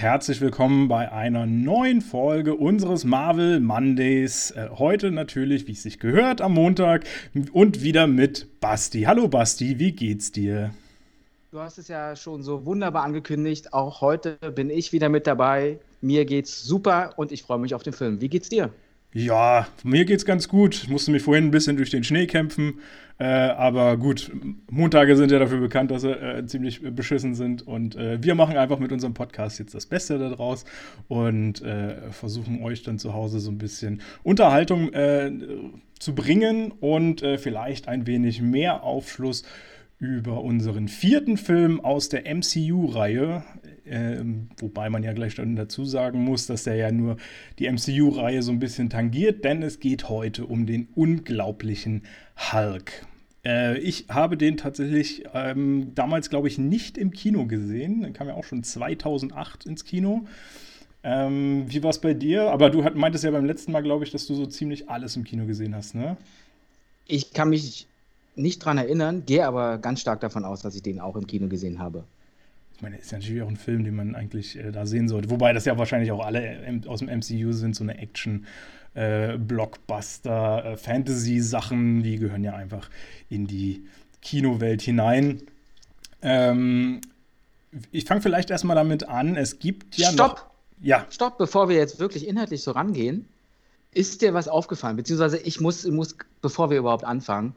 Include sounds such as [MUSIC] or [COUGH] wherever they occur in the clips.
herzlich willkommen bei einer neuen Folge unseres Marvel Mondays. Äh, heute natürlich, wie es sich gehört, am Montag und wieder mit Basti. Hallo Basti, wie geht's dir? Du hast es ja schon so wunderbar angekündigt. Auch heute bin ich wieder mit dabei. Mir geht's super und ich freue mich auf den Film. Wie geht's dir? Ja, mir geht's ganz gut. Ich musste mich vorhin ein bisschen durch den Schnee kämpfen. Äh, aber gut, Montage sind ja dafür bekannt, dass sie äh, ziemlich beschissen sind. Und äh, wir machen einfach mit unserem Podcast jetzt das Beste daraus und äh, versuchen euch dann zu Hause so ein bisschen Unterhaltung äh, zu bringen und äh, vielleicht ein wenig mehr Aufschluss über unseren vierten Film aus der MCU-Reihe. Ähm, wobei man ja gleich dann dazu sagen muss, dass der ja nur die MCU-Reihe so ein bisschen tangiert, denn es geht heute um den unglaublichen Hulk. Äh, ich habe den tatsächlich ähm, damals, glaube ich, nicht im Kino gesehen. Der kam ja auch schon 2008 ins Kino. Ähm, wie war es bei dir? Aber du hat, meintest ja beim letzten Mal, glaube ich, dass du so ziemlich alles im Kino gesehen hast, ne? Ich kann mich nicht dran erinnern, gehe aber ganz stark davon aus, dass ich den auch im Kino gesehen habe. Ich meine, ist ja natürlich auch ein Film, den man eigentlich äh, da sehen sollte. Wobei das ja wahrscheinlich auch alle äh, aus dem MCU sind, so eine Action- äh, Blockbuster, äh, Fantasy-Sachen, die gehören ja einfach in die Kinowelt hinein. Ähm, ich fange vielleicht erstmal damit an. Es gibt ja Stopp! noch. Ja. Stopp, bevor wir jetzt wirklich inhaltlich so rangehen. Ist dir was aufgefallen? Beziehungsweise ich muss, muss, bevor wir überhaupt anfangen,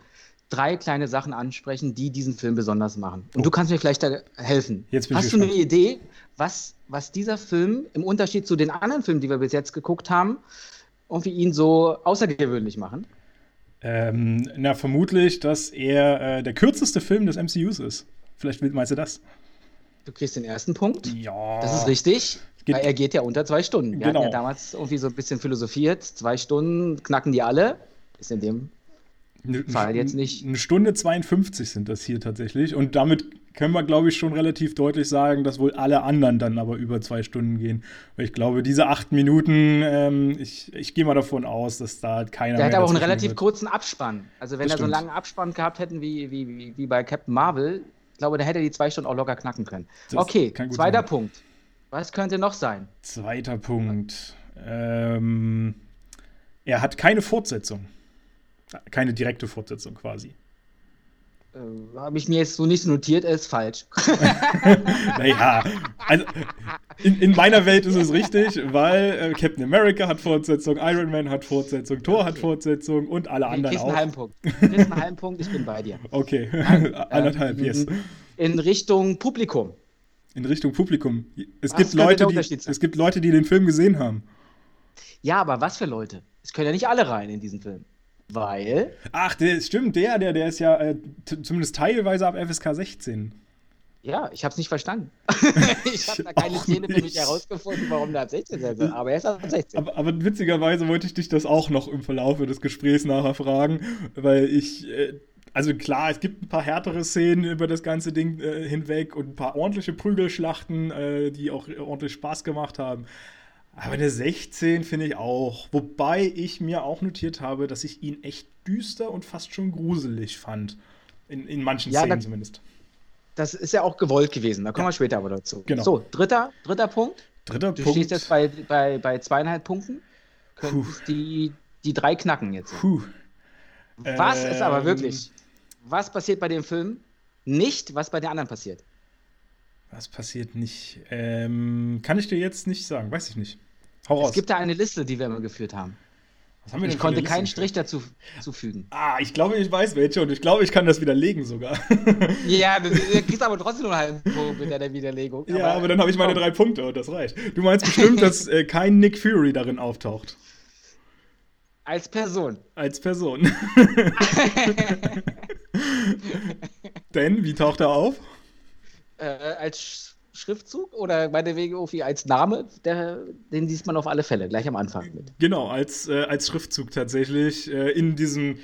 drei kleine Sachen ansprechen, die diesen Film besonders machen. Und oh. du kannst mir vielleicht da helfen. Jetzt bin Hast ich du eine Idee, was, was dieser Film im Unterschied zu den anderen Filmen, die wir bis jetzt geguckt haben, irgendwie ihn so außergewöhnlich machen? Ähm, na, vermutlich, dass er äh, der kürzeste Film des MCUs ist. Vielleicht meinst du das? Du kriegst den ersten Punkt. Ja. Das ist richtig. Geht weil er geht ja unter zwei Stunden. Wir genau. hatten ja damals irgendwie so ein bisschen philosophiert. Zwei Stunden knacken die alle. Ist in dem eine, Fall jetzt nicht. Eine Stunde 52 sind das hier tatsächlich. Und damit können wir, glaube ich, schon relativ deutlich sagen, dass wohl alle anderen dann aber über zwei Stunden gehen. Weil ich glaube, diese acht Minuten, ähm, ich, ich gehe mal davon aus, dass da keiner. Der hat aber auch einen relativ wird. kurzen Abspann. Also, wenn das er so einen langen Abspann gehabt hätten wie, wie, wie, wie bei Captain Marvel, ich glaube, da hätte er die zwei Stunden auch locker knacken können. Das okay, zweiter sein. Punkt. Was könnte noch sein? Zweiter Punkt. Ähm, er hat keine Fortsetzung. Keine direkte Fortsetzung quasi. Äh, Habe ich mir jetzt so nicht notiert, er ist falsch. [LAUGHS] [LAUGHS] naja, also in, in, meiner Welt ist es richtig, weil äh, Captain America hat Fortsetzung, Iron Man hat Fortsetzung, Thor okay. hat Fortsetzung und alle okay, anderen auch. Einen halben Punkt. [LAUGHS] einen halben Punkt, ich bin bei dir. Okay, anderthalb, äh, yes. In Richtung Publikum. In Richtung Publikum. Es gibt, Leute, die, es gibt Leute, die den Film gesehen haben. Ja, aber was für Leute? Es können ja nicht alle rein in diesen Film. Weil. Ach, der stimmt, der, der, der ist ja äh, zumindest teilweise ab FSK 16. Ja, ich habe es nicht verstanden. [LAUGHS] ich habe da keine Szene für mich herausgefunden, warum der ab 16 ist. Aber er ist ab 16. Aber, aber, witzigerweise wollte ich dich das auch noch im Verlauf des Gesprächs nachher fragen, weil ich. Äh, also klar, es gibt ein paar härtere Szenen über das ganze Ding äh, hinweg und ein paar ordentliche Prügelschlachten, äh, die auch ordentlich Spaß gemacht haben. Aber eine 16 finde ich auch. Wobei ich mir auch notiert habe, dass ich ihn echt düster und fast schon gruselig fand. In, in manchen ja, Szenen da, zumindest. Das ist ja auch gewollt gewesen. Da kommen ja. wir später aber dazu. Genau. So, dritter, dritter Punkt. Dritter du Punkt. stehst jetzt bei, bei, bei zweieinhalb Punkten. Könntest die, die drei knacken jetzt. Puh. Was ähm, ist aber ähm. wirklich, was passiert bei dem Film? Nicht, was bei den anderen passiert. Was passiert nicht? Ähm, kann ich dir jetzt nicht sagen, weiß ich nicht. Hau raus. Es gibt da eine Liste, die wir immer geführt haben. Was haben wir ich konnte keinen Strich dazu zufügen. Ah, ich glaube, ich weiß welche und ich glaube, ich kann das widerlegen sogar. [LAUGHS] ja, du, kriegst aber trotzdem nur einen halben Punkt mit der Widerlegung. Ja, aber, aber dann habe ich meine drei Punkte und das reicht. Du meinst bestimmt, dass äh, kein Nick Fury darin auftaucht. Als Person. Als Person. [LAUGHS] [LAUGHS] Denn, wie taucht er auf? Äh, als Schriftzug oder meinetwegen irgendwie als Name, der, den liest man auf alle Fälle gleich am Anfang mit. Genau, als, äh, als Schriftzug tatsächlich äh, in diesem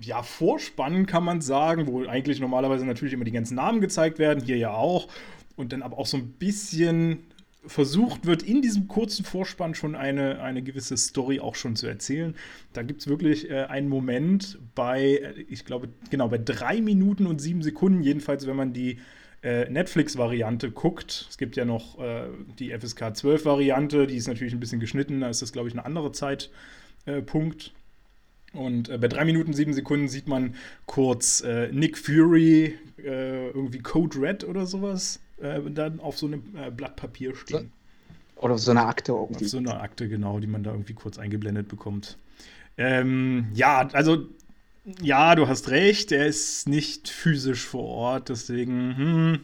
ja, Vorspann kann man sagen, wo eigentlich normalerweise natürlich immer die ganzen Namen gezeigt werden, hier ja auch. Und dann aber auch so ein bisschen versucht wird, in diesem kurzen Vorspann schon eine, eine gewisse Story auch schon zu erzählen. Da gibt es wirklich äh, einen Moment bei, äh, ich glaube, genau, bei drei Minuten und sieben Sekunden, jedenfalls, wenn man die äh, Netflix-Variante guckt, es gibt ja noch äh, die FSK 12-Variante, die ist natürlich ein bisschen geschnitten, da ist das, glaube ich, ein anderer Zeitpunkt. Und äh, bei 3 Minuten 7 Sekunden sieht man kurz äh, Nick Fury, äh, irgendwie Code Red oder sowas, äh, dann auf so einem äh, Blatt Papier stehen. Oder auf so einer Akte irgendwie. Auf so einer Akte, genau, die man da irgendwie kurz eingeblendet bekommt. Ähm, ja, also, ja, du hast recht, er ist nicht physisch vor Ort, deswegen, hm.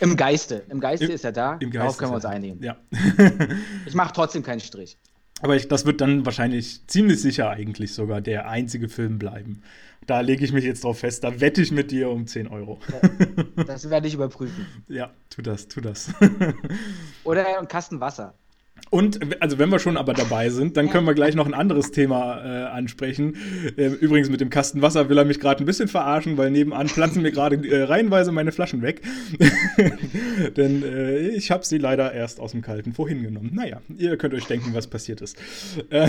Im Geiste, im Geiste Im, ist er da, im Geiste darauf können wir uns einigen. Ja. [LAUGHS] ich mache trotzdem keinen Strich. Aber ich, das wird dann wahrscheinlich ziemlich sicher eigentlich sogar der einzige Film bleiben. Da lege ich mich jetzt drauf fest, da wette ich mit dir um 10 Euro. Das werde ich überprüfen. [LAUGHS] Ja, tu das, tu das. Oder ein Kasten Wasser. Und also wenn wir schon aber dabei sind, dann können wir gleich noch ein anderes Thema äh, ansprechen. Äh, übrigens mit dem Kasten Wasser will er mich gerade ein bisschen verarschen, weil nebenan platzen mir gerade äh, reihenweise meine Flaschen weg. [LAUGHS] Denn äh, ich habe sie leider erst aus dem Kalten vorhin genommen. Naja, ihr könnt euch denken, was passiert ist. Äh,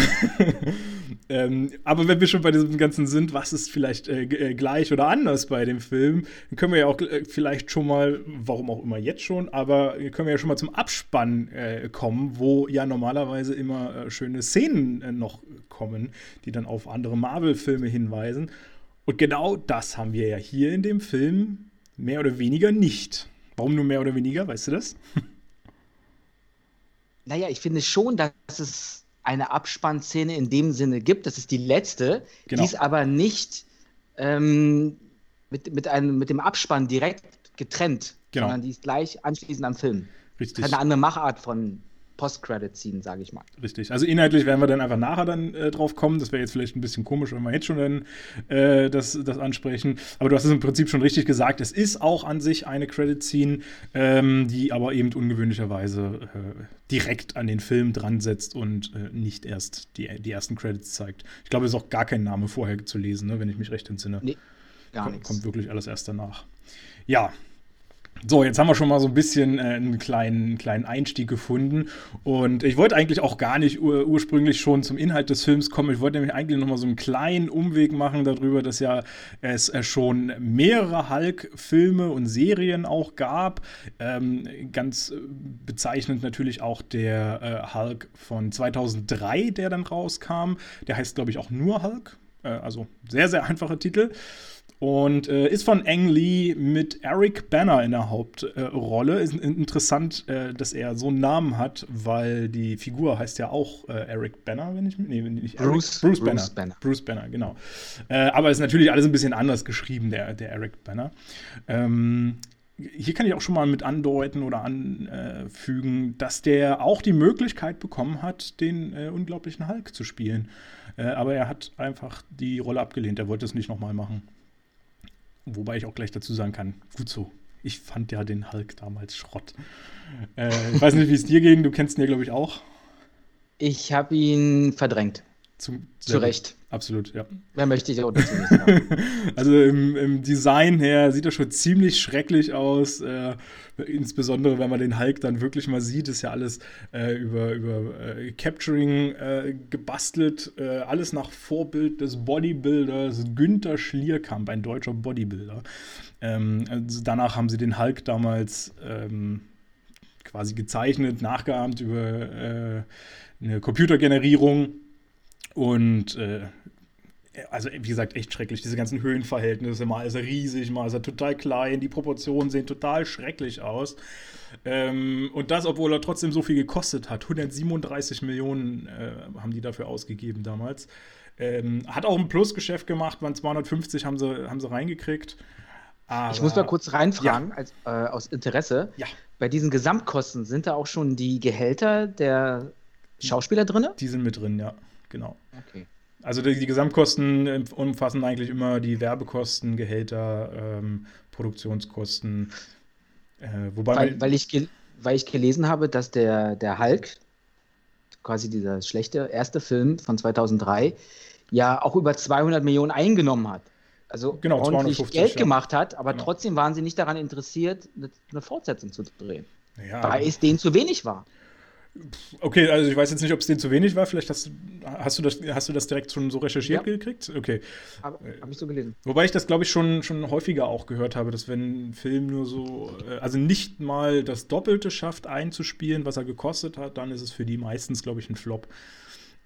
[LAUGHS] ähm, aber wenn wir schon bei diesem Ganzen sind, was ist vielleicht äh, gleich oder anders bei dem Film, dann können wir ja auch vielleicht schon mal, warum auch immer jetzt schon, aber können wir ja schon mal zum Abspann kommen, wo ja normalerweise immer äh, schöne Szenen äh, noch kommen, die dann auf andere Marvel-Filme hinweisen. Und genau das haben wir ja hier in dem Film mehr oder weniger nicht. Warum nur mehr oder weniger? Weißt du das? [LAUGHS] Naja, ich finde schon, dass es eine Abspannszene in dem Sinne gibt. Das ist die letzte. Genau. Die ist aber nicht ähm, mit, mit, einem, mit dem Abspann direkt getrennt, genau. sondern die ist gleich anschließend am Film. Richtig. Eine andere Machart von, Post-Credit-Scene, sage ich mal. Richtig. Also inhaltlich werden wir dann einfach nachher dann äh, drauf kommen. Das wäre jetzt vielleicht ein bisschen komisch, wenn wir jetzt schon dann äh, das, das ansprechen. Aber du hast es im Prinzip schon richtig gesagt. Es ist auch an sich eine Credit-Scene, ähm, die aber eben ungewöhnlicherweise äh, direkt an den Film dran setzt und äh, nicht erst die, die ersten Credits zeigt. Ich glaube, es ist auch gar kein Name vorher zu lesen, ne, wenn ich mich recht entsinne. Nee, gar nichts. Kommt wirklich alles erst danach. Ja, so, jetzt haben wir schon mal so ein bisschen äh, einen kleinen, kleinen Einstieg gefunden. Und ich wollte eigentlich auch gar nicht ur ursprünglich schon zum Inhalt des Films kommen. Ich wollte nämlich eigentlich noch mal so einen kleinen Umweg machen darüber, dass ja es äh, schon mehrere Hulk-Filme und Serien auch gab. Ähm, ganz bezeichnend natürlich auch der äh, Hulk von 2003, der dann rauskam. Der heißt, glaube ich, auch nur Hulk. Äh, also sehr, sehr einfacher Titel. Und äh, ist von Ang Lee mit Eric Banner in der Hauptrolle. Äh, ist interessant, äh, dass er so einen Namen hat, weil die Figur heißt ja auch äh, Eric Banner, wenn ich nee, nicht Bruce, Bruce, Bruce Banner. Banner. Bruce Banner, genau. Äh, aber ist natürlich alles ein bisschen anders geschrieben, der, der Eric Banner. Ähm, hier kann ich auch schon mal mit andeuten oder anfügen, dass der auch die Möglichkeit bekommen hat, den äh, unglaublichen Hulk zu spielen. Aber er hat einfach die Rolle abgelehnt. Er wollte es nicht nochmal machen. Wobei ich auch gleich dazu sagen kann, gut so. Ich fand ja den Hulk damals Schrott. Äh, ich weiß nicht, wie es dir ging. Du kennst ihn ja, glaube ich, auch. Ich habe ihn verdrängt. Zum, Zu Recht. Absolut, ja. Mehr möchte ich auch dazu nicht [LAUGHS] also im, im, Design her sieht er schon ziemlich schrecklich aus. Äh, insbesondere, wenn man den Hulk dann wirklich mal sieht, ist ja alles äh, über, über äh, Capturing äh, gebastelt. Äh, alles nach Vorbild des Bodybuilders Günther Schlierkamp, ein deutscher Bodybuilder. Ähm, also danach haben sie den Hulk damals ähm, quasi gezeichnet, nachgeahmt über äh, eine Computergenerierung und äh, also wie gesagt, echt schrecklich. Diese ganzen Höhenverhältnisse. Mal ist er riesig, mal ist er total klein. Die Proportionen sehen total schrecklich aus. Ähm, und das, obwohl er trotzdem so viel gekostet hat. 137 Millionen äh, haben die dafür ausgegeben damals. Ähm, hat auch ein Plusgeschäft gemacht, waren 250 haben sie, haben sie reingekriegt. Aber, ich muss mal kurz reinfragen, ja. als, äh, aus Interesse. Ja. Bei diesen Gesamtkosten sind da auch schon die Gehälter der Schauspieler drin? Die sind mit drin, ja genau. Okay. Also die, die, Gesamtkosten umfassen eigentlich immer die Werbekosten, Gehälter, ähm, Produktionskosten. Äh, wobei weil, weil, ich weil ich gelesen habe, dass der, der Hulk, quasi dieser schlechte erste Film von 2003, ja auch über 200 Millionen eingenommen hat. Also genau, ordentlich Geld ja. gemacht hat, aber genau. trotzdem waren sie nicht daran interessiert, eine, eine Fortsetzung zu drehen. Ja, weil es denen zu wenig war. Okay, also ich weiß jetzt nicht, ob es denen zu wenig war. Vielleicht hast, hast, du das, hast du das direkt schon so recherchiert ja. gekriegt? Okay. Habe hab ich so gelesen. Wobei ich das, glaube ich, schon, schon häufiger auch gehört habe, dass wenn ein Film nur so, äh, also nicht mal das Doppelte schafft einzuspielen, was er gekostet hat, dann ist es für die meistens, glaube ich, ein Flop.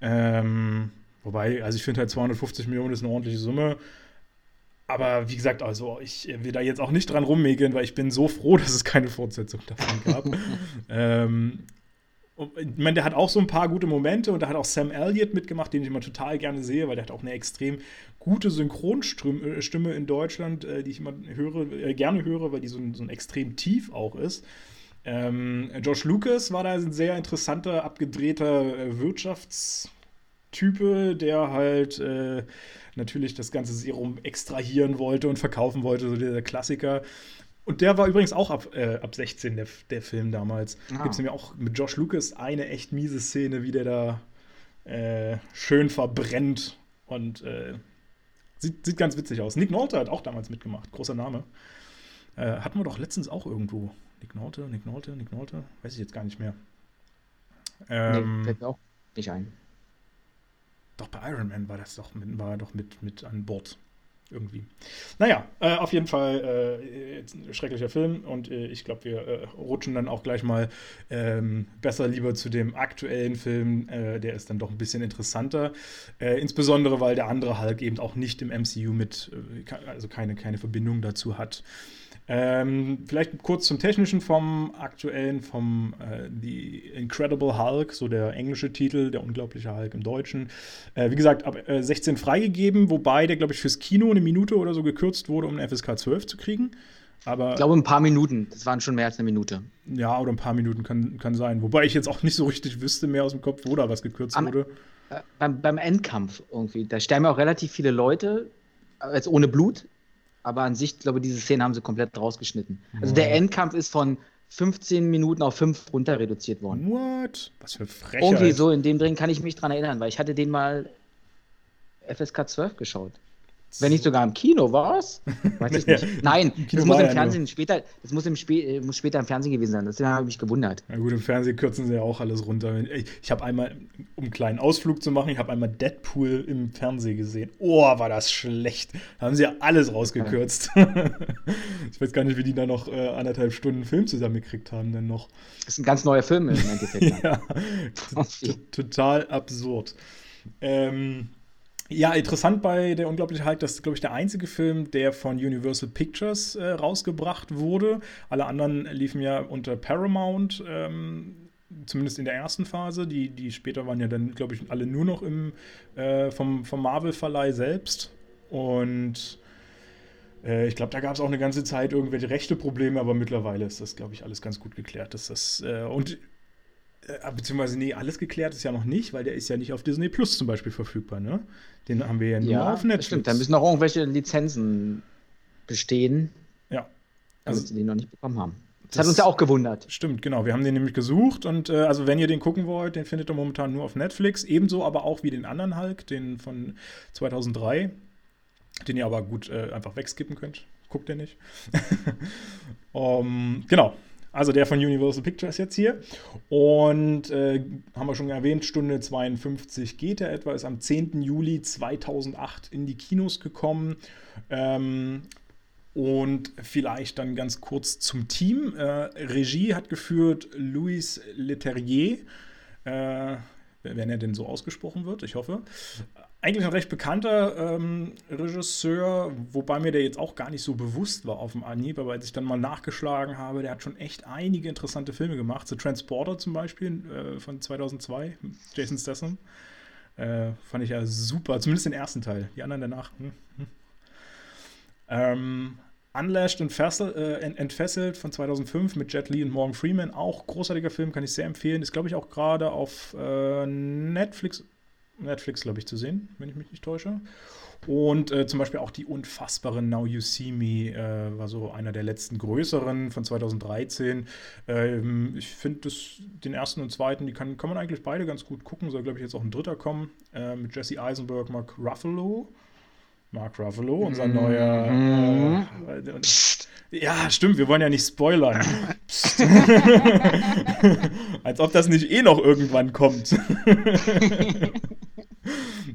Ähm, wobei, also ich finde halt 250 Millionen ist eine ordentliche Summe. Aber wie gesagt, also ich will da jetzt auch nicht dran rummäkeln, weil ich bin so froh, [LAUGHS] dass es keine Fortsetzung davon gab. [LAUGHS] ähm, ich meine, der hat auch so ein paar gute Momente und da hat auch Sam Elliott mitgemacht, den ich immer total gerne sehe, weil der hat auch eine extrem gute Synchronstimme in Deutschland, äh, die ich immer höre, äh, gerne höre, weil die so ein, so ein extrem tief auch ist. Ähm, Josh Lucas war da ein sehr interessanter, abgedrehter äh, Wirtschaftstype, der halt äh, natürlich das ganze Serum extrahieren wollte und verkaufen wollte, so der Klassiker. Und der war übrigens auch ab, äh, ab 16, der, der Film damals. Ah. Gibt es nämlich auch mit Josh Lucas eine echt miese Szene, wie der da äh, schön verbrennt und äh, sieht, sieht ganz witzig aus. Nick Nolte hat auch damals mitgemacht, großer Name. Äh, hatten wir doch letztens auch irgendwo. Nick Nolte, Nick Nolte, Nick Nolte, weiß ich jetzt gar nicht mehr. Ähm, nee, fällt mir auch nicht ein. Doch, bei Iron Man war das doch mit, war doch mit, mit an Bord. Irgendwie. Naja, äh, auf jeden Fall äh, ein schrecklicher Film und äh, ich glaube, wir äh, rutschen dann auch gleich mal ähm, besser lieber zu dem aktuellen Film. Äh, der ist dann doch ein bisschen interessanter. Äh, insbesondere, weil der andere Hulk eben auch nicht im MCU mit, also keine, keine Verbindung dazu hat. Ähm, vielleicht kurz zum Technischen vom aktuellen, vom äh, The Incredible Hulk, so der englische Titel, der unglaubliche Hulk im Deutschen. Äh, wie gesagt, ab äh, 16 freigegeben, wobei der, glaube ich, fürs Kino eine Minute oder so gekürzt wurde, um eine FSK 12 zu kriegen. Aber, ich glaube, ein paar Minuten. Das waren schon mehr als eine Minute. Ja, oder ein paar Minuten kann, kann sein. Wobei ich jetzt auch nicht so richtig wüsste mehr aus dem Kopf, wo da was gekürzt Am, wurde. Äh, beim, beim Endkampf irgendwie. Da sterben ja auch relativ viele Leute, äh, jetzt ohne Blut, aber an sich, glaube ich, diese Szene haben sie komplett rausgeschnitten. Also der Endkampf ist von 15 Minuten auf 5 runter reduziert worden. What? Was für Frechheit. Irgendwie so in dem Drehen kann ich mich dran erinnern, weil ich hatte den mal FSK 12 geschaut. Wenn nicht sogar im Kino, was? Weiß ich [LAUGHS] nicht. Nein, das muss im Fernsehen später, das muss, im Spä äh, muss später im Fernsehen gewesen sein. Das habe ich mich gewundert. Na gut, im Fernsehen kürzen sie ja auch alles runter. Ich, ich habe einmal, um einen kleinen Ausflug zu machen, ich habe einmal Deadpool im Fernsehen gesehen. Oh, war das schlecht. Da haben sie ja alles rausgekürzt. [LAUGHS] ich weiß gar nicht, wie die da noch äh, anderthalb Stunden Film zusammengekriegt haben, denn noch. Das ist ein ganz neuer Film im Endeffekt. [LAUGHS] ja, total absurd. Ähm, ja, interessant bei Der unglaubliche Hulk, das ist, glaube ich, der einzige Film, der von Universal Pictures äh, rausgebracht wurde. Alle anderen liefen ja unter Paramount, ähm, zumindest in der ersten Phase. Die, die später waren ja dann, glaube ich, alle nur noch im, äh, vom, vom Marvel-Verleih selbst. Und äh, ich glaube, da gab es auch eine ganze Zeit irgendwelche rechte Probleme, aber mittlerweile ist das, glaube ich, alles ganz gut geklärt. Dass das, äh, und beziehungsweise, nee, alles geklärt ist ja noch nicht, weil der ist ja nicht auf Disney Plus zum Beispiel verfügbar, ne? Den haben wir ja nur ja, auf Netflix. Stimmt, da müssen noch irgendwelche Lizenzen bestehen. Ja. Also, damit den noch nicht bekommen haben. Das, das, hat uns ja auch gewundert. Stimmt, genau. Wir haben den nämlich gesucht und äh, also wenn ihr den gucken wollt, den findet ihr momentan nur auf Netflix. Ebenso aber auch wie den anderen Hulk, den von 2003, den ihr aber gut äh, einfach wegskippen könnt. Guckt ihr nicht. um, [LAUGHS] genau. Also der von Universal Pictures jetzt hier. Und äh, haben wir schon erwähnt, Stunde 52 geht er etwa, ist am 10. Juli 2008 in die Kinos gekommen. Ähm, und vielleicht dann ganz kurz zum Team. Äh, Regie hat geführt Louis Leterrier. Äh, wenn er denn so ausgesprochen wird, ich hoffe eigentlich ein recht bekannter ähm, Regisseur, wobei mir der jetzt auch gar nicht so bewusst war auf dem Anhieb, aber als ich dann mal nachgeschlagen habe, der hat schon echt einige interessante Filme gemacht. The Transporter zum Beispiel äh, von 2002, Jason Statham. Äh, fand ich ja super, zumindest den ersten Teil. Die anderen danach. Hm, hm. Ähm, Unlashed und Fessel, äh, Entfesselt von 2005 mit Jet Li und Morgan Freeman. Auch großartiger Film, kann ich sehr empfehlen. Ist, glaube ich, auch gerade auf äh, Netflix Netflix, glaube ich, zu sehen, wenn ich mich nicht täusche. Und äh, zum Beispiel auch die unfassbare Now You See Me äh, war so einer der letzten größeren von 2013. Ähm, ich finde den ersten und zweiten, die kann, kann man eigentlich beide ganz gut gucken. Soll, glaube ich, jetzt auch ein dritter kommen äh, mit Jesse Eisenberg, Mark Ruffalo. Mark Ruffalo, unser mhm. neuer. Äh, ja, stimmt, wir wollen ja nicht spoilern. [LAUGHS] Als ob das nicht eh noch irgendwann kommt. [LAUGHS]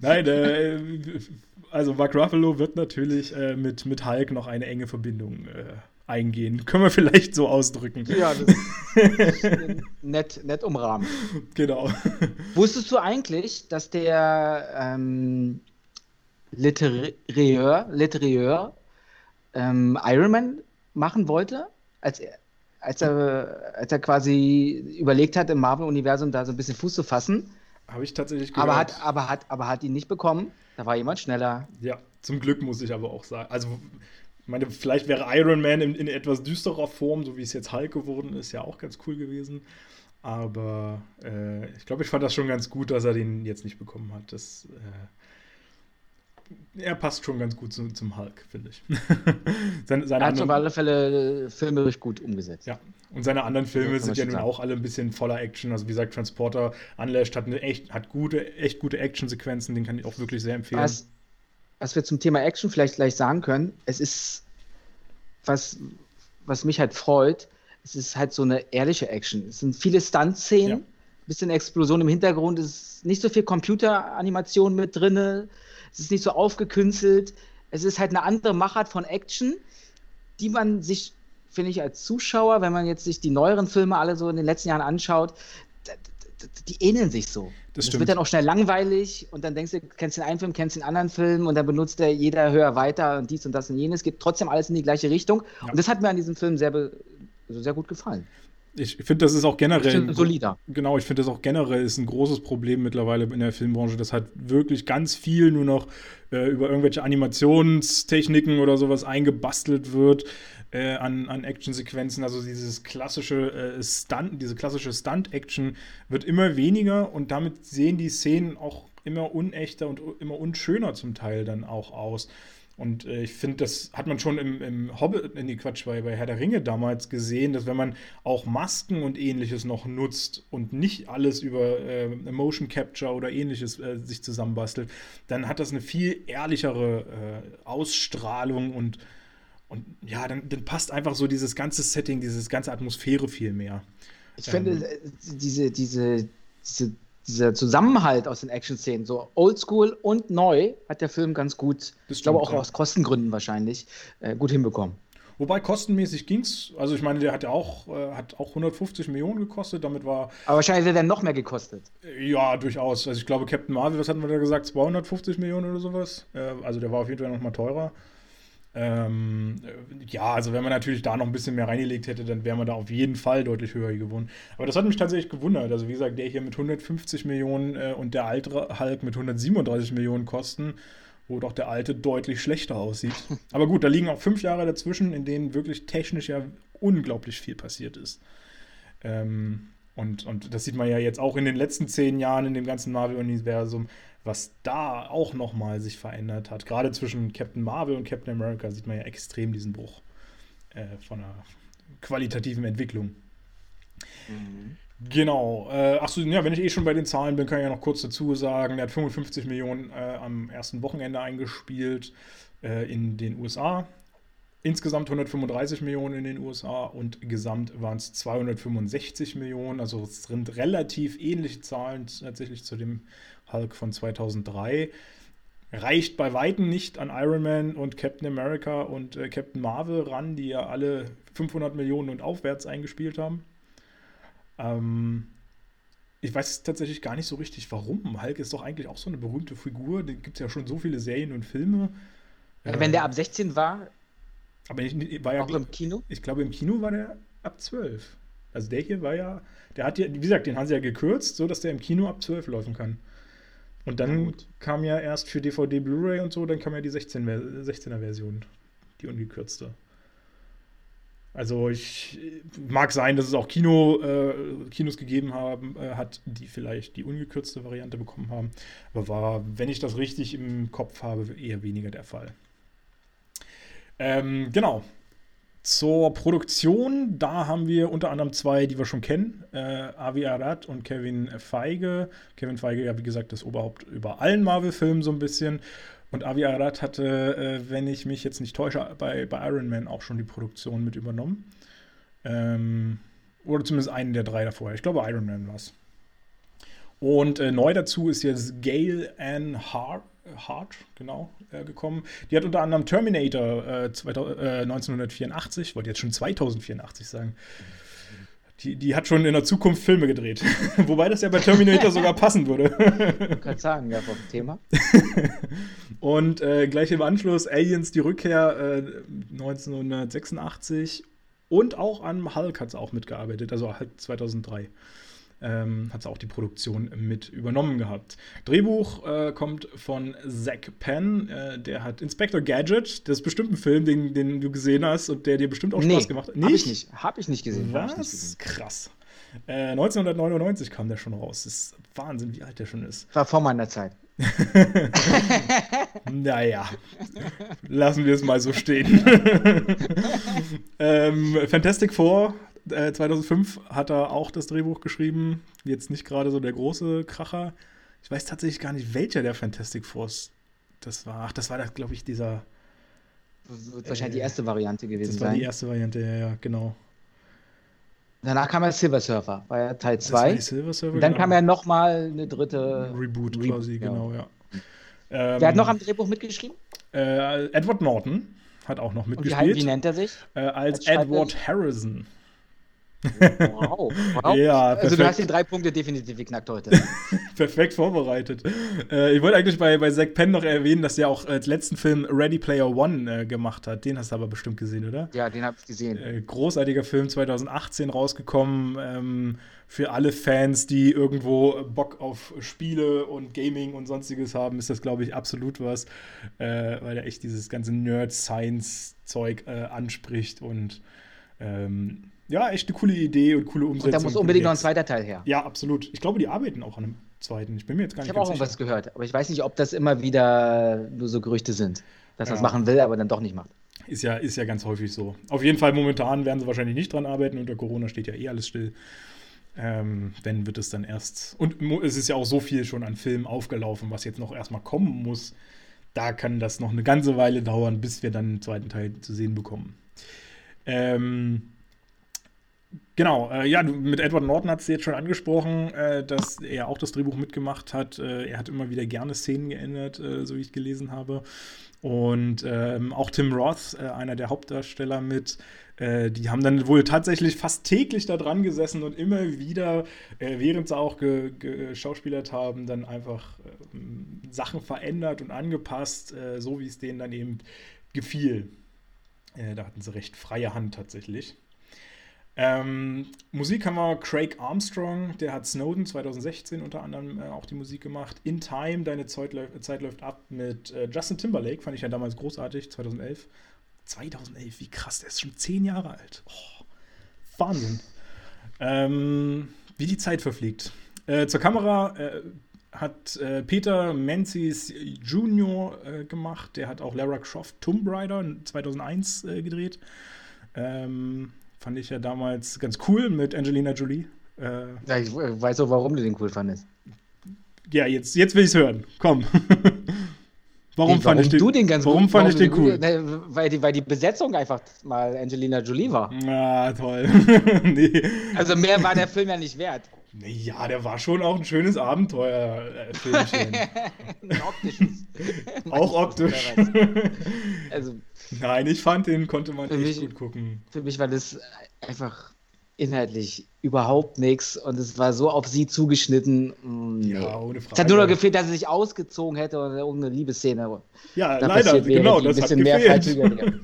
Nein, äh, also Mark Ruffalo wird natürlich äh, mit, mit Hulk noch eine enge Verbindung äh, eingehen. Können wir vielleicht so ausdrücken. Ja, das ist [LAUGHS] nett, nett umrahmt. Genau. Wusstest du eigentlich, dass der ähm, Literateur, Literateur ähm, Iron Man machen wollte, als er, als er, als er quasi überlegt hat, im Marvel-Universum da so ein bisschen Fuß zu fassen. Habe ich tatsächlich gehört. Aber hat, aber, hat, aber hat ihn nicht bekommen. Da war jemand schneller. Ja, zum Glück muss ich aber auch sagen. Also, ich meine, vielleicht wäre Iron Man in, in etwas düsterer Form, so wie es jetzt Hulk geworden ist, ja auch ganz cool gewesen. Aber äh, ich glaube, ich fand das schon ganz gut, dass er den jetzt nicht bekommen hat. Das, äh, er passt schon ganz gut zu, zum Hulk, finde ich. [LAUGHS] seine, seine er hat auf alle Fälle filmerisch gut umgesetzt. Ja, und seine anderen Filme sind ja nun sagen. auch alle ein bisschen voller Action. Also wie gesagt, Transporter Unleashed hat, eine echt, hat gute, echt gute Actionsequenzen, den kann ich auch wirklich sehr empfehlen. Was, was wir zum Thema Action vielleicht gleich sagen können, es ist, was, was mich halt freut, es ist halt so eine ehrliche Action. Es sind viele Stunt-Szenen, ja. bisschen Explosion im Hintergrund, es ist nicht so viel Computeranimation mit drin, es ist nicht so aufgekünstelt. Es ist halt eine andere Machart von Action, die man sich, finde ich, als Zuschauer, wenn man jetzt sich die neueren Filme alle so in den letzten Jahren anschaut, die ähneln sich so. Das, das wird dann auch schnell langweilig und dann denkst du, kennst den einen Film, kennst den anderen Film und dann benutzt der jeder höher weiter und dies und das und jenes. Geht trotzdem alles in die gleiche Richtung. Ja. Und das hat mir an diesem Film sehr, sehr gut gefallen ich finde, das ist auch generell. solider. Genau, ich finde, das auch generell ist ein großes Problem mittlerweile in der Filmbranche, dass halt wirklich ganz viel nur noch äh, über irgendwelche Animationstechniken oder sowas eingebastelt wird äh, an, an Actionsequenzen. Also dieses klassische äh, Stunt, diese klassische Stunt-Action wird immer weniger und damit sehen die Szenen auch immer unechter und immer unschöner zum Teil dann auch aus. Und äh, ich finde, das hat man schon im, im Hobbit, in die Quatsch, bei, bei Herr der Ringe damals gesehen, dass wenn man auch Masken und ähnliches noch nutzt und nicht alles über äh, Motion Capture oder ähnliches äh, sich zusammenbastelt, dann hat das eine viel ehrlichere äh, Ausstrahlung und, und ja, dann, dann, passt einfach so dieses ganze Setting, diese ganze Atmosphäre viel mehr. Ich ähm, finde, äh, diese, diese, diese dieser Zusammenhalt aus den Action-Szenen, so oldschool und neu, hat der Film ganz gut, ich glaube auch ja. aus Kostengründen wahrscheinlich, äh, gut hinbekommen. Wobei kostenmäßig ging es, also ich meine, der hat ja auch, äh, hat auch 150 Millionen gekostet, damit war. Aber wahrscheinlich hat er dann noch mehr gekostet. Ja, durchaus. Also ich glaube, Captain Marvel, was hatten wir da gesagt, 250 Millionen oder sowas? Äh, also der war auf jeden Fall noch mal teurer. Ähm, ja, also wenn man natürlich da noch ein bisschen mehr reingelegt hätte, dann wäre man da auf jeden Fall deutlich höher gewonnen. Aber das hat mich tatsächlich gewundert. Also wie gesagt, der hier mit 150 Millionen äh, und der alte Hulk mit 137 Millionen kosten, wo doch der alte deutlich schlechter aussieht. [LAUGHS] Aber gut, da liegen auch fünf Jahre dazwischen, in denen wirklich technisch ja unglaublich viel passiert ist. Ähm, und, und das sieht man ja jetzt auch in den letzten zehn Jahren in dem ganzen Marvel-Universum was da auch nochmal sich verändert hat. Gerade zwischen Captain Marvel und Captain America sieht man ja extrem diesen Bruch äh, von einer qualitativen Entwicklung. Mhm. Genau. Äh, achso, ja, wenn ich eh schon bei den Zahlen bin, kann ich ja noch kurz dazu sagen, er hat 55 Millionen äh, am ersten Wochenende eingespielt äh, in den USA. Insgesamt 135 Millionen in den USA und gesamt waren es 265 Millionen. Also es sind relativ ähnliche Zahlen tatsächlich zu dem Hulk von 2003. Reicht bei Weitem nicht an Iron Man und Captain America und äh, Captain Marvel ran, die ja alle 500 Millionen und aufwärts eingespielt haben. Ähm, ich weiß tatsächlich gar nicht so richtig, warum. Hulk ist doch eigentlich auch so eine berühmte Figur. Da gibt es ja schon so viele Serien und Filme. Ja, wenn der ab 16 war, aber ich, war ja, auch im Kino? Ich glaube, im Kino war der ab 12. Also der hier war ja, der hat ja, wie gesagt, den haben sie ja gekürzt, so dass der im Kino ab 12 laufen kann. Und dann kam ja erst für DVD, Blu-ray und so, dann kam ja die 16, 16er Version, die ungekürzte. Also ich mag sein, dass es auch Kino, äh, Kinos gegeben haben, äh, hat, die vielleicht die ungekürzte Variante bekommen haben. Aber war, wenn ich das richtig im Kopf habe, eher weniger der Fall. Ähm, genau. Zur Produktion, da haben wir unter anderem zwei, die wir schon kennen, äh, Avi Arad und Kevin Feige. Kevin Feige, ja, wie gesagt, das Oberhaupt über allen Marvel-Filmen so ein bisschen. Und Avi Arad hatte, äh, wenn ich mich jetzt nicht täusche, bei, bei Iron Man auch schon die Produktion mit übernommen. Ähm, oder zumindest einen der drei davor. Ich glaube, Iron Man war es. Und äh, neu dazu ist jetzt Gail Ann Hart, Hart genau, äh, gekommen. Die hat unter anderem Terminator 2000, äh, 1984, ich wollte jetzt schon 2084 sagen. Die, die hat schon in der Zukunft Filme gedreht. [LAUGHS] Wobei das ja bei Terminator sogar passen würde. Ich kann sagen, ja, vom Thema. [LAUGHS] Und äh, gleich im Anschluss Aliens, die Rückkehr 1986 und auch an Hulk hat es auch mitgearbeitet, also halt 2003 ähm, hat es auch die Produktion mit übernommen gehabt. Drehbuch äh, kommt von Zack Penn, äh, der hat Inspector Gadget, das ist bestimmt ein Film, den, den du gesehen hast und der dir bestimmt auch Spaß gemacht hat. Nicht? Hab ich nicht, hab ich nicht gesehen. Was? Nicht gesehen. Krass. Äh, 1999 kam der schon raus. Das ist Wahnsinn, wie alt der schon ist. War vor meiner Zeit. [LAUGHS] naja, lassen wir es mal so stehen. [LAUGHS] ähm, Fantastic Four 2005 äh, hat er auch das Drehbuch geschrieben. Jetzt nicht gerade so der große Kracher. Ich weiß tatsächlich gar nicht, welcher der Fantastic Force das war. Ach, das war, glaube ich, dieser. Das wird wahrscheinlich äh, die erste Variante gewesen sein. Das war sein. die erste Variante, ja, ja, genau. Danach kam ja Silver Surfer, war ja Teil 2. Silver Surfer, Und dann genau. kam ja nochmal eine dritte. Reboot, Reboot quasi, ja. genau, ja. Ähm, Wer hat noch am Drehbuch mitgeschrieben? Äh, Edward Norton hat auch noch mitgespielt. Und wie, wie nennt er sich? Äh, als, als Edward Harrison. Wow. wow. Ja, perfekt. Also du hast die drei Punkte definitiv geknackt heute. [LAUGHS] perfekt vorbereitet. Äh, ich wollte eigentlich bei, bei Zack Penn noch erwähnen, dass er auch als letzten Film Ready Player One äh, gemacht hat. Den hast du aber bestimmt gesehen, oder? Ja, den habe ich gesehen. Äh, großartiger Film, 2018 rausgekommen. Ähm, für alle Fans, die irgendwo Bock auf Spiele und Gaming und sonstiges haben, ist das, glaube ich, absolut was, äh, weil er echt dieses ganze Nerd-Science-Zeug äh, anspricht und ähm, ja, echt eine coole Idee und coole Umsetzung. Und da muss unbedingt noch ein zweiter Teil her. Ja, absolut. Ich glaube, die arbeiten auch an einem zweiten. Ich bin mir jetzt gar nicht Ich habe auch irgendwas gehört, aber ich weiß nicht, ob das immer wieder nur so Gerüchte sind, dass ja. er es machen will, aber dann doch nicht macht. Ist ja, ist ja ganz häufig so. Auf jeden Fall momentan werden sie wahrscheinlich nicht dran arbeiten. Unter Corona steht ja eh alles still. Ähm, wenn wird es dann erst. Und es ist ja auch so viel schon an Filmen aufgelaufen, was jetzt noch erstmal kommen muss. Da kann das noch eine ganze Weile dauern, bis wir dann einen zweiten Teil zu sehen bekommen. Ähm, Genau, äh, ja, mit Edward Norton hat es jetzt schon angesprochen, äh, dass er auch das Drehbuch mitgemacht hat. Äh, er hat immer wieder gerne Szenen geändert, äh, so wie ich gelesen habe. Und ähm, auch Tim Roth, äh, einer der Hauptdarsteller mit, äh, die haben dann wohl tatsächlich fast täglich da dran gesessen und immer wieder, während sie auch geschauspielert haben, dann einfach ähm, Sachen verändert und angepasst, so wie es denen dann eben gefiel. da hatten sie recht freie Hand tatsächlich. Ähm, Musik haben wir Craig Armstrong, der hat Snowden 2016 unter anderem äh, auch die Musik gemacht. In Time, Deine Zeit, läuft, Zeit läuft ab mit äh, Justin Timberlake, fand ich ja damals großartig, 2011. 2011, wie krass, der ist schon zehn Jahre alt. Oh, Wahnsinn. Ähm, wie die Zeit verfliegt. Äh, zur Kamera äh, hat äh, Peter Menzies Jr. Äh, gemacht, der hat auch Lara Croft Tomb Raider 2001 gedreht. Ähm, Fand ich ja damals ganz cool mit Angelina Jolie. Äh, ja, ich weiß auch, warum du den cool fandest. Ja, jetzt, jetzt will ich es hören. Komm. [LAUGHS] warum, nee, warum ich den, du den ganz warum fand ich den cool? Ne, weil, die, weil die Besetzung einfach mal Angelina Jolie war. Ah, toll. [LAUGHS] nee. Also mehr war der Film ja nicht wert. Ja, der war schon auch ein schönes Abenteuerfilmchen. [LAUGHS] ein optisches. [LAUGHS] auch optisch. also, Nein, ich fand den konnte man echt mich, gut gucken. Für mich war das einfach inhaltlich überhaupt nichts und es war so auf sie zugeschnitten. Mm, nee. Ja, ohne Frage. Es hat nur noch gefehlt, dass sie sich ausgezogen hätte oder irgendeine Liebesszene. Ja, da leider, genau, das hat gefehlt.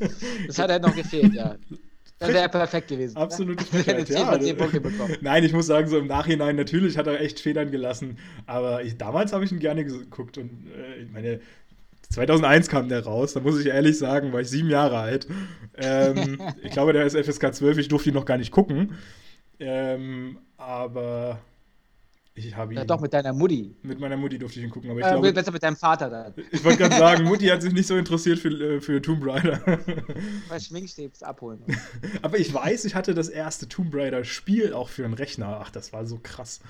das hat halt noch gefehlt, ja. [LAUGHS] Das wäre perfekt gewesen. Absolute [LAUGHS] Frechheit, ja. 10 Punkte bekommen. [LAUGHS] Nein, ich muss sagen, so im Nachhinein, natürlich hat er echt Federn gelassen, aber ich, damals habe ich ihn gerne geguckt und äh, ich meine, 2001 kam der raus, da muss ich ehrlich sagen, war ich sieben Jahre alt. Ähm, [LAUGHS] ich glaube, der ist FSK 12, ich durfte ihn noch gar nicht gucken. Ähm, aber ich habe ihn. Ja, doch, mit deiner Mutti. Mit meiner Mutti durfte ich ihn gucken. Aber ich äh, glaube, besser mit deinem Vater dann. Ich wollte gerade [LAUGHS] sagen, Mutti hat sich nicht so interessiert für, äh, für Tomb Raider. [LAUGHS] Weil Schminkstäbs abholen. [LAUGHS] aber ich weiß, ich hatte das erste Tomb Raider-Spiel auch für einen Rechner. Ach, das war so krass.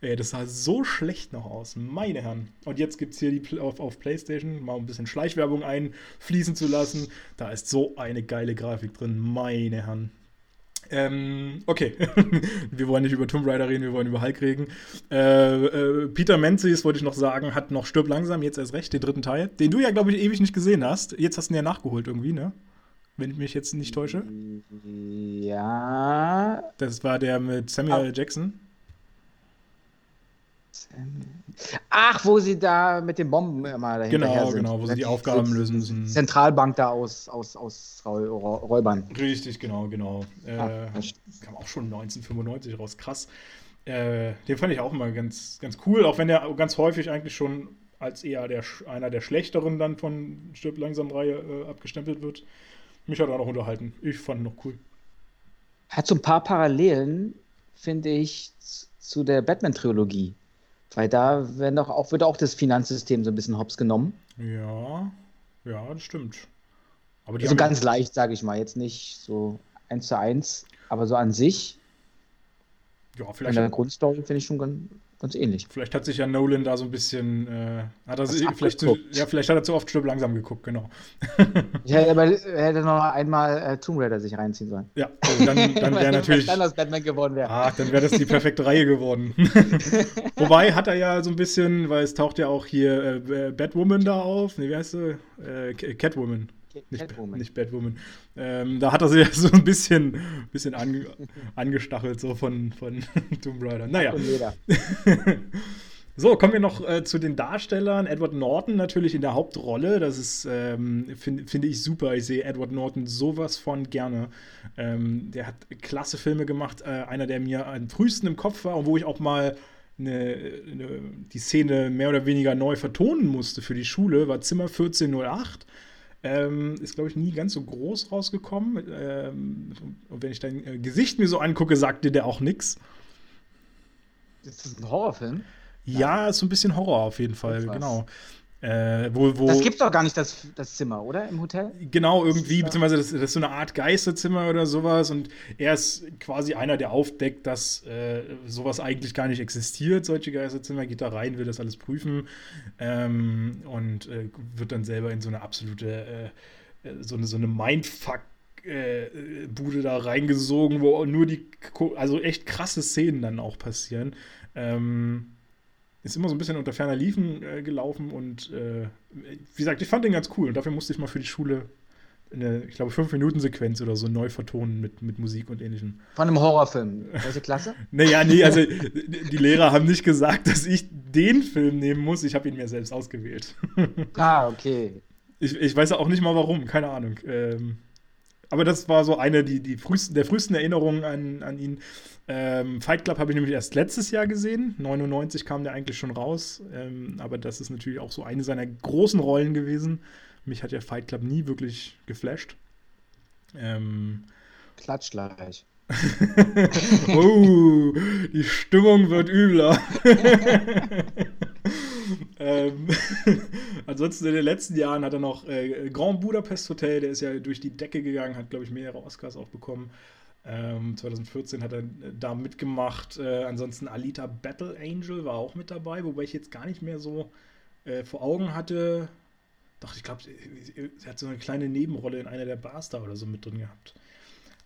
Ey, das sah so schlecht noch aus, meine Herren. Und jetzt gibt es hier die auf, auf PlayStation mal ein bisschen Schleichwerbung einfließen zu lassen. Da ist so eine geile Grafik drin, meine Herren. Ähm, okay, [LAUGHS] wir wollen nicht über Tomb Raider reden, wir wollen über Hulk reden. Äh, äh, Peter Menzies, wollte ich noch sagen, hat noch Stirb langsam, jetzt erst recht, den dritten Teil, den du ja, glaube ich, ewig nicht gesehen hast. Jetzt hast du ihn ja nachgeholt irgendwie, ne? Wenn ich mich jetzt nicht täusche. Ja. Das war der mit Samuel Jackson. Ach, wo sie da mit den Bomben immer dahinter Genau, sind. genau, wo sie die Aufgaben lösen müssen. Zentralbank da aus, aus, aus Räubern. Richtig, genau, genau. Äh, Ah, kam auch schon 1995 raus, krass. Äh, den fand ich auch immer ganz, ganz cool, auch wenn der ganz häufig eigentlich schon als eher der, einer der schlechteren dann von Stirb langsam Reihe äh, abgestempelt wird. Mich hat er auch noch unterhalten. Ich fand ihn noch cool. Hat so ein paar Parallelen, finde ich, zu der Batman-Trilogie. Weil da werden doch auch, wird auch das Finanzsystem so ein bisschen hops genommen. Ja, ja, das stimmt. Aber die Also ganz leicht, sage ich mal. Jetzt nicht so eins zu eins, aber so an sich, ja, in vielleicht, der Grundstory finde ich schon ganz, ganz ähnlich. vielleicht hat sich ja Nolan da so ein bisschen, äh, hat er sich, vielleicht, zu, ja, vielleicht hat er zu oft Stirb langsam geguckt, genau. [LAUGHS] Ich hätte aber er hätte noch einmal äh, Tomb Raider sich reinziehen sollen. Ja, also dann, [LAUGHS] dann wäre natürlich. dann aus Batman geworden wäre. Ach, dann wäre das die perfekte Reihe geworden. [LAUGHS] Wobei hat er ja so ein bisschen, weil es taucht ja auch hier äh, Batwoman da auf. Nee, wie heißt sie? Äh, Catwoman. Nicht, Catwoman. nicht Batwoman. Ähm, da hat er ja [LAUGHS] so ein bisschen, bisschen ange, angestachelt, so von, von [LAUGHS] Tomb Raider. Naja. [LAUGHS] So, kommen wir noch äh, zu den Darstellern. Edward Norton natürlich in der Hauptrolle. Das ist, ähm, finde find ich super. Ich sehe Edward Norton sowas von gerne. Ähm, der hat klasse Filme gemacht. Äh, einer, der mir am frühesten im Kopf war und wo ich auch mal eine, eine, die Szene mehr oder weniger neu vertonen musste für die Schule, war Zimmer 1408. Ähm, ist, glaube ich, nie ganz so groß rausgekommen. Ähm, und wenn ich dein äh, Gesicht mir so angucke, sagte der auch nichts. Ist das ein Horrorfilm? Ja, ist so ein bisschen Horror auf jeden Fall, genau. Äh, wo, wo, Das gibt doch gar nicht das, das Zimmer, oder? Im Hotel? Genau, irgendwie, beziehungsweise das, das ist so eine Art Geisterzimmer oder sowas und er ist quasi einer, der aufdeckt, dass äh, sowas eigentlich gar nicht existiert, solche Geisterzimmer, geht da rein, will das alles prüfen ähm, und äh, wird dann selber in so eine absolute, äh, äh, so eine, so eine Mindfuck- äh, Bude da reingesogen, wo nur die, also echt krasse Szenen dann auch passieren. Ähm, ist immer so ein bisschen unter ferner Liefen äh, gelaufen und äh, wie gesagt, ich fand den ganz cool und dafür musste ich mal für die Schule eine, ich glaube, 5-Minuten-Sequenz oder so neu vertonen mit, mit Musik und ähnlichem. Von einem Horrorfilm. Welche Klasse? [LAUGHS] Naja, nee, also die Lehrer haben nicht gesagt, dass ich den Film nehmen muss, ich habe ihn mir selbst ausgewählt. ah, okay. Ich, ich weiß auch nicht mal warum, keine Ahnung. Ähm, aber das war so eine die, die frühesten, der frühesten Erinnerungen an, an ihn. Ähm, Fight Club habe ich nämlich erst letztes Jahr gesehen. 99 kam der eigentlich schon raus. Ähm, aber das ist natürlich auch so eine seiner großen Rollen gewesen. Mich hat ja Fight Club nie wirklich geflasht. Ähm, Klatsch gleich. [LAUGHS] oh, die Stimmung wird übler. [LAUGHS] ähm, [LAUGHS] ansonsten in den letzten Jahren hat er noch äh, Grand Budapest Hotel, der ist ja durch die Decke gegangen, hat, glaube ich, mehrere Oscars auch bekommen. Ähm, 2014 hat er äh, da mitgemacht. Äh, ansonsten Alita Battle Angel war auch mit dabei, wobei ich jetzt gar nicht mehr so äh, vor Augen hatte. Doch, ich glaube, sie hat so eine kleine Nebenrolle in einer der Bars da oder so mit drin gehabt.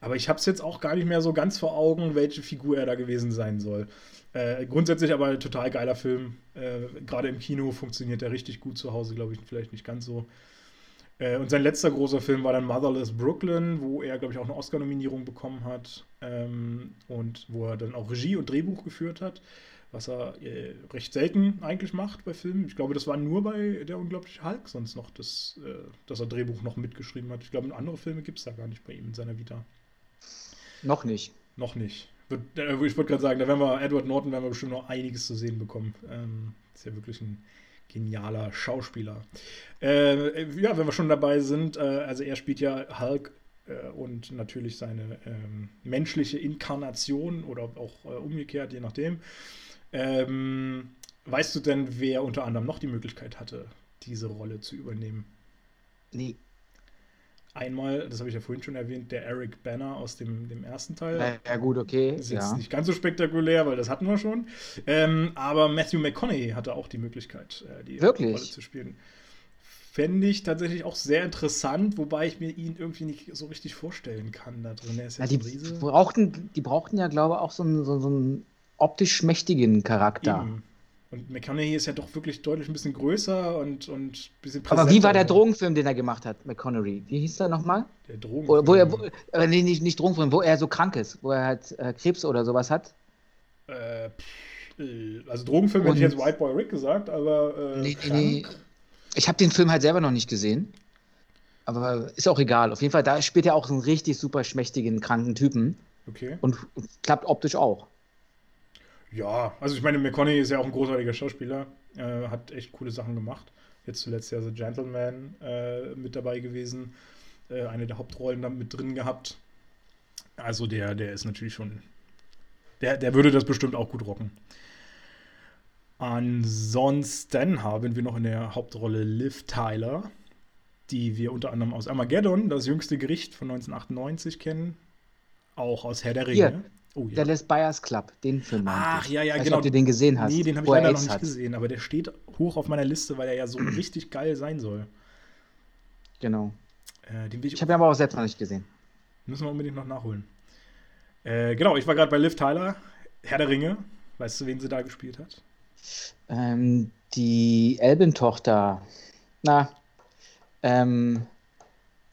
Aber ich habe es jetzt auch gar nicht mehr so ganz vor Augen, welche Figur er da gewesen sein soll. Äh, grundsätzlich aber ein total geiler Film. Äh, Gerade im Kino funktioniert er richtig gut zu Hause, glaube ich, vielleicht nicht ganz so. Äh, und sein letzter großer Film war dann Motherless Brooklyn, wo er, glaube ich, auch eine Oscar-Nominierung bekommen hat. Ähm, und wo er dann auch Regie und Drehbuch geführt hat, was er äh, recht selten eigentlich macht bei Filmen. Ich glaube, das war nur bei Der unglaubliche Hulk sonst noch, das, äh, dass er Drehbuch noch mitgeschrieben hat. Ich glaube, andere Filme gibt es da gar nicht bei ihm in seiner Vita. Noch nicht. Noch nicht. Äh, ich wollte gerade sagen, da werden wir Edward Norton werden wir bestimmt noch einiges zu sehen bekommen. Ähm, ist ja wirklich ein genialer Schauspieler. Äh, ja, wenn wir schon dabei sind, äh, also er spielt ja Hulk äh, und natürlich seine ähm, menschliche Inkarnation oder auch äh, umgekehrt, je nachdem. Ähm, weißt du denn, wer unter anderem noch die Möglichkeit hatte, diese Rolle zu übernehmen? Nee. Einmal, das habe ich ja vorhin schon erwähnt, der Eric Banner aus dem, dem ersten Teil. Ja, gut, okay. Ist jetzt ja. nicht ganz so spektakulär, weil das hatten wir schon. Ähm, aber Matthew McConaughey hatte auch die Möglichkeit, äh, die Wirklich? Rolle zu spielen. Fände ich tatsächlich auch sehr interessant, wobei ich mir ihn irgendwie nicht so richtig vorstellen kann da drin. Er ist ja, die, Riese. brauchten, die brauchten ja, glaube ich, auch so einen, so, so einen optisch mächtigen Charakter. Eben. Und McConaughey ist ja doch wirklich deutlich ein bisschen größer und, und ein bisschen Aber wie war der präsenter. Drogenfilm, den er gemacht hat, McConaughey? Wie hieß der nochmal? Der Drogen. Wo, wo er, wo, äh, nee, nicht, nicht Drogenfilm, wo er so krank ist, wo er halt äh, Krebs oder sowas hat. äh, äh, also Drogenfilm hätte ich Und- jetzt White Boy Rick gesagt, aber äh, Nee, nee. Ich habe den Film halt selber noch nicht gesehen. Aber ist auch egal. Auf jeden Fall, da spielt er auch so einen richtig super schmächtigen, kranken Typen. Okay. Und klappt optisch auch. Ja, also ich meine, McConaughey ist ja auch ein großartiger Schauspieler, äh, hat echt coole Sachen gemacht. Jetzt zuletzt ja The Gentleman äh, mit dabei gewesen, äh, eine der Hauptrollen da mit drin gehabt. Also der, der ist natürlich schon, der, der würde das bestimmt auch gut rocken. Ansonsten haben wir noch in der Hauptrolle Liv Tyler, die wir unter anderem aus Armageddon, das jüngste Gericht von 1998 kennen, auch aus Herr der Ringe. Oh, ja. Dallas Buyers Club, den Film. Ach, ich. ja, ja, Weiß nicht, genau. Ob du den gesehen hast. Nee, den habe ich er leider noch nicht hat. gesehen, aber der steht hoch auf meiner Liste, weil er ja so [CLEARS THROAT] richtig geil sein soll. Genau. Äh, ich, Ich habe ihn aber auch selbst noch nicht gesehen. müssen wir unbedingt noch nachholen. Äh, genau, ich war gerade bei Liv Tyler, Herr der Ringe. Weißt du, wen sie da gespielt hat? Ähm, die Elbentochter. Na, ähm,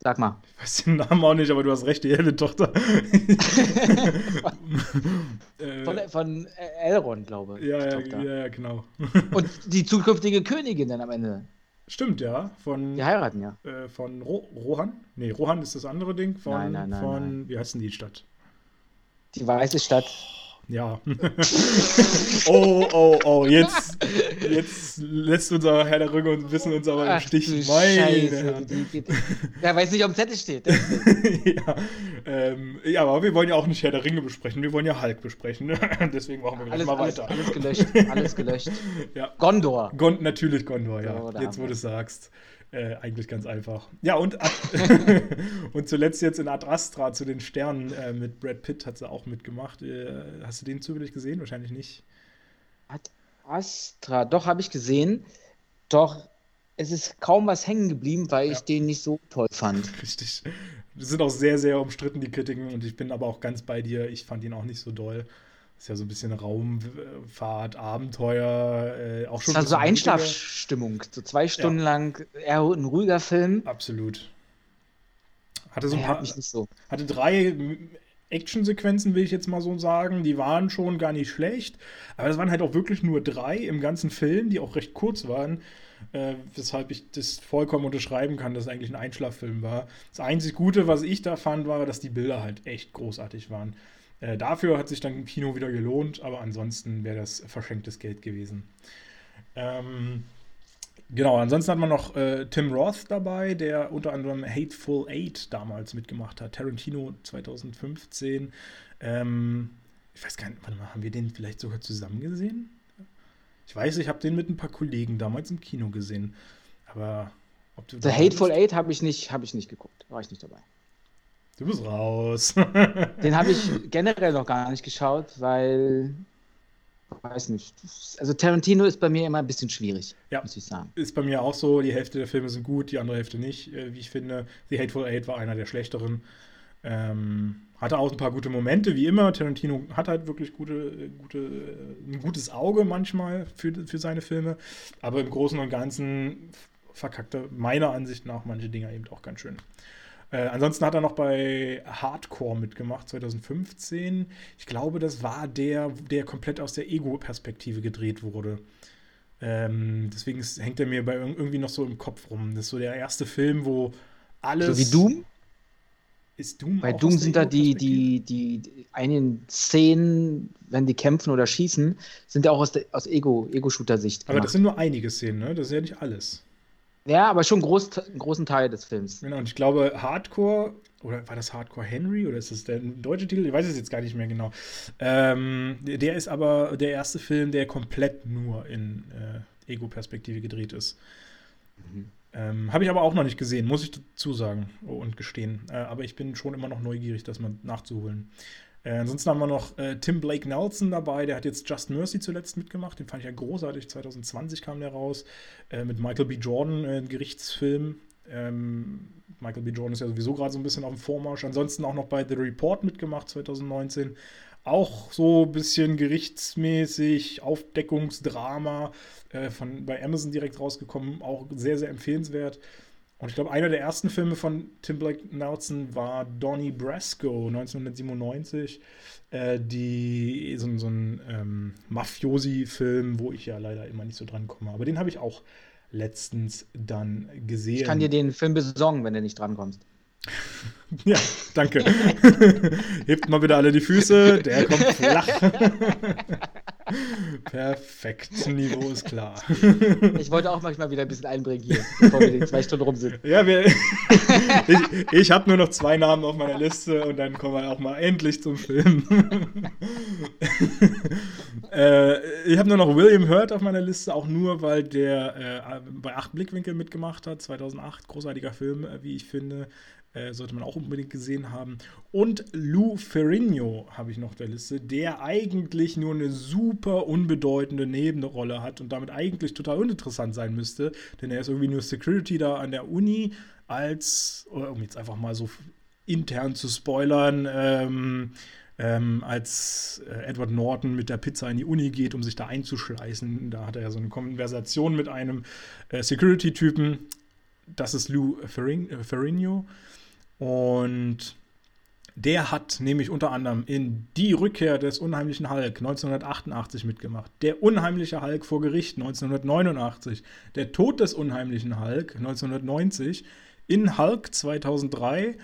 sag mal. Ich weiß den Namen auch nicht, aber du hast recht, die Elben-Tochter. [LAUGHS] Von, äh, von Elrond, glaube ich. ja, ja, Tochter. ja, ja, genau. Und die zukünftige Königin dann am Ende. Stimmt, ja. Von, Die heiraten ja. äh, von Ro Rohan? Nee, Rohan ist das andere Ding. Von, Nein, nein, nein, von nein. wie heißt denn die Stadt? Die weiße Stadt. Ja. [LAUGHS] oh, oh, oh, jetzt, jetzt lässt unser Herr der Ringe und wissen uns aber im Ach, Stich. Meine wer weiß nicht, ob im Zettel steht. [LAUGHS] ja, ähm, ja, aber wir wollen ja auch nicht Herr der Ringe besprechen, wir wollen ja Hulk besprechen. [LAUGHS] Deswegen machen wir gleich Alles, mal alles, weiter. alles gelöscht. Alles gelöscht. Ja. Gondor. Gon natürlich Gondor, ja. Da jetzt, wo du es sagst. Äh, eigentlich ganz einfach. Ja, und, Ad [LAUGHS] und zuletzt jetzt in Ad Astra zu den Sternen äh, mit Brad Pitt hat sie auch mitgemacht. Äh, hast du den zufällig gesehen? Wahrscheinlich nicht. Ad Astra. Doch, habe ich gesehen. Doch, es ist kaum was hängen geblieben, weil ich Ja. den nicht so toll fand. [LAUGHS] Richtig. Die sind auch sehr, sehr umstritten, die Kritiken. Und ich bin aber auch ganz bei dir. Ich fand ihn auch nicht so doll. Ist ja so ein bisschen Raumfahrt, Abenteuer, äh, auch schon. war ein so bisschen Einschlafstimmung. So zwei Stunden lang eher ein ruhiger Film. Absolut. Hatte so ein paar, so. hatte drei Actionsequenzen, will ich jetzt mal so sagen. Die waren schon gar nicht schlecht. Aber das waren halt auch wirklich nur drei im ganzen Film, die auch recht kurz waren. Äh, weshalb ich das vollkommen unterschreiben kann, dass es eigentlich ein Einschlaffilm war. Das einzig Gute, was ich da fand, war, dass die Bilder halt echt großartig waren. Äh, dafür hat sich dann im Kino wieder gelohnt, aber ansonsten wäre das verschenktes Geld gewesen. Ähm, genau, ansonsten hat man noch äh, Tim Roth dabei, der unter anderem Hateful Eight damals mitgemacht hat. Tarantino 2015. Ähm, ich weiß gar nicht, warte mal, haben wir den vielleicht sogar zusammen gesehen? Ich weiß, ich habe den mit ein paar Kollegen damals im Kino gesehen. Aber ob du The Hateful? Eight habe ich, nicht, hab ich nicht geguckt. War ich nicht dabei. Du bist raus. [LAUGHS] Den habe ich generell noch gar nicht geschaut, weil. Weiß nicht. Also Tarantino ist bei mir immer ein bisschen schwierig, Ja. muss ich sagen. ist bei mir auch so. Die Hälfte der Filme sind gut, die andere Hälfte nicht, äh, wie ich finde. The Hateful Eight war einer der schlechteren. Ähm, hatte auch ein paar gute Momente, wie immer. Tarantino hat halt wirklich gute, gute, ein gutes Auge manchmal für, für seine Filme. Aber im Großen und Ganzen verkackt er meiner Ansicht nach manche Dinger eben auch ganz schön. Äh, ansonsten hat er noch bei Hardcore mitgemacht, 2015. Ich glaube, das war der, der komplett aus der Ego-Perspektive gedreht wurde. Ähm, deswegen ist, hängt er mir bei irg- irgendwie noch so im Kopf rum. Das ist so der erste Film, wo alles. So wie Doom. Ist Doom Bei auch Doom sind da die, Ego-Perspektive? die, die einigen Szenen, wenn die kämpfen oder schießen, sind ja auch aus, der, aus Ego, Ego-Shooter-Sicht. Aber das sind nur einige Szenen, ne? Das ist ja nicht alles. Ja, aber schon groß, einen großen Teil des Films. Genau, und ich glaube, Hardcore, oder war das Hardcore Henry, oder ist das der deutsche Titel? Ich weiß es jetzt gar nicht mehr genau. Ähm, der- ist aber der erste Film, der komplett nur in äh, Ego-Perspektive gedreht ist. Ähm, Habe ich aber auch noch nicht gesehen, muss ich dazu sagen und gestehen. Äh, aber ich bin schon immer noch neugierig, das mal nachzuholen. Äh, ansonsten haben wir noch äh, Tim Blake Nelson dabei, der hat jetzt Just Mercy zuletzt mitgemacht. Den fand ich ja großartig. 2020 kam der raus. Äh, mit Michael B. Jordan, äh, Gerichtsfilm. Ähm, Michael B. Jordan ist ja sowieso gerade so ein bisschen auf dem Vormarsch. Ansonsten auch noch bei The Report mitgemacht 2019. Auch so ein bisschen gerichtsmäßig, Aufdeckungsdrama äh, von, bei Amazon direkt rausgekommen. Auch sehr, sehr empfehlenswert. Und ich glaube, einer der ersten Filme von Tim Blake Nelson war Donnie Brasco 1997. Äh, die, so, so ein ähm, Mafiosi-Film, wo ich ja leider immer nicht so dran komme. Aber den habe ich auch letztens dann gesehen. Ich kann dir den Film besorgen, wenn du nicht drankommst. [LAUGHS] Ja, danke. [LAUGHS] Hebt mal wieder alle die Füße, der kommt flach. [LAUGHS] Perfekt, Niveau ist klar. [LAUGHS] Ich wollte auch manchmal wieder ein bisschen einbringen hier, bevor wir die zwei Stunden rum sind. Ja, wir, [LAUGHS] ich, ich habe nur noch zwei Namen auf meiner Liste und dann kommen wir auch mal endlich zum Film. [LAUGHS] äh, ich habe nur noch William Hurt auf meiner Liste, auch nur, weil der äh, bei Acht Blickwinkel mitgemacht hat, 2008, großartiger Film, äh, wie ich finde. Äh, sollte man auch unbedingt gesehen haben. Und Lou Ferrigno habe ich noch der Liste, der eigentlich nur eine super unbedeutende Nebenrolle hat und damit eigentlich total uninteressant sein müsste, denn er ist irgendwie nur Security da an der Uni als, um jetzt einfach mal so intern zu spoilern, ähm, ähm, als äh, Edward Norton mit der Pizza in die Uni geht, um sich da einzuschleißen. Da hat er ja so eine Konversation mit einem äh, Security-Typen. Das ist Lou Ferrigno. Und der hat nämlich unter anderem in Die Rückkehr des unheimlichen Hulk 1988 mitgemacht. Der unheimliche Hulk vor Gericht 1989. Der Tod des unheimlichen Hulk 1990. In Hulk 2003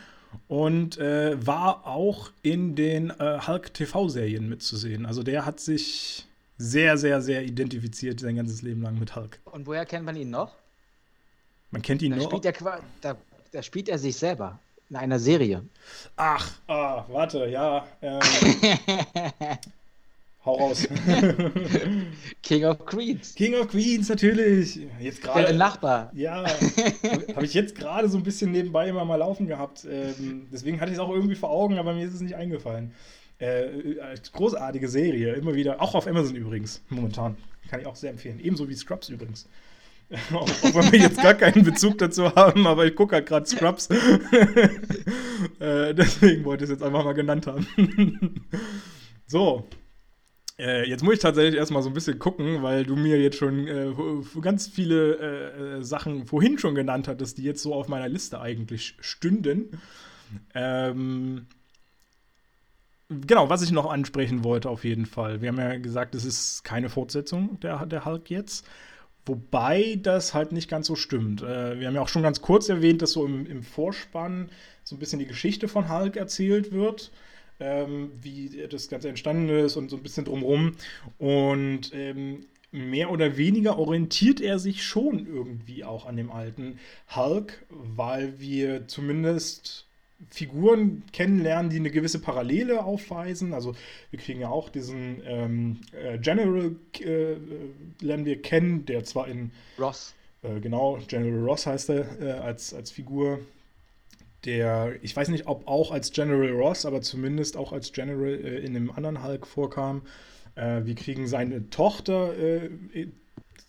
und äh, war auch in den äh, Hulk TV-Serien mitzusehen. Also der hat sich sehr, sehr, sehr identifiziert sein ganzes Leben lang mit Hulk. Und woher kennt man ihn noch? Man kennt ihn da noch. Spielt er, da, da spielt er sich selber in einer Serie. Ach, ah, warte, ja. Ähm, [LAUGHS] hau raus. [LAUGHS] King of Queens. King of Queens, natürlich. Jetzt gerade. Der Nachbar. Ja, [LAUGHS] habe ich jetzt gerade so ein bisschen nebenbei immer mal laufen gehabt. Ähm, deswegen hatte ich es auch irgendwie vor Augen, aber mir ist es nicht eingefallen. Äh, äh, großartige Serie, immer wieder. Auch auf Amazon übrigens, momentan. Kann ich auch sehr empfehlen. Ebenso wie Scrubs übrigens. Auch wenn wir jetzt gar keinen Bezug dazu haben, aber ich gucke halt gerade Scrubs. [LAUGHS] äh, deswegen wollte ich es jetzt einfach mal genannt haben. so. Äh, jetzt muss ich tatsächlich erstmal so ein bisschen gucken, weil du mir jetzt schon äh, ganz viele äh, äh, Sachen vorhin schon genannt hattest, die jetzt so auf meiner Liste eigentlich stünden. Ähm, genau, was ich noch ansprechen wollte auf jeden Fall. Wir haben ja gesagt, es ist keine Fortsetzung der, der Hulk jetzt. Wobei das halt nicht ganz so stimmt. Äh, wir haben ja auch schon ganz kurz erwähnt, dass so im, im Vorspann so ein bisschen die Geschichte von Hulk erzählt wird. Ähm, wie das Ganze entstanden ist und so ein bisschen drumrum. Und ähm, mehr oder weniger orientiert er sich schon irgendwie auch an dem alten Hulk, weil wir zumindest Figuren kennenlernen, die eine gewisse Parallele aufweisen. Also wir kriegen ja auch diesen ähm, äh, General äh, lernen wir kennen, der zwar in Ross. Äh, genau, General Ross heißt er äh, als, als Figur. Der, ich weiß nicht, ob auch als General Ross, aber zumindest auch als General äh, in einem anderen Hulk vorkam. Äh, wir kriegen seine Tochter,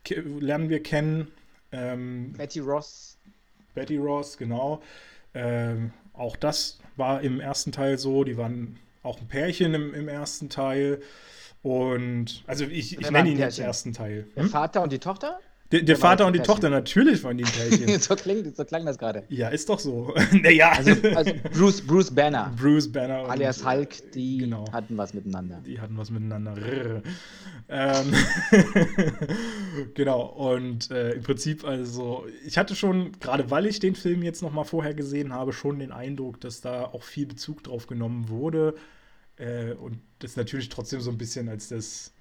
lernen wir kennen. Ähm, Betty Ross. Betty Ross, genau. Ähm, auch das war im ersten Teil so. Die waren auch ein Pärchen im, im ersten Teil. Und also ich, ich nenne ihn jetzt ersten Teil. Hm? Der Vater und die Tochter? Der, der Vater und die Tochter, natürlich waren die ein [LAUGHS] Pärchen. so, klingt, so klang das gerade. Ja, ist doch so. [LAUGHS] naja. Also, also, Bruce, Bruce Banner. Bruce Banner. Alias und, Hulk, die genau. hatten was miteinander. Die hatten was miteinander. ähm, [LAUGHS] genau, und äh, im Prinzip also, ich hatte schon, gerade weil ich den Film jetzt noch mal vorher gesehen habe, schon den Eindruck, dass da auch viel Bezug drauf genommen wurde. Äh, und das natürlich trotzdem so ein bisschen als das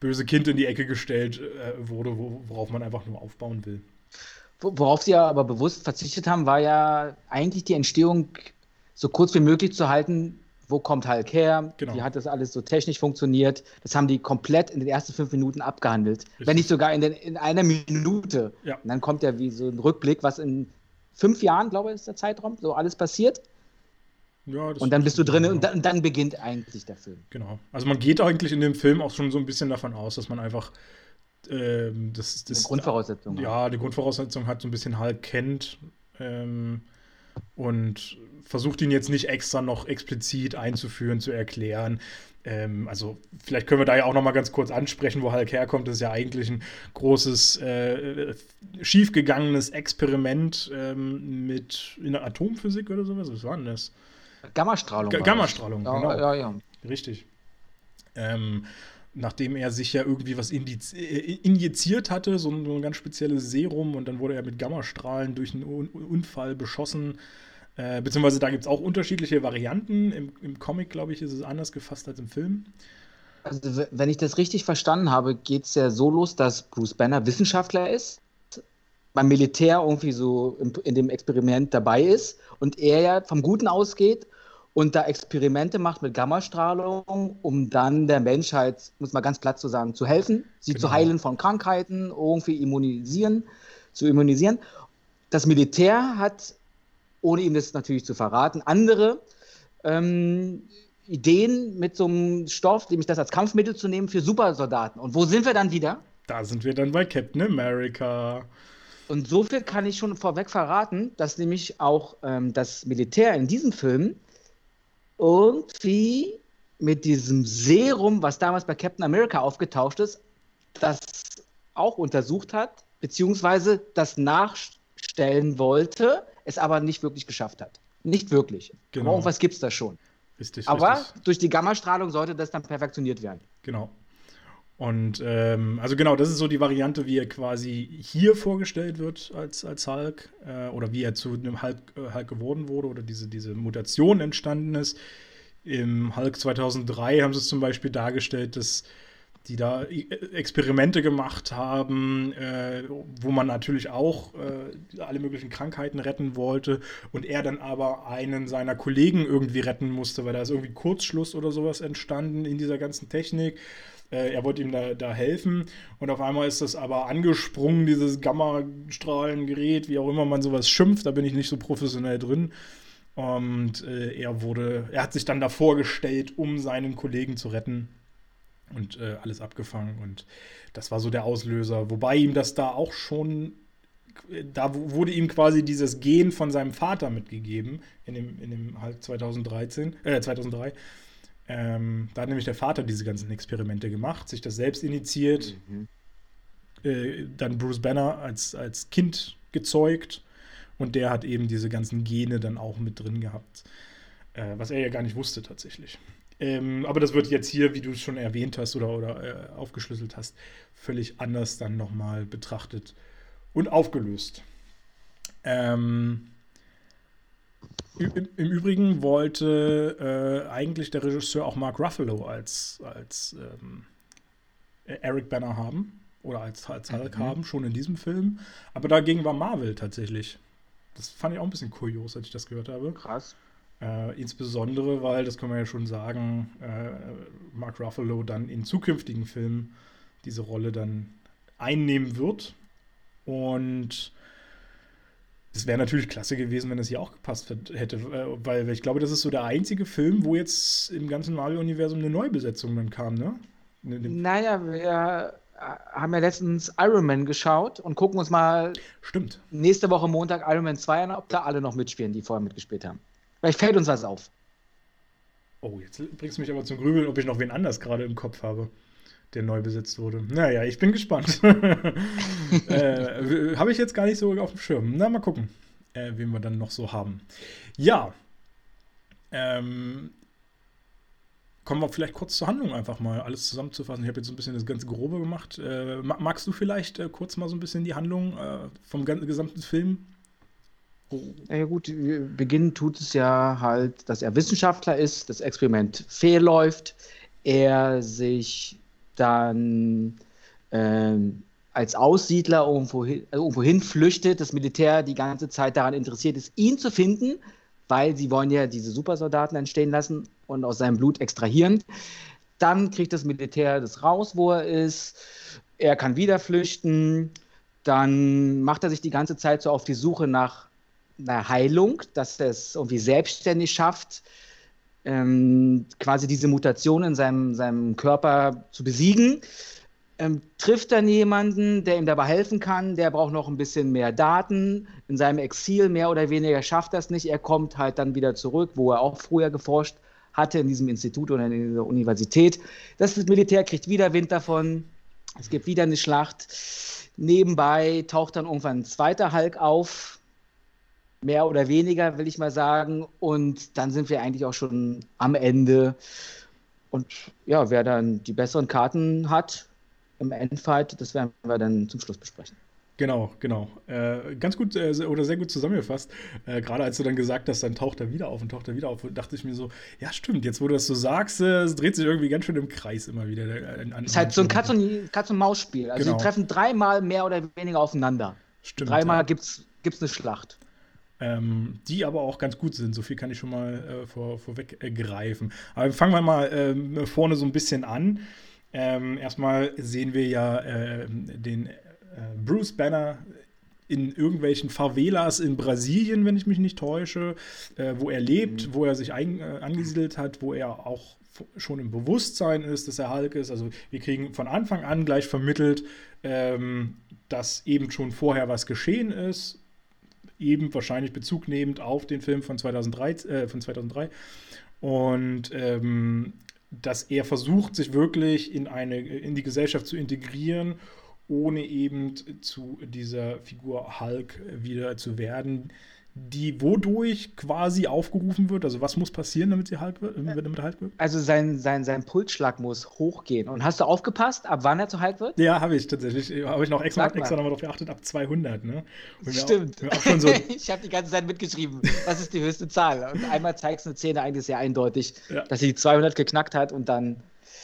böse Kind in die Ecke gestellt äh, wurde, worauf man einfach nur aufbauen will. Worauf sie ja aber bewusst verzichtet haben, war ja eigentlich die Entstehung so kurz wie möglich zu halten, wo kommt Hulk her, Genau. wie hat das alles so technisch funktioniert. Das haben die komplett in den ersten fünf Minuten abgehandelt. Richtig. Wenn nicht sogar in, den, in einer Minute. Ja. Und dann kommt ja wie so ein Rückblick, was in fünf Jahren, glaube ich, ist der Zeitraum, so alles passiert. Ja, Und dann bist du drin genau. und dann, dann beginnt eigentlich der Film. Genau. Also man geht eigentlich in dem Film auch schon so ein bisschen davon aus, dass man einfach ähm, das, das Eine Grundvoraussetzung. Ja, die Grundvoraussetzung hat so ein bisschen Hulk kennt ähm, und versucht ihn jetzt nicht extra noch explizit einzuführen, zu erklären. Ähm, also vielleicht können wir da ja auch noch mal ganz kurz ansprechen, wo Hulk herkommt. Das ist ja eigentlich ein großes äh, schiefgegangenes Experiment ähm, mit in der Atomphysik oder sowas. Was war denn das? Gammastrahlung. Ga- war Gammastrahlung, ja, genau. Ja, ja. Richtig. Ähm, nachdem er sich ja irgendwie was äh, injiziert hatte, so ein, so ein ganz spezielles Serum, und dann wurde er mit Gammastrahlen durch einen Un Unfall beschossen. Äh, beziehungsweise da gibt es auch unterschiedliche Varianten. Im, im Comic, glaube ich, ist es anders gefasst als im Film. Also, wenn ich das richtig verstanden habe, geht es ja so los, dass Bruce Banner Wissenschaftler ist, beim Militär irgendwie so in, in dem Experiment dabei ist und er ja vom Guten ausgeht und da Experimente macht mit Gammastrahlung, um dann der Menschheit, muss man ganz platt zu sagen, zu helfen, sie Genau. zu heilen von Krankheiten, irgendwie immunisieren, zu immunisieren. Das Militär hat, ohne ihm das natürlich zu verraten, andere ähm, Ideen mit so einem Stoff, nämlich das als Kampfmittel zu nehmen für Supersoldaten. Und wo sind wir dann wieder? Da sind wir dann bei Captain America. Und so viel kann ich schon vorweg verraten, dass nämlich auch ähm, das Militär in diesem Film irgendwie mit diesem Serum, was damals bei Captain America aufgetaucht ist, das auch untersucht hat, beziehungsweise das nachstellen wollte, es aber nicht wirklich geschafft hat. Nicht wirklich. Genau. Aber irgendwas gibt es da schon. Richtig, Aber richtig. durch die Gammastrahlung sollte das dann perfektioniert werden. Genau. Und ähm, also genau, das ist so die Variante, wie er quasi hier vorgestellt wird als, als Hulk äh, oder wie er zu einem Hulk, äh, Hulk geworden wurde oder diese, diese Mutation entstanden ist. Im Hulk 2003 haben sie es zum Beispiel dargestellt, dass die da I- Experimente gemacht haben, äh, wo man natürlich auch äh, alle möglichen Krankheiten retten wollte und er dann aber einen seiner Kollegen irgendwie retten musste, weil da ist irgendwie Kurzschluss oder sowas entstanden in dieser ganzen Technik. Äh, er wollte ihm da, da helfen und auf einmal ist das aber angesprungen, dieses Gammastrahlengerät, wie auch immer man sowas schimpft, da bin ich nicht so professionell drin. Und äh, er wurde, er hat sich dann davor gestellt, um seinen Kollegen zu retten und äh, alles abgefangen. Und das war so der Auslöser. Wobei ihm das da auch schon, da wurde ihm quasi dieses Gen von seinem Vater mitgegeben, in dem, in dem halt 2013, äh, 2003. Ähm, da hat nämlich der Vater diese ganzen Experimente gemacht, sich das selbst initiiert, äh, dann Bruce Banner als, als Kind gezeugt und der hat eben diese ganzen Gene dann auch mit drin gehabt, äh, was er ja gar nicht wusste tatsächlich. Ähm, aber das wird jetzt hier, wie du es schon erwähnt hast oder, oder äh, aufgeschlüsselt hast, völlig anders dann nochmal betrachtet und aufgelöst. Ähm, Im, Im Übrigen wollte äh, eigentlich der Regisseur auch Mark Ruffalo als, als ähm, Eric Banner haben oder als, als Hulk Mhm. haben, schon in diesem Film. Aber dagegen war Marvel tatsächlich. Das fand ich auch ein bisschen kurios, als ich das gehört habe. Krass. Äh, insbesondere, weil, das kann man ja schon sagen, äh, Mark Ruffalo dann in zukünftigen Filmen diese Rolle dann einnehmen wird. Und es wäre natürlich klasse gewesen, wenn das hier auch gepasst hätt- hätte, äh, weil ich glaube, das ist so der einzige Film, wo jetzt im ganzen Marvel-Universum eine Neubesetzung dann kam, ne? Ne- ne- Naja, wir äh, haben ja letztens Iron Man geschaut und gucken uns mal Stimmt. nächste Woche Montag Iron Man 2 an, ob da alle noch mitspielen, die vorher mitgespielt haben. Vielleicht fällt uns was auf. Oh, jetzt bringst du mich aber zum Grübeln, ob ich noch wen anders gerade im Kopf habe, der neu besetzt wurde. Naja, ich bin gespannt. [LAUGHS] äh, habe ich jetzt gar nicht so auf dem Schirm. Na, mal gucken, äh, wen wir dann noch so haben. Ja. Ähm, kommen wir vielleicht kurz zur Handlung einfach mal, alles zusammenzufassen. Ich habe jetzt so ein bisschen das ganze Grobe gemacht. Äh, ma- magst du vielleicht äh, kurz mal so ein bisschen die Handlung äh, vom gesamten Film? Ja gut, beginnen tut es ja halt, dass er Wissenschaftler ist, das Experiment fehlläuft, er sich dann ähm, als Aussiedler irgendwo hin, äh, irgendwo hin flüchtet, das Militär die ganze Zeit daran interessiert ist, ihn zu finden, weil sie wollen ja diese Supersoldaten entstehen lassen und aus seinem Blut extrahieren. Dann kriegt das Militär das raus, wo er ist. Er kann wieder flüchten. Dann macht er sich die ganze Zeit so auf die Suche nach einer Heilung, dass er es irgendwie selbstständig schafft, ähm, quasi diese Mutation in seinem, seinem Körper zu besiegen. Ähm, trifft dann jemanden, der ihm dabei helfen kann, der braucht noch ein bisschen mehr Daten. In seinem Exil mehr oder weniger schafft das nicht. Er kommt halt dann wieder zurück, wo er auch früher geforscht hatte, in diesem Institut oder in dieser Universität. Das Militär kriegt wieder Wind davon. Es gibt wieder eine Schlacht. Nebenbei taucht dann irgendwann ein zweiter Hulk auf, mehr oder weniger, will ich mal sagen. Und dann sind wir eigentlich auch schon am Ende. Und ja, wer dann die besseren Karten hat im Endfight, das werden wir dann zum Schluss besprechen. Genau, genau. Äh, ganz gut äh, oder sehr gut zusammengefasst. Äh, Gerade als du dann gesagt hast, dann taucht er wieder auf und taucht er wieder auf, dachte ich mir so, ja stimmt, jetzt wo du das so sagst, äh, es dreht sich irgendwie ganz schön im Kreis immer wieder. Äh, an, an, ist halt so ein Katz- und, Katz und Maus-Spiel. Also genau. sie treffen dreimal mehr oder weniger aufeinander. Stimmt. Dreimal ja. gibt's, gibt's eine Schlacht. Ähm, die aber auch ganz gut sind. So viel kann ich schon mal äh, vor, vorweg greifen. Aber fangen wir mal ähm, vorne so ein bisschen an. Ähm, erstmal sehen wir ja äh, den äh, Bruce Banner in irgendwelchen Favelas in Brasilien, wenn ich mich nicht täusche, äh, wo er lebt, mhm. wo er sich ein, äh, angesiedelt hat, wo er auch schon im Bewusstsein ist, dass er Hulk ist. Also wir kriegen von Anfang an gleich vermittelt, ähm, dass eben schon vorher was geschehen ist, eben wahrscheinlich Bezug nehmend auf den Film von 2003. Äh, von 2003. Und ähm, dass er versucht, sich wirklich in, eine, in die Gesellschaft zu integrieren ohne eben zu dieser Figur Hulk wieder zu werden, die wodurch quasi aufgerufen wird? Also was muss passieren, damit sie Hulk wird, damit Hulk wird? Also sein, sein, sein Pulsschlag muss hochgehen. Und hast du aufgepasst, ab wann er zu Hulk wird? Ja, habe ich tatsächlich. Habe ich noch extra, extra nochmal darauf geachtet, ab 200. Ne? Stimmt. Auch, auch so [LAUGHS] ich habe die ganze Zeit mitgeschrieben, was ist die höchste Zahl? Und einmal zeigt es eine Szene eigentlich sehr eindeutig, ja. dass sie die 200 geknackt hat und dann,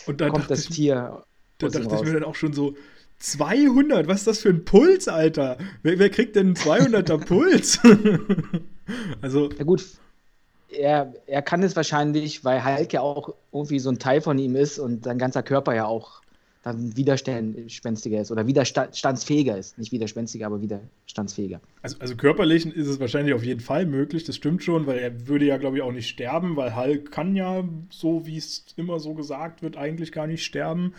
und dann kommt das ich, Tier. Da dachte ich mir dann auch schon so, 200, was ist das für ein Puls, Alter? Wer, wer kriegt denn einen 200er [LAUGHS] Puls? [LAUGHS] also. Ja, gut. Er, er kann es wahrscheinlich, weil Hulk ja auch irgendwie so ein Teil von ihm ist und sein ganzer Körper ja auch dann widerstandsfähiger ist oder widerstandsfähiger ist. Nicht widerspenstiger, aber widerstandsfähiger. Also, also körperlich ist es wahrscheinlich auf jeden Fall möglich, das stimmt schon, weil er würde ja, glaube ich, auch nicht sterben, weil Hulk kann ja, so wie es immer so gesagt wird, eigentlich gar nicht sterben.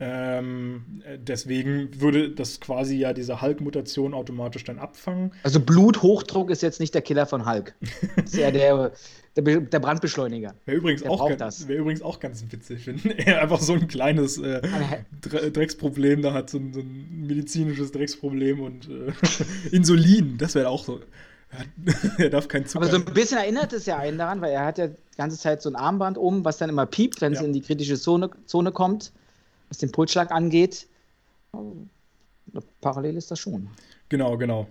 Ähm, deswegen würde das quasi ja diese Hulk-Mutation automatisch dann abfangen. Also Bluthochdruck ist jetzt nicht der Killer von Hulk. Das ist ja der, der, der Brandbeschleuniger. Wäre übrigens, wär übrigens auch ganz witzig, wenn [LAUGHS] er einfach so ein kleines äh, Drecksproblem da hat, so ein, so ein medizinisches Drecksproblem und äh, [LAUGHS] Insulin, das wäre auch so. er [LAUGHS] darf kein Zucker. Aber so ein bisschen erinnert es ja einen daran, weil er hat ja die ganze Zeit so ein Armband um, was dann immer piept, wenn es ja. in die kritische Zone, Zone kommt was den Pulsschlag angeht. Parallel ist das schon. Genau, genau.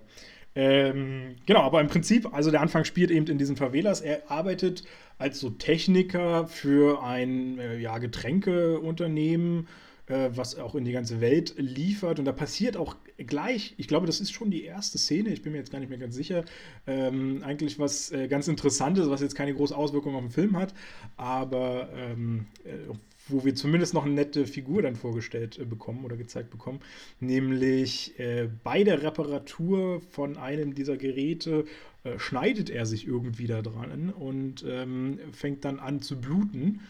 Ähm, genau, aber im Prinzip, also der Anfang spielt eben in diesen Favelas. Er arbeitet als so Techniker für ein äh, ja, Getränkeunternehmen, äh, was auch in die ganze Welt liefert. Und da passiert auch gleich, ich glaube, das ist schon die erste Szene, ich bin mir jetzt gar nicht mehr ganz sicher, ähm, eigentlich was äh, ganz Interessantes, was jetzt keine große Auswirkung auf den Film hat, aber ähm, äh, wo wir zumindest noch eine nette Figur dann vorgestellt äh, bekommen oder gezeigt bekommen, nämlich äh, bei der Reparatur von einem dieser Geräte äh, schneidet er sich irgendwie da dran und ähm, fängt dann an zu bluten.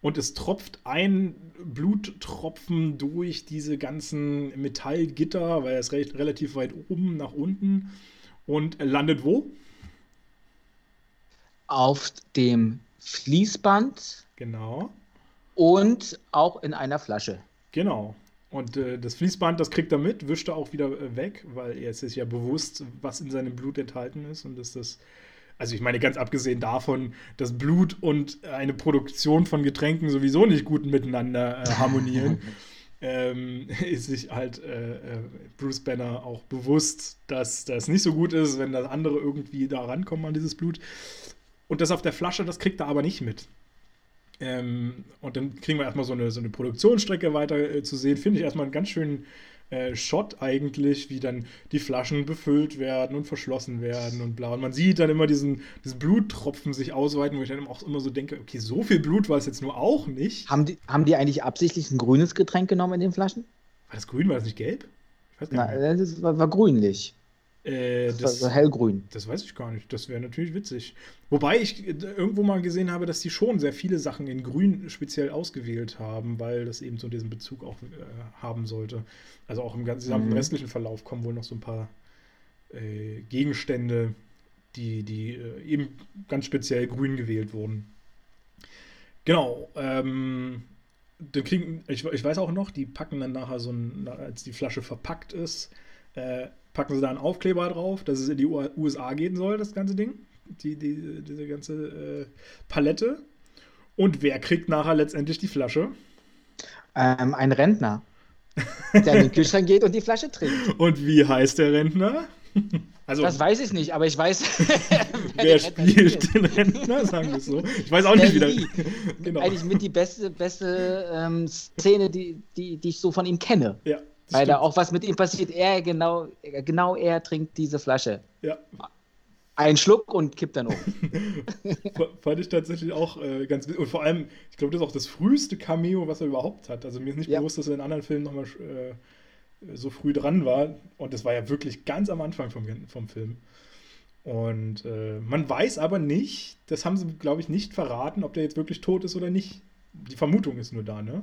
Und es tropft ein Bluttropfen durch diese ganzen Metallgitter, weil er ist recht, relativ weit oben nach unten und landet wo? Auf dem Fließband. Genau und auch in einer Flasche. Genau. Und äh, das Fließband, das kriegt er mit, wischt er auch wieder äh, weg, weil er ist sich ja bewusst, was in seinem Blut enthalten ist und dass das. Also ich meine, ganz abgesehen davon, dass Blut und eine Produktion von Getränken sowieso nicht gut miteinander äh, [LAUGHS] harmonieren, ähm, [LAUGHS] ist sich halt äh, äh, Bruce Banner auch bewusst, dass das nicht so gut ist, wenn das andere irgendwie da rankommen an dieses Blut. Und das auf der Flasche, das kriegt er aber nicht mit. Ähm, und dann kriegen wir erstmal so eine, so eine Produktionsstrecke weiter äh, zu sehen. Finde ich erstmal einen ganz schönen äh, Shot eigentlich, wie dann die Flaschen befüllt werden und verschlossen werden und bla. Und man sieht dann immer diesen, diesen Bluttropfen sich ausweiten, wo ich dann auch immer so denke, okay, so viel Blut war es jetzt nur auch nicht. Haben die, haben die eigentlich absichtlich ein grünes Getränk genommen in den Flaschen? War das grün, war das nicht gelb? Ich weiß gar nicht. Na, das war, war grünlich. Äh, das, das war hellgrün. Das weiß ich gar nicht. Das wäre natürlich witzig. Wobei ich äh, irgendwo mal gesehen habe, dass die schon sehr viele Sachen in grün speziell ausgewählt haben, weil das eben so diesen Bezug auch äh, haben sollte. Also auch im gesamten mhm. restlichen Verlauf kommen wohl noch so ein paar äh, Gegenstände, die, die äh, eben ganz speziell grün gewählt wurden. Genau. Ähm, dann kriegen, ich, ich weiß auch noch, die packen dann nachher so ein, als die Flasche verpackt ist, äh, packen sie da einen Aufkleber drauf, dass es in die USA gehen soll, das ganze Ding. Die, die, diese ganze äh, Palette. Und wer kriegt nachher letztendlich die Flasche? Ähm, ein Rentner, der in den Kühlschrank geht und die Flasche trinkt. [LAUGHS] Und wie heißt der Rentner? Also, das weiß ich nicht, aber ich weiß. [LAUGHS] wer spielt den Rentner, sagen wir so. Ich weiß auch nicht, wie der. [LAUGHS] genau. Eigentlich mit die beste, beste ähm, Szene, die, die, die ich so von ihm kenne. Ja. Weil stimmt. da auch was mit ihm passiert. Er genau, genau er trinkt diese Flasche. Ja. Ein Schluck und kippt dann um. [LAUGHS] Fand ich tatsächlich auch äh, ganz Und vor allem, ich glaube, das ist auch das früheste Cameo, was er überhaupt hat. Also mir ist nicht ja. bewusst, dass er in anderen Filmen nochmal äh, so früh dran war. Und das war ja wirklich ganz am Anfang vom, vom Film. Und äh, man weiß aber nicht, das haben sie, glaube ich, nicht verraten, ob der jetzt wirklich tot ist oder nicht. Die Vermutung ist nur da, ne?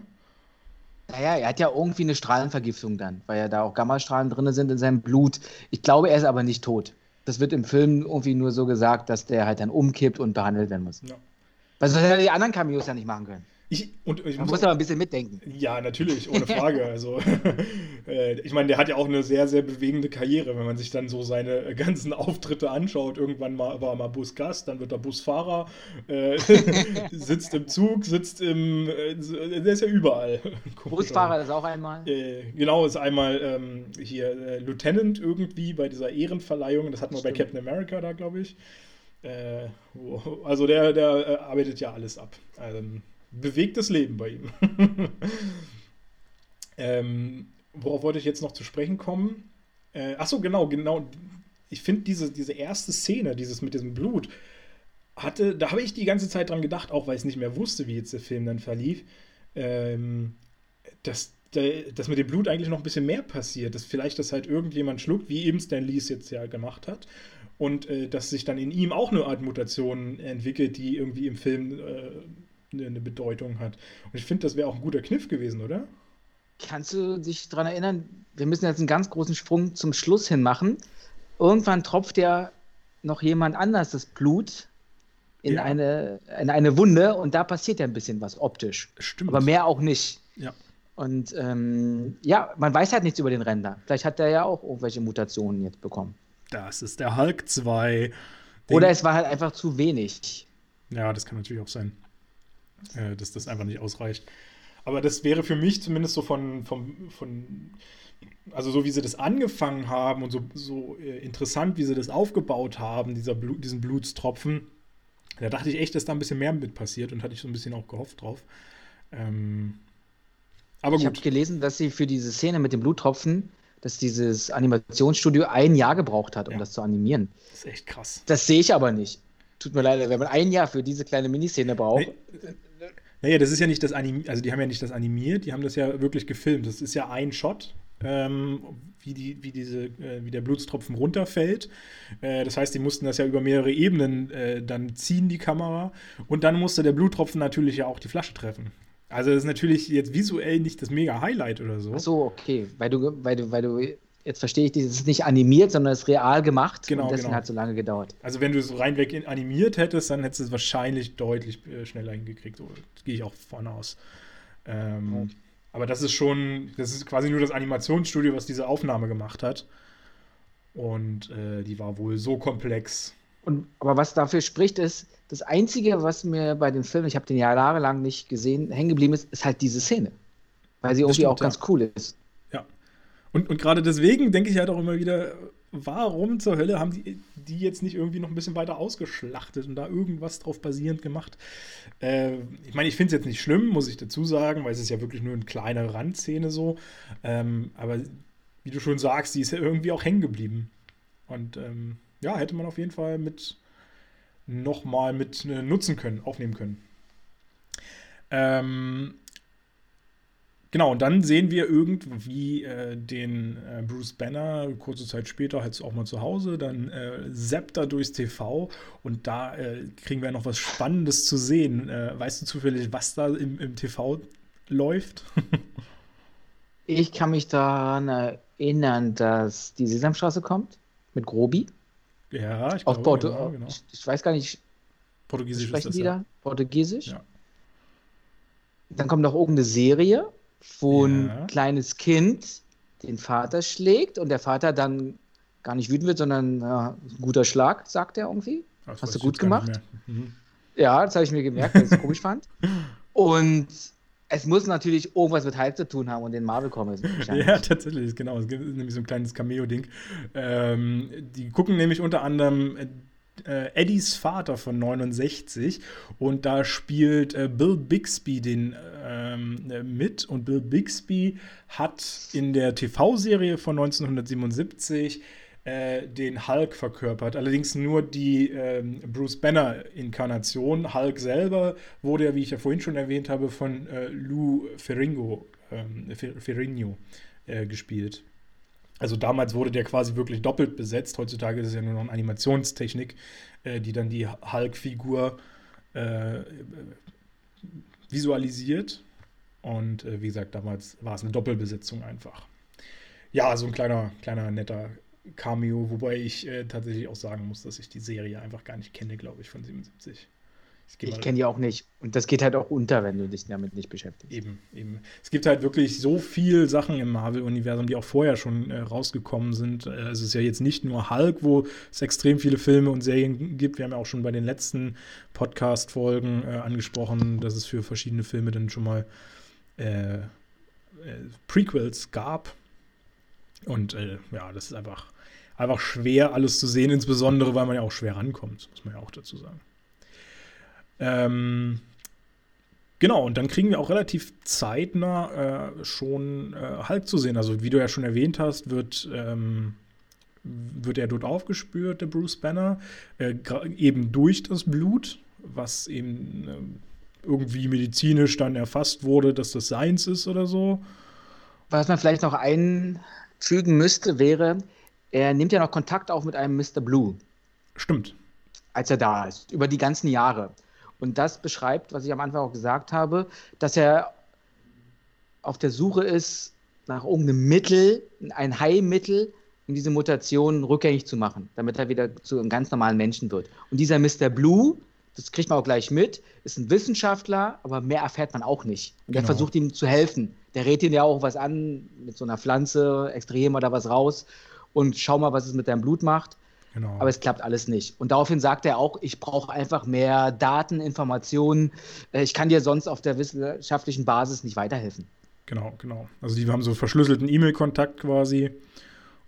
Naja, er hat ja irgendwie eine Strahlenvergiftung dann, weil ja da auch Gammastrahlen drin sind in seinem Blut. Ich glaube, er ist aber nicht tot. Das wird im Film irgendwie nur so gesagt, dass der halt dann umkippt und behandelt werden muss. Ja. Er die anderen Cameos ja nicht machen können. Ich, und ich Man muss, aber ein bisschen mitdenken. Ja, natürlich, ohne Frage. [LAUGHS] also, [LAUGHS] äh, ich meine, der hat ja auch eine sehr, sehr bewegende Karriere, wenn man sich dann so seine ganzen Auftritte anschaut. Irgendwann mal, war er mal Busgast, dann wird er Busfahrer, äh, [LAUGHS] sitzt im Zug, sitzt im. Äh, der ist ja überall. Busfahrer ist auch einmal. Äh, genau, ist einmal ähm, hier äh, Lieutenant irgendwie bei dieser Ehrenverleihung. Das hatten wir bei Captain America da, glaube ich. Äh, also, der, der arbeitet ja alles ab. Also, bewegtes Leben bei ihm. [LAUGHS] ähm, worauf wollte ich jetzt noch zu sprechen kommen? Äh, achso, genau, genau. Ich finde diese, diese erste Szene, dieses mit diesem Blut, hatte, da habe ich die ganze Zeit dran gedacht, auch weil ich nicht mehr wusste, wie jetzt der Film dann verlief, ähm, dass, dass mit dem Blut eigentlich noch ein bisschen mehr passiert, dass vielleicht das halt irgendjemand schluckt, wie eben Stan Lee es jetzt ja gemacht hat. Und äh, dass sich dann in ihm auch eine Art Mutation entwickelt, die irgendwie im Film äh, eine Bedeutung hat. Und ich finde, das wäre auch ein guter Kniff gewesen, oder? Kannst du dich daran erinnern, wir müssen jetzt einen ganz großen Sprung zum Schluss hin machen. Irgendwann tropft ja noch jemand anders das Blut in, ja. eine, in eine Wunde und da passiert ja ein bisschen was optisch. Stimmt. Aber mehr auch nicht. Ja. Und ähm, ja, man weiß halt nichts über den Render. Vielleicht hat der ja auch irgendwelche Mutationen jetzt bekommen. Das ist der Hulk 2. Oder es war halt einfach zu wenig. Ja, das kann natürlich auch sein äh, dass das einfach nicht ausreicht. Aber das wäre für mich zumindest so von, von, von also so wie sie das angefangen haben und so, so äh, interessant, wie sie das aufgebaut haben, dieser Blut, diesen Blutstropfen, da dachte ich echt, dass da ein bisschen mehr mit passiert und hatte ich so ein bisschen auch gehofft drauf. Ähm, aber ich habe gelesen, dass sie für diese Szene mit dem Bluttropfen, dass dieses Animationsstudio ein Jahr gebraucht hat, um ja. das zu animieren. Das ist echt krass. Das sehe ich aber nicht. Tut mir leid, wenn man ein Jahr für diese kleine Miniszene braucht. Nee, naja, das ist ja nicht das animiert, also die haben ja nicht das animiert, die haben das ja wirklich gefilmt. Das ist ja ein Shot, ähm, wie, die, wie, diese, äh, wie der Blutstropfen runterfällt. Äh, das heißt, die mussten das ja über mehrere Ebenen äh, dann ziehen, die Kamera. Und dann musste der Bluttropfen natürlich ja auch die Flasche treffen. Also das ist natürlich jetzt visuell nicht das mega Highlight oder so. Ach so, okay. Weil du, weil du, weil du jetzt verstehe ich, das ist nicht animiert, sondern es ist real gemacht genau, und deswegen genau. hat es so lange gedauert. Also wenn du es reinweg animiert hättest, dann hättest du es wahrscheinlich deutlich äh, schneller hingekriegt. So, gehe ich auch von aus. Ähm, ja. Aber das ist schon, das ist quasi nur das Animationsstudio, was diese Aufnahme gemacht hat. Und äh, die war wohl so komplex. Und, aber was dafür spricht, ist, das Einzige, was mir bei dem Film, ich habe den ja jahrelang nicht gesehen, hängen geblieben ist, ist halt diese Szene. Weil sie irgendwie stimmt, auch ja. ganz cool ist. Und, und gerade deswegen denke ich halt auch immer wieder, warum zur Hölle haben die, die jetzt nicht irgendwie noch ein bisschen weiter ausgeschlachtet und da irgendwas drauf basierend gemacht? Äh, ich meine, ich finde es jetzt nicht schlimm, muss ich dazu sagen, weil es ist ja wirklich nur eine kleine Randszene so. Ähm, aber wie du schon sagst, die ist ja irgendwie auch hängen geblieben. Und ähm, ja, hätte man auf jeden Fall mit nochmal mit äh, nutzen können, aufnehmen können. Ähm, Genau, und dann sehen wir irgendwie äh, den äh, Bruce Banner kurze Zeit später halt auch mal zu Hause, dann äh, zappt er durchs TV und da äh, kriegen wir noch was Spannendes zu sehen. Äh, weißt du zufällig, was da im, im TV läuft? [LAUGHS] ich kann mich daran erinnern, dass die Sesamstraße kommt mit Grobi. Ja, ich glaube, Porto genau, genau. Ich, ich, weiß gar nicht. Portugiesisch sprechen ist das, die ja. da? Portugiesisch? Ja. Dann kommt noch irgendeine Serie wo ein ja. kleines Kind den Vater schlägt und der Vater dann gar nicht wütend wird, sondern ja, guter Schlag, sagt er irgendwie. Das Hast du gut gemacht. Mhm. Ja, das habe ich mir gemerkt, weil ich es komisch fand. [LAUGHS] Und es muss natürlich irgendwas mit Hype zu tun haben und den Marvel Comics. [LAUGHS] ja, tatsächlich, genau. Es gibt nämlich so ein kleines Cameo-Ding. Ähm, die gucken nämlich unter anderem äh, Eddies Vater von 69 und da spielt äh, Bill Bixby den ähm, äh, mit und Bill Bixby hat in der TV-Serie von 1977 äh, den Hulk verkörpert. Allerdings nur die ähm, Bruce Banner-Inkarnation. Hulk selber wurde ja, wie ich ja vorhin schon erwähnt habe, von äh, Lou Ferringo, ähm, Ferrigno äh, gespielt. Also damals wurde der quasi wirklich doppelt besetzt. Heutzutage ist es ja nur noch eine Animationstechnik, äh, die dann die Hulk-Figur äh, visualisiert. Und äh, wie gesagt, damals war es eine Doppelbesetzung einfach. Ja, so ein kleiner, kleiner netter Cameo, wobei ich äh, tatsächlich auch sagen muss, dass ich die Serie einfach gar nicht kenne, glaube ich, von 77. Ich, ich kenne die auch nicht. Und das geht halt auch unter, wenn du dich damit nicht beschäftigst. Eben, eben. Es gibt halt wirklich so viel Sachen im Marvel-Universum, die auch vorher schon äh, rausgekommen sind. Äh, es ist ja jetzt nicht nur Hulk, wo es extrem viele Filme und Serien gibt. Wir haben ja auch schon bei den letzten Podcast-Folgen äh, angesprochen, dass es für verschiedene Filme dann schon mal äh, äh, Prequels gab. Und äh, ja, das ist einfach, einfach schwer, alles zu sehen, insbesondere weil man ja auch schwer rankommt, muss man ja auch dazu sagen. Ähm, genau, und dann kriegen wir auch relativ zeitnah äh, schon äh, Hulk zu sehen. Also, wie du ja schon erwähnt hast, wird, ähm, wird er dort aufgespürt, der Bruce Banner, äh, eben durch das Blut, was eben äh, irgendwie medizinisch dann erfasst wurde, dass das seins ist oder so. Was man vielleicht noch einfügen müsste, wäre, er nimmt ja noch Kontakt auf mit einem Mr. Blue. Stimmt. Als er da ist, über die ganzen Jahre. Und das beschreibt, was ich am Anfang auch gesagt habe, dass er auf der Suche ist nach irgendeinem Mittel, ein Heilmittel, um diese Mutation rückgängig zu machen, damit er wieder zu einem ganz normalen Menschen wird. Und dieser Mr. Blue, das kriegt man auch gleich mit, ist ein Wissenschaftler, aber mehr erfährt man auch nicht. Und genau. der versucht ihm zu helfen. Der rät ihm ja auch was an, mit so einer Pflanze, extrahieren wir da was raus und schau mal, was es mit deinem Blut macht. Genau. Aber es klappt alles nicht. Und daraufhin sagt er auch, ich brauche einfach mehr Daten, Informationen. Äh, ich kann dir sonst auf der wissenschaftlichen Basis nicht weiterhelfen. Genau, genau. Also die haben so verschlüsselten E-Mail-Kontakt quasi.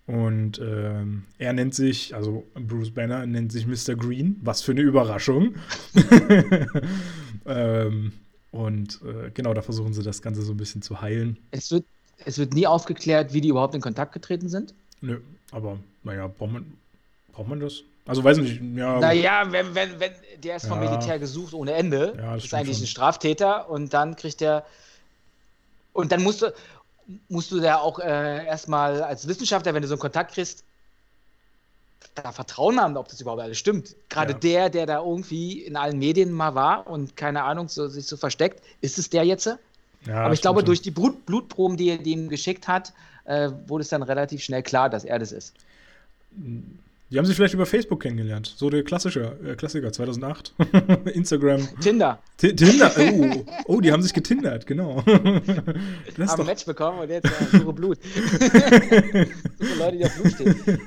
Und ähm, er nennt sich, also Bruce Banner nennt sich Mr. Green. Was für eine Überraschung. [LAUGHS] ähm, und äh, genau, da versuchen sie das Ganze so ein bisschen zu heilen. Es wird, es wird nie aufgeklärt, wie die überhaupt in Kontakt getreten sind. Nö, aber naja, braucht man, Braucht man das? Also weiß nicht, ja. Naja, wenn, wenn, wenn, der ist vom ja. Militär gesucht ohne Ende. Ja, das ist eigentlich schon. ein Straftäter und dann kriegt er. Und dann musst du, musst du da auch äh, erstmal als Wissenschaftler, wenn du so einen Kontakt kriegst, da Vertrauen haben, ob das überhaupt alles stimmt. Gerade ja. der, der da irgendwie in allen Medien mal war und keine Ahnung, so, sich so versteckt, ist es der jetzt? Ja, Aber ich glaube, durch die Blut Blutproben, die er dem geschickt hat, äh, wurde es dann relativ schnell klar, dass er das ist. Die haben sich vielleicht über Facebook kennengelernt. So der klassische äh, Klassiker 2008. [LAUGHS] Instagram. Tinder. T Tinder. Oh, oh, die haben sich getindert, genau. [LAUGHS] das haben ein Match bekommen und jetzt ja, suche Blut. [LAUGHS] suche Leute, die auf Blut stehen.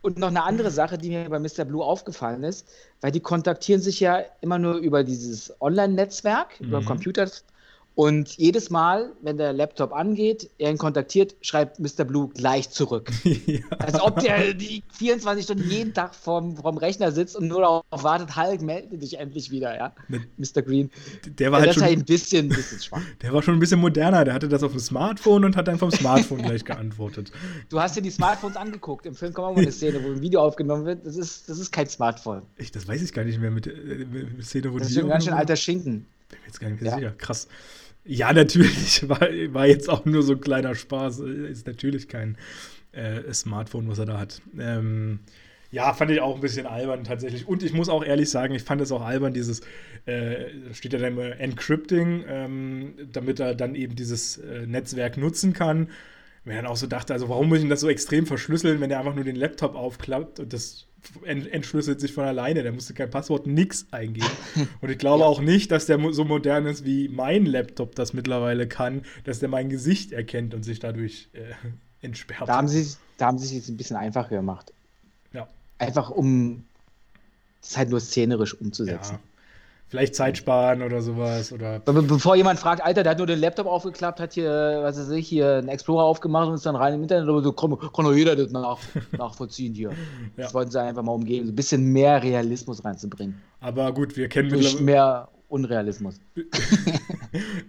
Und noch eine andere Sache, die mir bei Mr. Blue aufgefallen ist, weil die kontaktieren sich ja immer nur über dieses Online-Netzwerk, mhm. über Computer Und jedes Mal, wenn der Laptop angeht, er ihn kontaktiert, schreibt Mr. Blue gleich zurück. [LAUGHS] ja. Als ob der die 24 Stunden jeden Tag vorm, vorm Rechner sitzt und nur darauf wartet, Hulk, melde dich endlich wieder, ja. Mr. Green. Der war ja, halt schon, halt ein bisschen, bisschen schwach. [LAUGHS] Der war schon ein bisschen moderner. Der hatte das auf dem Smartphone und hat dann vom Smartphone gleich geantwortet. [LAUGHS] Du hast dir die Smartphones angeguckt. Im Film kommt auch mal eine Szene, wo ein Video aufgenommen wird. Das ist, das ist kein Smartphone. Ich, das weiß ich gar nicht mehr mit, äh, mit Szene, wo Das ist schon ganz schön alter Schinken. Bin mir jetzt gar nicht mehr ja. sicher. Krass. Ja, natürlich, [LAUGHS] war, war jetzt auch nur so ein kleiner Spaß. Ist natürlich kein äh, Smartphone, was er da hat. Ähm, ja, fand ich auch ein bisschen albern tatsächlich. Und ich muss auch ehrlich sagen, ich fand es auch albern, dieses, äh, steht ja dann immer Encrypting, ähm, damit er dann eben dieses äh, Netzwerk nutzen kann. Mir dann auch so dachte, also warum muss ich das so extrem verschlüsseln, wenn er einfach nur den Laptop aufklappt und das entschlüsselt sich von alleine. Der musste kein Passwort, nix eingeben. Und ich glaube auch nicht, dass der so modern ist, wie mein Laptop das mittlerweile kann, dass der mein Gesicht erkennt und sich dadurch äh, [LAUGHS] entsperrt. Da haben sie da haben sie es jetzt ein bisschen einfacher gemacht. Ja. Einfach um es halt nur szenerisch umzusetzen. Ja. Vielleicht Zeit sparen oder sowas. Oder Be bevor jemand fragt, Alter, der hat nur den Laptop aufgeklappt, hat hier, was weiß ich, hier einen Explorer aufgemacht und ist dann rein im Internet, aber so kann, kann doch jeder das nach, [LAUGHS] nachvollziehen hier. ja. Das wollten sie einfach mal umgehen, so ein bisschen mehr Realismus reinzubringen. Aber gut, wir kennen mittlerweile. mehr Unrealismus. [LAUGHS]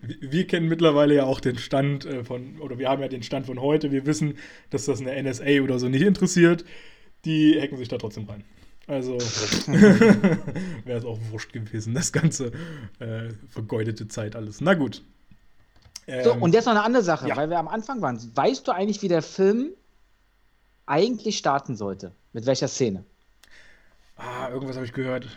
wir kennen mittlerweile ja auch den Stand äh, von, oder wir haben ja den Stand von heute. Wir wissen, dass das eine NSA oder so nicht interessiert. Die hacken sich da trotzdem rein. Also [LAUGHS] [LAUGHS] wäre es auch wurscht gewesen, das ganze äh, vergeudete Zeit alles. Na gut. Ähm, so, und jetzt noch eine andere Sache, ja. weil wir am Anfang waren. Weißt du eigentlich, wie der Film eigentlich starten sollte? Mit welcher Szene? Ah, irgendwas habe ich gehört.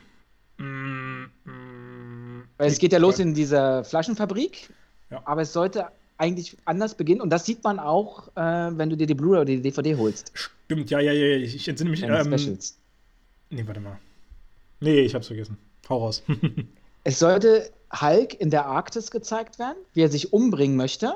Mm, mm, weil es geht ja los in dieser Flaschenfabrik, ja. aber es sollte eigentlich anders beginnen und das sieht man auch, äh, wenn du dir die Blu-ray oder die DVD holst. Stimmt, ja, ja, ja, ich, ich entsinne mich. Ähm, Specials. Nee, warte mal. Nee, ich hab's vergessen. Hau raus. [LAUGHS] es sollte Hulk in der Arktis gezeigt werden, wie er sich umbringen möchte.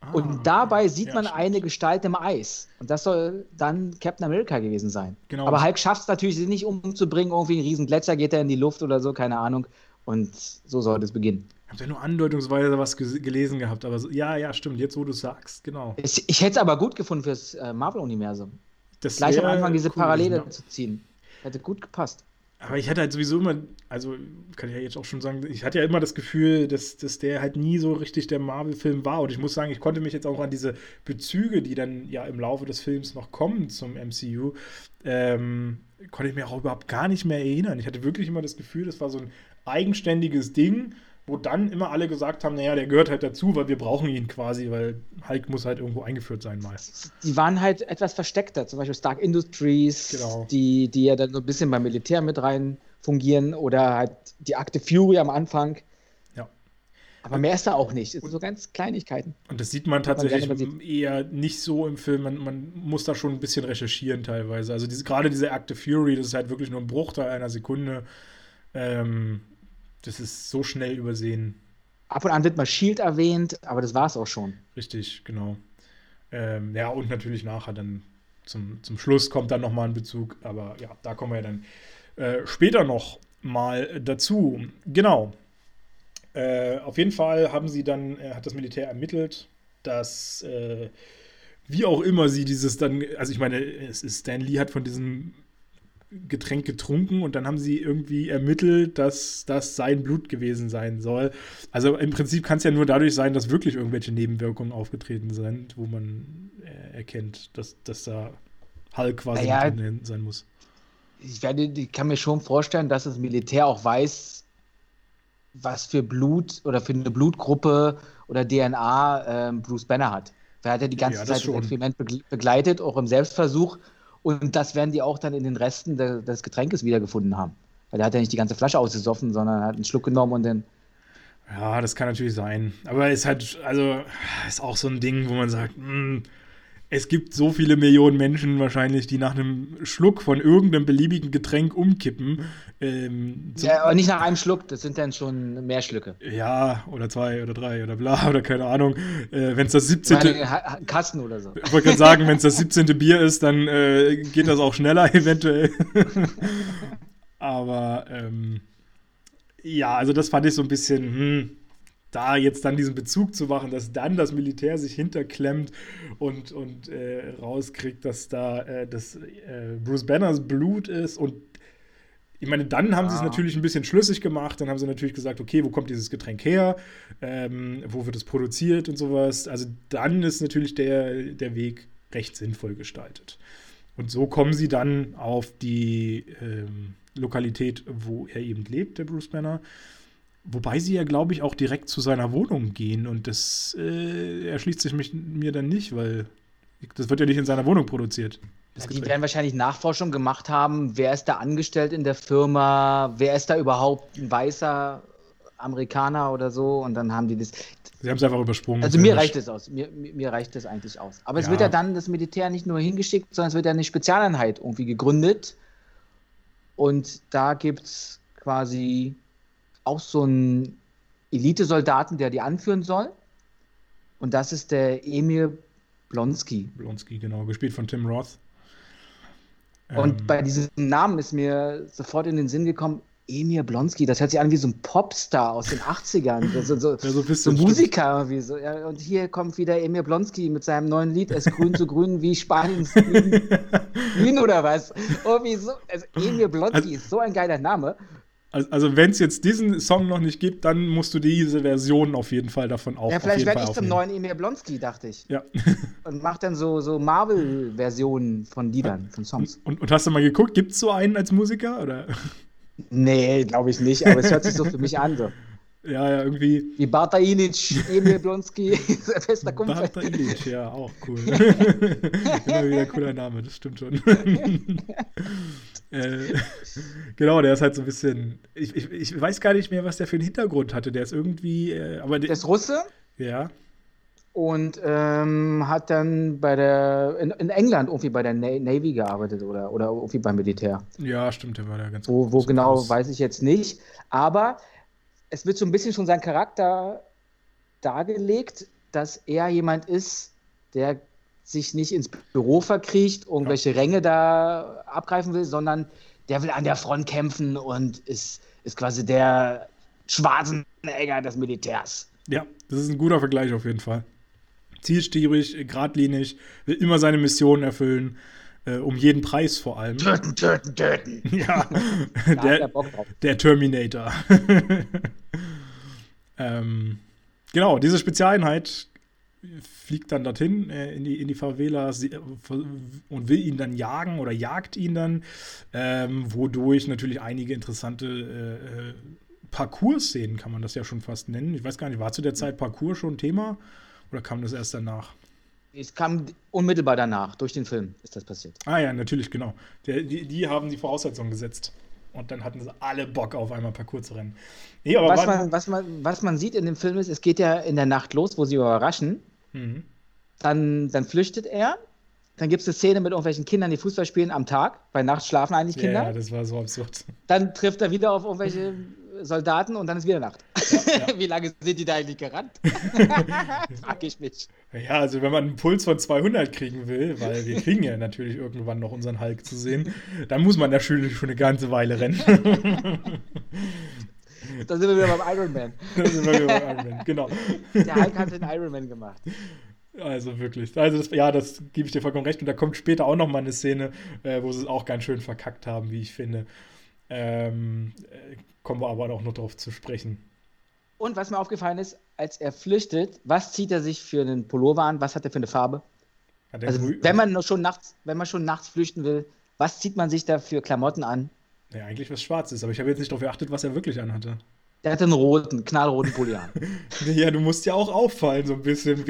Ah, und dabei sieht ja, man stimmt. eine Gestalt im Eis. Und das soll dann Captain America gewesen sein. Genau. Aber Hulk schafft es natürlich, nicht umzubringen. Irgendwie ein riesen Gletscher geht er in die Luft oder so, keine Ahnung. Und so sollte es beginnen. Ich habe ja nur andeutungsweise was gelesen gehabt, aber so, ja, ja, stimmt, jetzt wo du sagst, genau. Ich, ich hätte es aber gut gefunden fürs äh, Marvel-Universum. Gleich am Anfang diese cool Parallele gewesen, ja. zu ziehen. Hätte gut gepasst. Aber ich hatte halt sowieso immer, also kann ich ja jetzt auch schon sagen, ich hatte ja immer das Gefühl, dass, dass der halt nie so richtig der Marvel-Film war. Und ich muss sagen, ich konnte mich jetzt auch an diese Bezüge, die dann ja im Laufe des Films noch kommen zum MCU, ähm, konnte ich mir auch überhaupt gar nicht mehr erinnern. Ich hatte wirklich immer das Gefühl, das war so ein eigenständiges Ding wo dann immer alle gesagt haben, naja, der gehört halt dazu, weil wir brauchen ihn quasi, weil Hulk muss halt irgendwo eingeführt sein mal. Die waren halt etwas versteckter, zum Beispiel Stark Industries, genau. die, die ja dann so ein bisschen beim Militär mit rein fungieren oder halt die Akte Fury am Anfang. Ja. Aber mehr ist da auch nicht. Es sind so ganz Kleinigkeiten. Und das sieht man tatsächlich man eher nicht so im Film. Man, man, muss da schon ein bisschen recherchieren teilweise. Also diese, gerade diese Akte Fury, das ist halt wirklich nur ein Bruchteil einer Sekunde. Ähm, das ist so schnell übersehen. Ab und an wird mal Shield erwähnt, aber das war es auch schon. Richtig, genau. Ähm, ja, und natürlich nachher dann zum, zum Schluss kommt dann nochmal ein Bezug, aber ja, da kommen wir ja dann äh, später noch mal dazu. Genau. Äh, auf jeden Fall haben sie dann, äh, hat das Militär ermittelt, dass äh, wie auch immer sie dieses dann, also ich meine, es ist, Stan Lee hat von diesem Getränk getrunken und dann haben sie irgendwie ermittelt, dass das sein Blut gewesen sein soll. Also im Prinzip kann es ja nur dadurch sein, dass wirklich irgendwelche Nebenwirkungen aufgetreten sind, wo man äh, erkennt, dass, dass da Hulk quasi naja, sein muss. Ich, werde, ich kann mir schon vorstellen, dass das Militär auch weiß, was für Blut oder für eine Blutgruppe oder DNA äh, Bruce Banner hat. Er hat ja die ganze ja, das Zeit das Experiment begleitet, auch im Selbstversuch und das werden die auch dann in den Resten de, des Getränkes wiedergefunden haben. Weil der hat ja nicht die ganze Flasche ausgesoffen, sondern hat einen Schluck genommen und dann. Ja, das kann natürlich sein. Aber ist halt, also, ist auch so ein Ding, wo man sagt, mh, hm, es gibt so viele Millionen Menschen wahrscheinlich, die nach einem Schluck von irgendeinem beliebigen Getränk umkippen. Ähm, ja, aber nicht nach einem Schluck, das sind dann schon mehr Schlücke. Ja, oder zwei oder drei oder bla [LAUGHS] oder keine Ahnung. Äh, wenn es das 17. Kasten oder so. Ich wollte gerade sagen, wenn es das 17. Bier ist, dann äh, geht das auch schneller [LAUGHS] eventuell. [LAUGHS] aber ähm, ja, also das fand ich so ein bisschen, hm, da jetzt dann diesen Bezug zu machen, dass dann das Militär sich hinterklemmt und, und äh, rauskriegt, dass da äh, das äh, Bruce Banners Blut ist und ich meine, dann haben ah. sie es natürlich ein bisschen schlüssig gemacht. Dann haben sie natürlich gesagt, okay, wo kommt dieses Getränk her? Ähm, wo wird es produziert und sowas? Also dann ist natürlich der, der Weg recht sinnvoll gestaltet. Und so kommen sie dann auf die ähm, Lokalität, wo er eben lebt, der Bruce Banner. Wobei sie ja, glaube ich, auch direkt zu seiner Wohnung gehen. Und das äh, erschließt sich mich, mir dann nicht, weil das wird ja nicht in seiner Wohnung produziert. Ja, die werden wahrscheinlich Nachforschung gemacht haben, wer ist da angestellt in der Firma, wer ist da überhaupt ein weißer Amerikaner oder so und dann haben die das. Sie haben es einfach übersprungen. Also mir reicht es aus. Mir, mir reicht es eigentlich aus. Aber es ja. wird ja dann das Militär nicht nur hingeschickt, sondern es wird ja eine Spezialeinheit irgendwie gegründet. Und da gibt es quasi auch so einen Elitesoldaten, der die anführen soll. Und das ist der Emil Blonsky. Blonsky, genau, gespielt von Tim Roth. Und ähm, bei diesem Namen ist mir sofort in den Sinn gekommen, Emir Blonsky, das hört sich an wie so ein Popstar aus den 80ern. [LAUGHS] So, so, ja, so, so Musiker irgendwie so. Ja, und hier kommt wieder Emir Blonsky mit seinem neuen Lied, Es grün zu grün wie Spaniens [LAUGHS] Grün oder was. Oh, so, also Emir Blonsky also, ist so ein geiler Name. Also, also wenn es jetzt diesen Song noch nicht gibt, dann musst du diese Version auf jeden Fall davon auch. Ja, vielleicht werde ich zum neuen Emir Blonsky, dachte ich. Ja. [LAUGHS] und mach dann so, so Marvel-Versionen von Liedern, von Songs. Und, und, hast du mal geguckt, gibt es so einen als Musiker? Oder? Nee, glaube ich nicht, aber es hört sich so für mich an. So. [LAUGHS] Ja, ja, irgendwie. Wie Barta Ilic, Emil Blonsky, [LAUGHS] bester Kumpel. Barta Ilic, ja, auch cool. Immer wieder ein cooler Name, das stimmt schon. Äh, [LAUGHS] genau, der ist halt so ein bisschen. Ich, ich, ich, weiß gar nicht mehr, was der für einen Hintergrund hatte. Der ist irgendwie. Äh, aber der ist Russe. Ja. Und ähm, hat dann bei der in, in, England irgendwie bei der Navy gearbeitet oder, oder irgendwie beim Militär. Ja, stimmt, der war da ganz Wo, wo genau, groß. weiß ich jetzt nicht. Aber es wird so ein bisschen schon sein Charakter dargelegt, dass er jemand ist, der sich nicht ins Büro verkriecht, irgendwelche ja. Ränge da abgreifen will, sondern der will an der Front kämpfen und ist, ist quasi der Schwarzenegger des Militärs. Ja, das ist ein guter Vergleich auf jeden Fall. Zielstrebig, geradlinig, will immer seine Mission erfüllen, äh, um jeden Preis vor allem. Töten, töten, töten. [LAUGHS] Ja, [LAUGHS] der, der, Terminator. [LAUGHS] ähm, genau, diese Spezialeinheit fliegt dann dorthin äh, in, die, in die Favela sie, und will ihn dann jagen oder jagt ihn dann, ähm, wodurch natürlich einige interessante äh, äh Parcours-Szenen, kann man das ja schon fast nennen. Ich weiß gar nicht, war zu der Zeit Parcours schon Thema oder kam das erst danach? Es kam unmittelbar danach, durch den Film ist das passiert. Ah ja, natürlich, genau. Der, die, die haben die Voraussetzungen gesetzt. Und dann hatten sie alle Bock auf einmal Parcours zu rennen. Nee, was, man, was, man, was man sieht in dem Film ist, es geht ja in der Nacht los, wo sie überraschen. Mhm. Dann, dann flüchtet er. Dann gibt es eine Szene mit irgendwelchen Kindern, die Fußball spielen am Tag. Bei Nacht schlafen eigentlich Kinder. Ja, das war so absurd. Dann trifft er wieder auf irgendwelche Soldaten und dann ist wieder Nacht. Ja, ja. [LAUGHS] Wie lange sind die da eigentlich gerannt? [LAUGHS] Frag ich mich. Ja, also wenn man einen Puls von 200 kriegen will, weil wir kriegen ja natürlich irgendwann noch unseren Hulk zu sehen, dann muss man natürlich schon eine ganze Weile rennen. [LAUGHS] Da sind wir wieder beim Iron Man. [LAUGHS] Da sind wir wieder beim Iron Man, genau. Der Hulk hat den Iron Man gemacht. Also wirklich. Also das, ja, das gebe ich dir vollkommen recht. Und da kommt später auch noch mal eine Szene, äh, wo sie es auch ganz schön verkackt haben, wie ich finde. Ähm, äh, kommen wir aber auch noch drauf zu sprechen. Und was mir aufgefallen ist, als er flüchtet, was zieht er sich für einen Pullover an? Was hat er für eine Farbe? Also, wenn man schon nachts, wenn man schon nachts flüchten will, was zieht man sich da für Klamotten an? Ja, eigentlich was Schwarzes, aber ich habe jetzt nicht darauf geachtet, was er wirklich anhatte. Der hatte einen roten, knallroten Pulli an. [LAUGHS] ja, du musst ja auch auffallen so ein bisschen.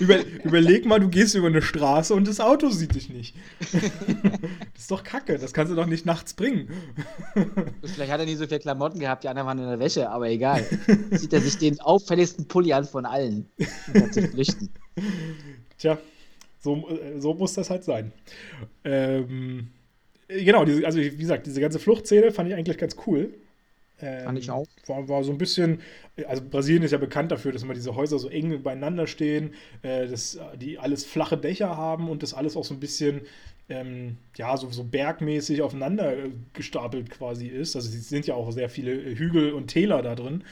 Über, überleg mal, du gehst über eine Straße und das Auto sieht dich nicht. [LAUGHS] das ist doch kacke, das kannst du doch nicht nachts bringen. [LAUGHS] Vielleicht hat er nie so viele Klamotten gehabt, die anderen waren in der Wäsche, aber egal. Sieht er sich den auffälligsten Pulli an von allen und kann sich flüchten. Tja, so, äh, so muss das halt sein. Ähm, genau, diese, also wie gesagt, diese ganze Fluchtszene fand ich eigentlich ganz cool. Ähm, Fand ich auch. War, war, so ein bisschen, also Brasilien ist ja bekannt dafür, dass immer diese Häuser so eng beieinander stehen, äh, dass die alles flache Dächer haben und das alles auch so ein bisschen, ähm, ja, so, so bergmäßig aufeinander gestapelt quasi ist. Also es sind ja auch sehr viele Hügel und Täler da drin.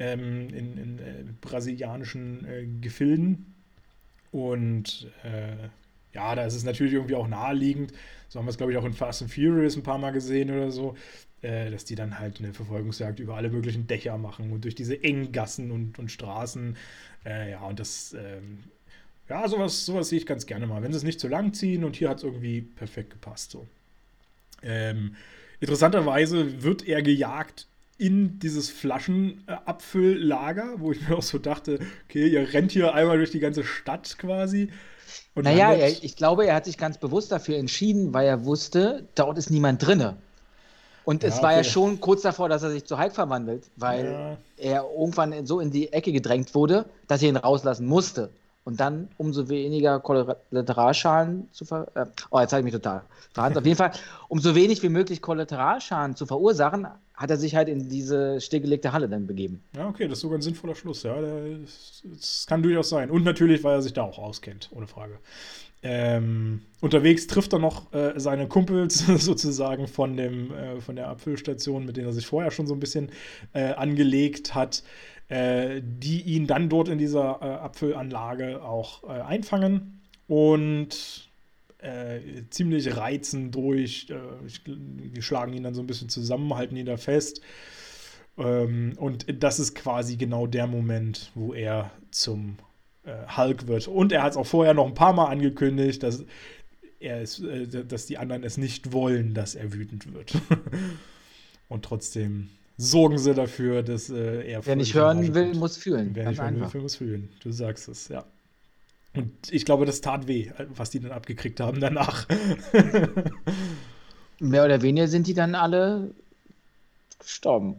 ähm, in, in äh, brasilianischen äh, Gefilden. Und äh, ja, da ist es natürlich irgendwie auch naheliegend. So haben wir es, glaube ich, auch in Fast and Furious ein paar Mal gesehen oder so, äh, dass die dann halt eine Verfolgungsjagd über alle möglichen Dächer machen und durch diese engen Gassen und, und Straßen. Äh, ja, und das, ähm, ja, sowas, sowas sehe ich ganz gerne mal. Wenn sie es nicht zu lang ziehen und hier hat es irgendwie perfekt gepasst. So. Ähm, interessanterweise wird er gejagt in dieses Flaschenabfülllager, wo ich mir auch so dachte, okay, ihr rennt hier einmal durch die ganze Stadt quasi. Und naja, er, ich glaube, er hat sich ganz bewusst dafür entschieden, weil er wusste, dort ist niemand drinne. Und ja, es war okay. ja schon kurz davor, dass er sich zu Hulk verwandelt, weil ja. er irgendwann so in die Ecke gedrängt wurde, dass er ihn rauslassen musste und dann umso weniger Kollateralschaden zu ver äh, oh, jetzt habe ich mich total verhandelt. Auf jeden Fall, umso wenig wie möglich Kollateralschaden zu verursachen, hat er sich halt in diese stillgelegte Halle dann begeben. Ja, okay, das ist sogar ein sinnvoller Schluss, ja. Das, kann durchaus sein. Und natürlich, weil er sich da auch auskennt, ohne Frage. Ähm, unterwegs trifft er noch äh, seine Kumpels [LAUGHS] sozusagen von, dem, äh, von der Abfüllstation, mit denen er sich vorher schon so ein bisschen äh, angelegt hat äh, die ihn dann dort in dieser äh, Abfüllanlage auch äh, einfangen und äh, ziemlich reizen durch. Äh, die schlagen ihn dann so ein bisschen zusammen, halten ihn da fest. Ähm, und das ist quasi genau der Moment, wo er zum Hulk wird. Und er hat es auch vorher noch ein paar Mal angekündigt, dass, er ist, dass die anderen es nicht wollen, dass er wütend wird. [LAUGHS] und trotzdem sorgen sie dafür, dass äh, er. Wer nicht hören will, muss fühlen. Wer nicht hören will, muss fühlen. Du sagst es, ja. Und ich glaube, das tat weh, was die dann abgekriegt haben danach. [LAUGHS] Mehr oder weniger sind die dann alle gestorben.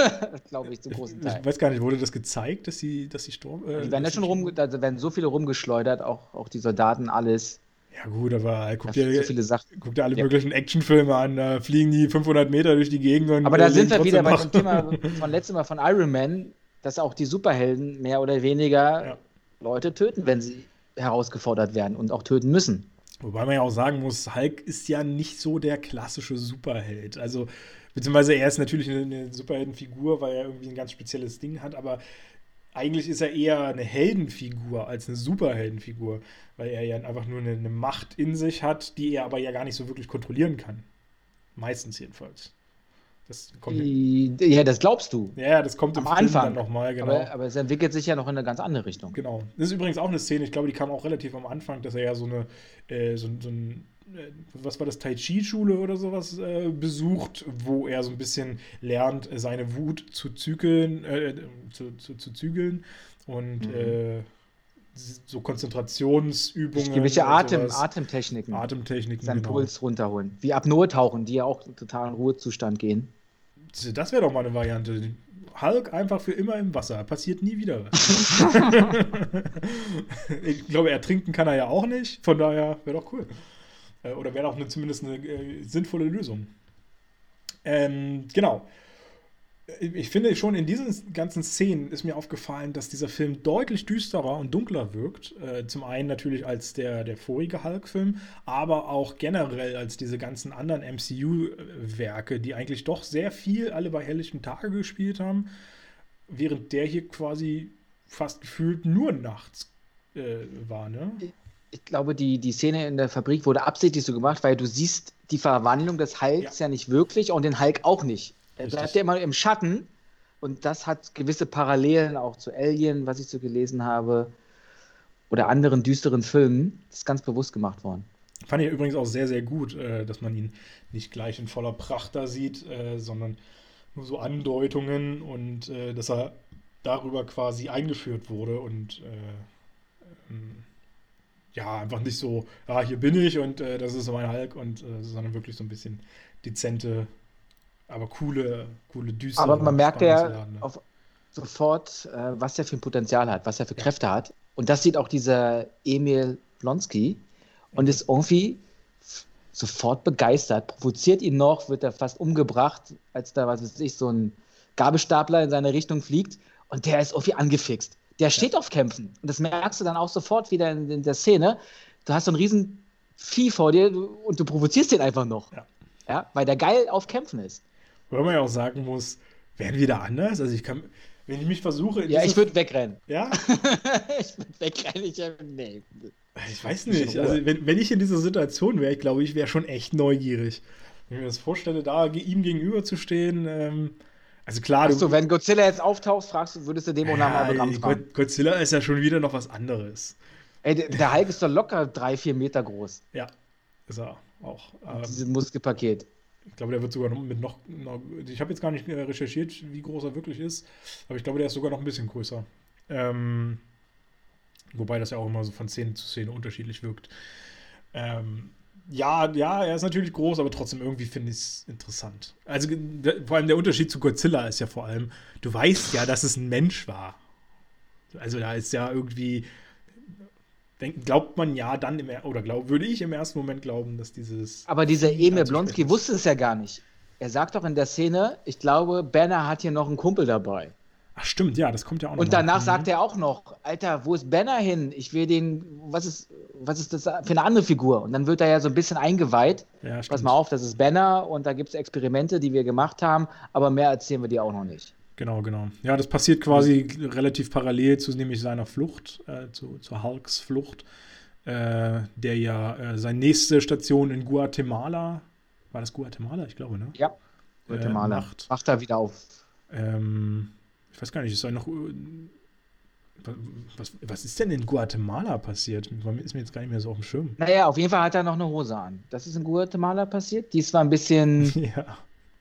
[LAUGHS] glaube ich, zum großen Teil. Ich weiß gar nicht, wurde das gezeigt, dass sie, dass sie storben? Äh, die werden ja schon rum, da werden so viele rumgeschleudert, auch, auch die Soldaten, alles. Ja gut, aber guck dir, so viele Sachen. guck dir alle ja. möglichen Actionfilme an, da fliegen die 500 Meter durch die Gegend. Und aber da sind wir wieder bei dem Thema von letztem Mal von Iron Man, dass auch die Superhelden mehr oder weniger ja. Leute töten, wenn sie herausgefordert werden und auch töten müssen. Wobei man ja auch sagen muss, Hulk ist ja nicht so der klassische Superheld. Also, beziehungsweise er ist natürlich eine, eine Superheldenfigur, weil er irgendwie ein ganz spezielles Ding hat, aber eigentlich ist er eher eine Heldenfigur als eine Superheldenfigur, weil er ja einfach nur eine, eine, Macht in sich hat, die er aber ja gar nicht so wirklich kontrollieren kann. Meistens jedenfalls. Das kommt ja, das glaubst du. Ja, das kommt Am Film Anfang. nochmal, genau. Aber, aber, es entwickelt sich ja noch in eine ganz andere Richtung. Genau. Das ist übrigens auch eine Szene, ich glaube, die kam auch relativ am Anfang, dass er ja so eine, äh, so, so ein was war das, Tai Chi-Schule oder sowas äh, besucht, wo er so ein bisschen lernt, seine Wut zu zügeln, äh, zu, zu, zu, zügeln und mhm. äh, so Konzentrationsübungen. Gewisse Atem, Atemtechniken. Atemtechniken. Seinen genau. Puls runterholen. Wie Apnoe tauchen, die ja auch total in Ruhezustand gehen. Das wäre doch mal eine Variante. Hulk einfach für immer im Wasser. Passiert nie wieder [LAUGHS] [LAUGHS] ich glaube, ertrinken kann er ja auch nicht. Von daher wäre doch cool. Äh, oder wäre auch eine, zumindest eine äh, sinnvolle Lösung. Ähm, genau. Äh, ich finde schon in diesen ganzen Szenen ist mir aufgefallen, dass dieser Film deutlich düsterer und dunkler wirkt. Äh, zum einen natürlich als der, der vorige Hulk-Film, aber auch generell als diese ganzen anderen MCU-Werke, die eigentlich doch sehr viel alle bei helllichten Tage gespielt haben, während der hier quasi fast gefühlt nur nachts äh, war. Ne? Ich glaube, die, die Szene in der Fabrik wurde absichtlich so gemacht, weil du siehst die Verwandlung des Hulks ja, ja nicht wirklich und den Hulk auch nicht. Er bleibt ja immer im Schatten und das hat gewisse Parallelen auch zu Alien, was ich so gelesen habe, oder anderen düsteren Filmen. Das ist ganz bewusst gemacht worden. Fand ich übrigens auch sehr, sehr gut, äh, dass man ihn nicht gleich in voller Pracht da sieht, äh, sondern nur so Andeutungen und äh, dass er darüber quasi eingeführt wurde und ähm, ja, einfach nicht so, ja, hier bin ich und äh, das ist mein Hulk und äh, sondern wirklich so ein bisschen dezente, aber coole, coole düstere. Aber man merkt ja ne? auf, sofort, äh, was er für ein Potenzial hat, was er für ja. Kräfte hat. Und das sieht auch dieser Emil Blonsky und ist irgendwie sofort begeistert, provoziert ihn noch, wird er fast umgebracht, als da, was weiß ich, so ein Gabelstapler in seine Richtung fliegt und der ist irgendwie angefixt. Der steht ja. auf Kämpfen. Und das merkst du dann auch sofort wieder in, in, der Szene. Du hast so ein riesen Vieh vor dir und du provozierst den einfach noch. Ja. ja. Weil der geil auf Kämpfen ist. Wobei man ja auch sagen muss, werden wir da anders? Also ich kann, Wenn ich mich versuche. Ja, ich würde wegrennen. Ja? [LAUGHS] ich würde wegrennen. Ich, nee. ich weiß nicht. Also, wenn, wenn ich in dieser Situation wäre, ich glaube, ich wäre schon echt neugierig. Wenn ich mir das vorstelle, da ihm gegenüber zu stehen. Ähm, also klar. Achso, wenn Godzilla jetzt auftaucht, fragst du, würdest du dem auch nach einem Autogramm fragen? Godzilla ist ja schon wieder noch was anderes. Ey, der, der Hulk ist doch locker drei, vier Meter groß. Ja, ist er auch. Ähm, Dieses Muskelpaket. Ich glaube, der wird sogar noch mit noch. noch ich habe jetzt gar nicht recherchiert, wie groß er wirklich ist, aber ich glaube, der ist sogar noch ein bisschen größer. Ähm, wobei das ja auch immer so von Szene zu Szene unterschiedlich wirkt. Ähm, ja, ja, er ist natürlich groß, aber trotzdem irgendwie finde ich es interessant. Also vor allem der Unterschied zu Godzilla ist ja vor allem, du weißt ja, dass es ein Mensch war. Also da ist ja irgendwie denk, glaubt man ja dann im, oder glaub, würde ich im ersten Moment glauben, dass dieses. Aber dieser Emil Blonsky wusste es ja gar nicht. Er sagt doch in der Szene, ich glaube, Banner hat hier noch einen Kumpel dabei. Ach stimmt, ja, das kommt ja auch noch. Und danach mhm. sagt er auch noch, Alter, wo ist Banner hin? Ich will den, was ist, was ist das für eine andere Figur? Und dann wird er ja so ein bisschen eingeweiht. Ja, Pass mal auf, das ist Banner und da gibt es Experimente, die wir gemacht haben, aber mehr erzählen wir dir auch noch nicht. Genau, genau. Ja, das passiert quasi relativ parallel zu nämlich seiner Flucht, äh, zu, zu Hulks Flucht, äh, der ja äh, seine nächste Station in Guatemala, war das Guatemala? Ich glaube, ne? Ja, äh, Guatemala. macht. macht er wieder auf. Ähm, ich weiß gar nicht, ist da noch. Äh, was, was ist denn in Guatemala passiert? Ist mir jetzt gar nicht mehr so auf dem Schirm. Naja, auf jeden Fall hat er noch eine Hose an. Das ist in Guatemala passiert. Die ist zwar ein bisschen, [LAUGHS] ja.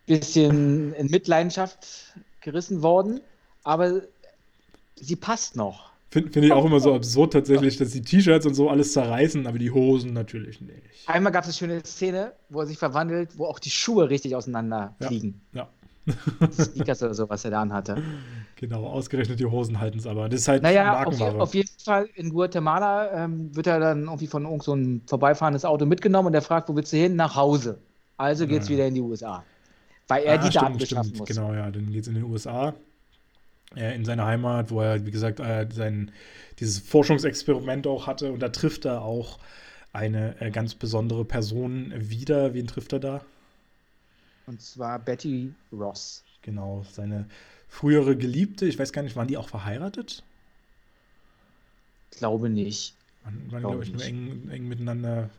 bisschen in Mitleidenschaft gerissen worden, aber sie passt noch. Finde find ich auch immer so absurd tatsächlich, dass die T-Shirts und so alles zerreißen, aber die Hosen natürlich nicht. Einmal gab es eine schöne Szene, wo er sich verwandelt, wo auch die Schuhe richtig auseinander fliegen. Ja. [LAUGHS] Sneakers oder so, was er da anhatte. Genau, ausgerechnet die Hosen halten es aber. Das ist halt naja, auf, auf, jeden Fall in Guatemala ähm, wird er dann irgendwie von irgend so ein vorbeifahrendes Auto mitgenommen und er fragt, wo willst du hin? Nach Hause. Also geht's ja. wieder in die USA. Weil er ah, die stimmt, Daten beschaffen stimmt. muss. Genau, ja, dann geht es in den USA, äh, in seine Heimat, wo er, wie gesagt, äh, sein, dieses Forschungsexperiment auch hatte. Und da trifft er auch eine äh, ganz besondere Person wieder. Wen trifft er da? Und zwar Betty Ross. Genau, seine frühere Geliebte. Ich weiß gar nicht, waren die auch verheiratet? Glaube nicht. Waren, waren glaube ich, nur eng, eng miteinander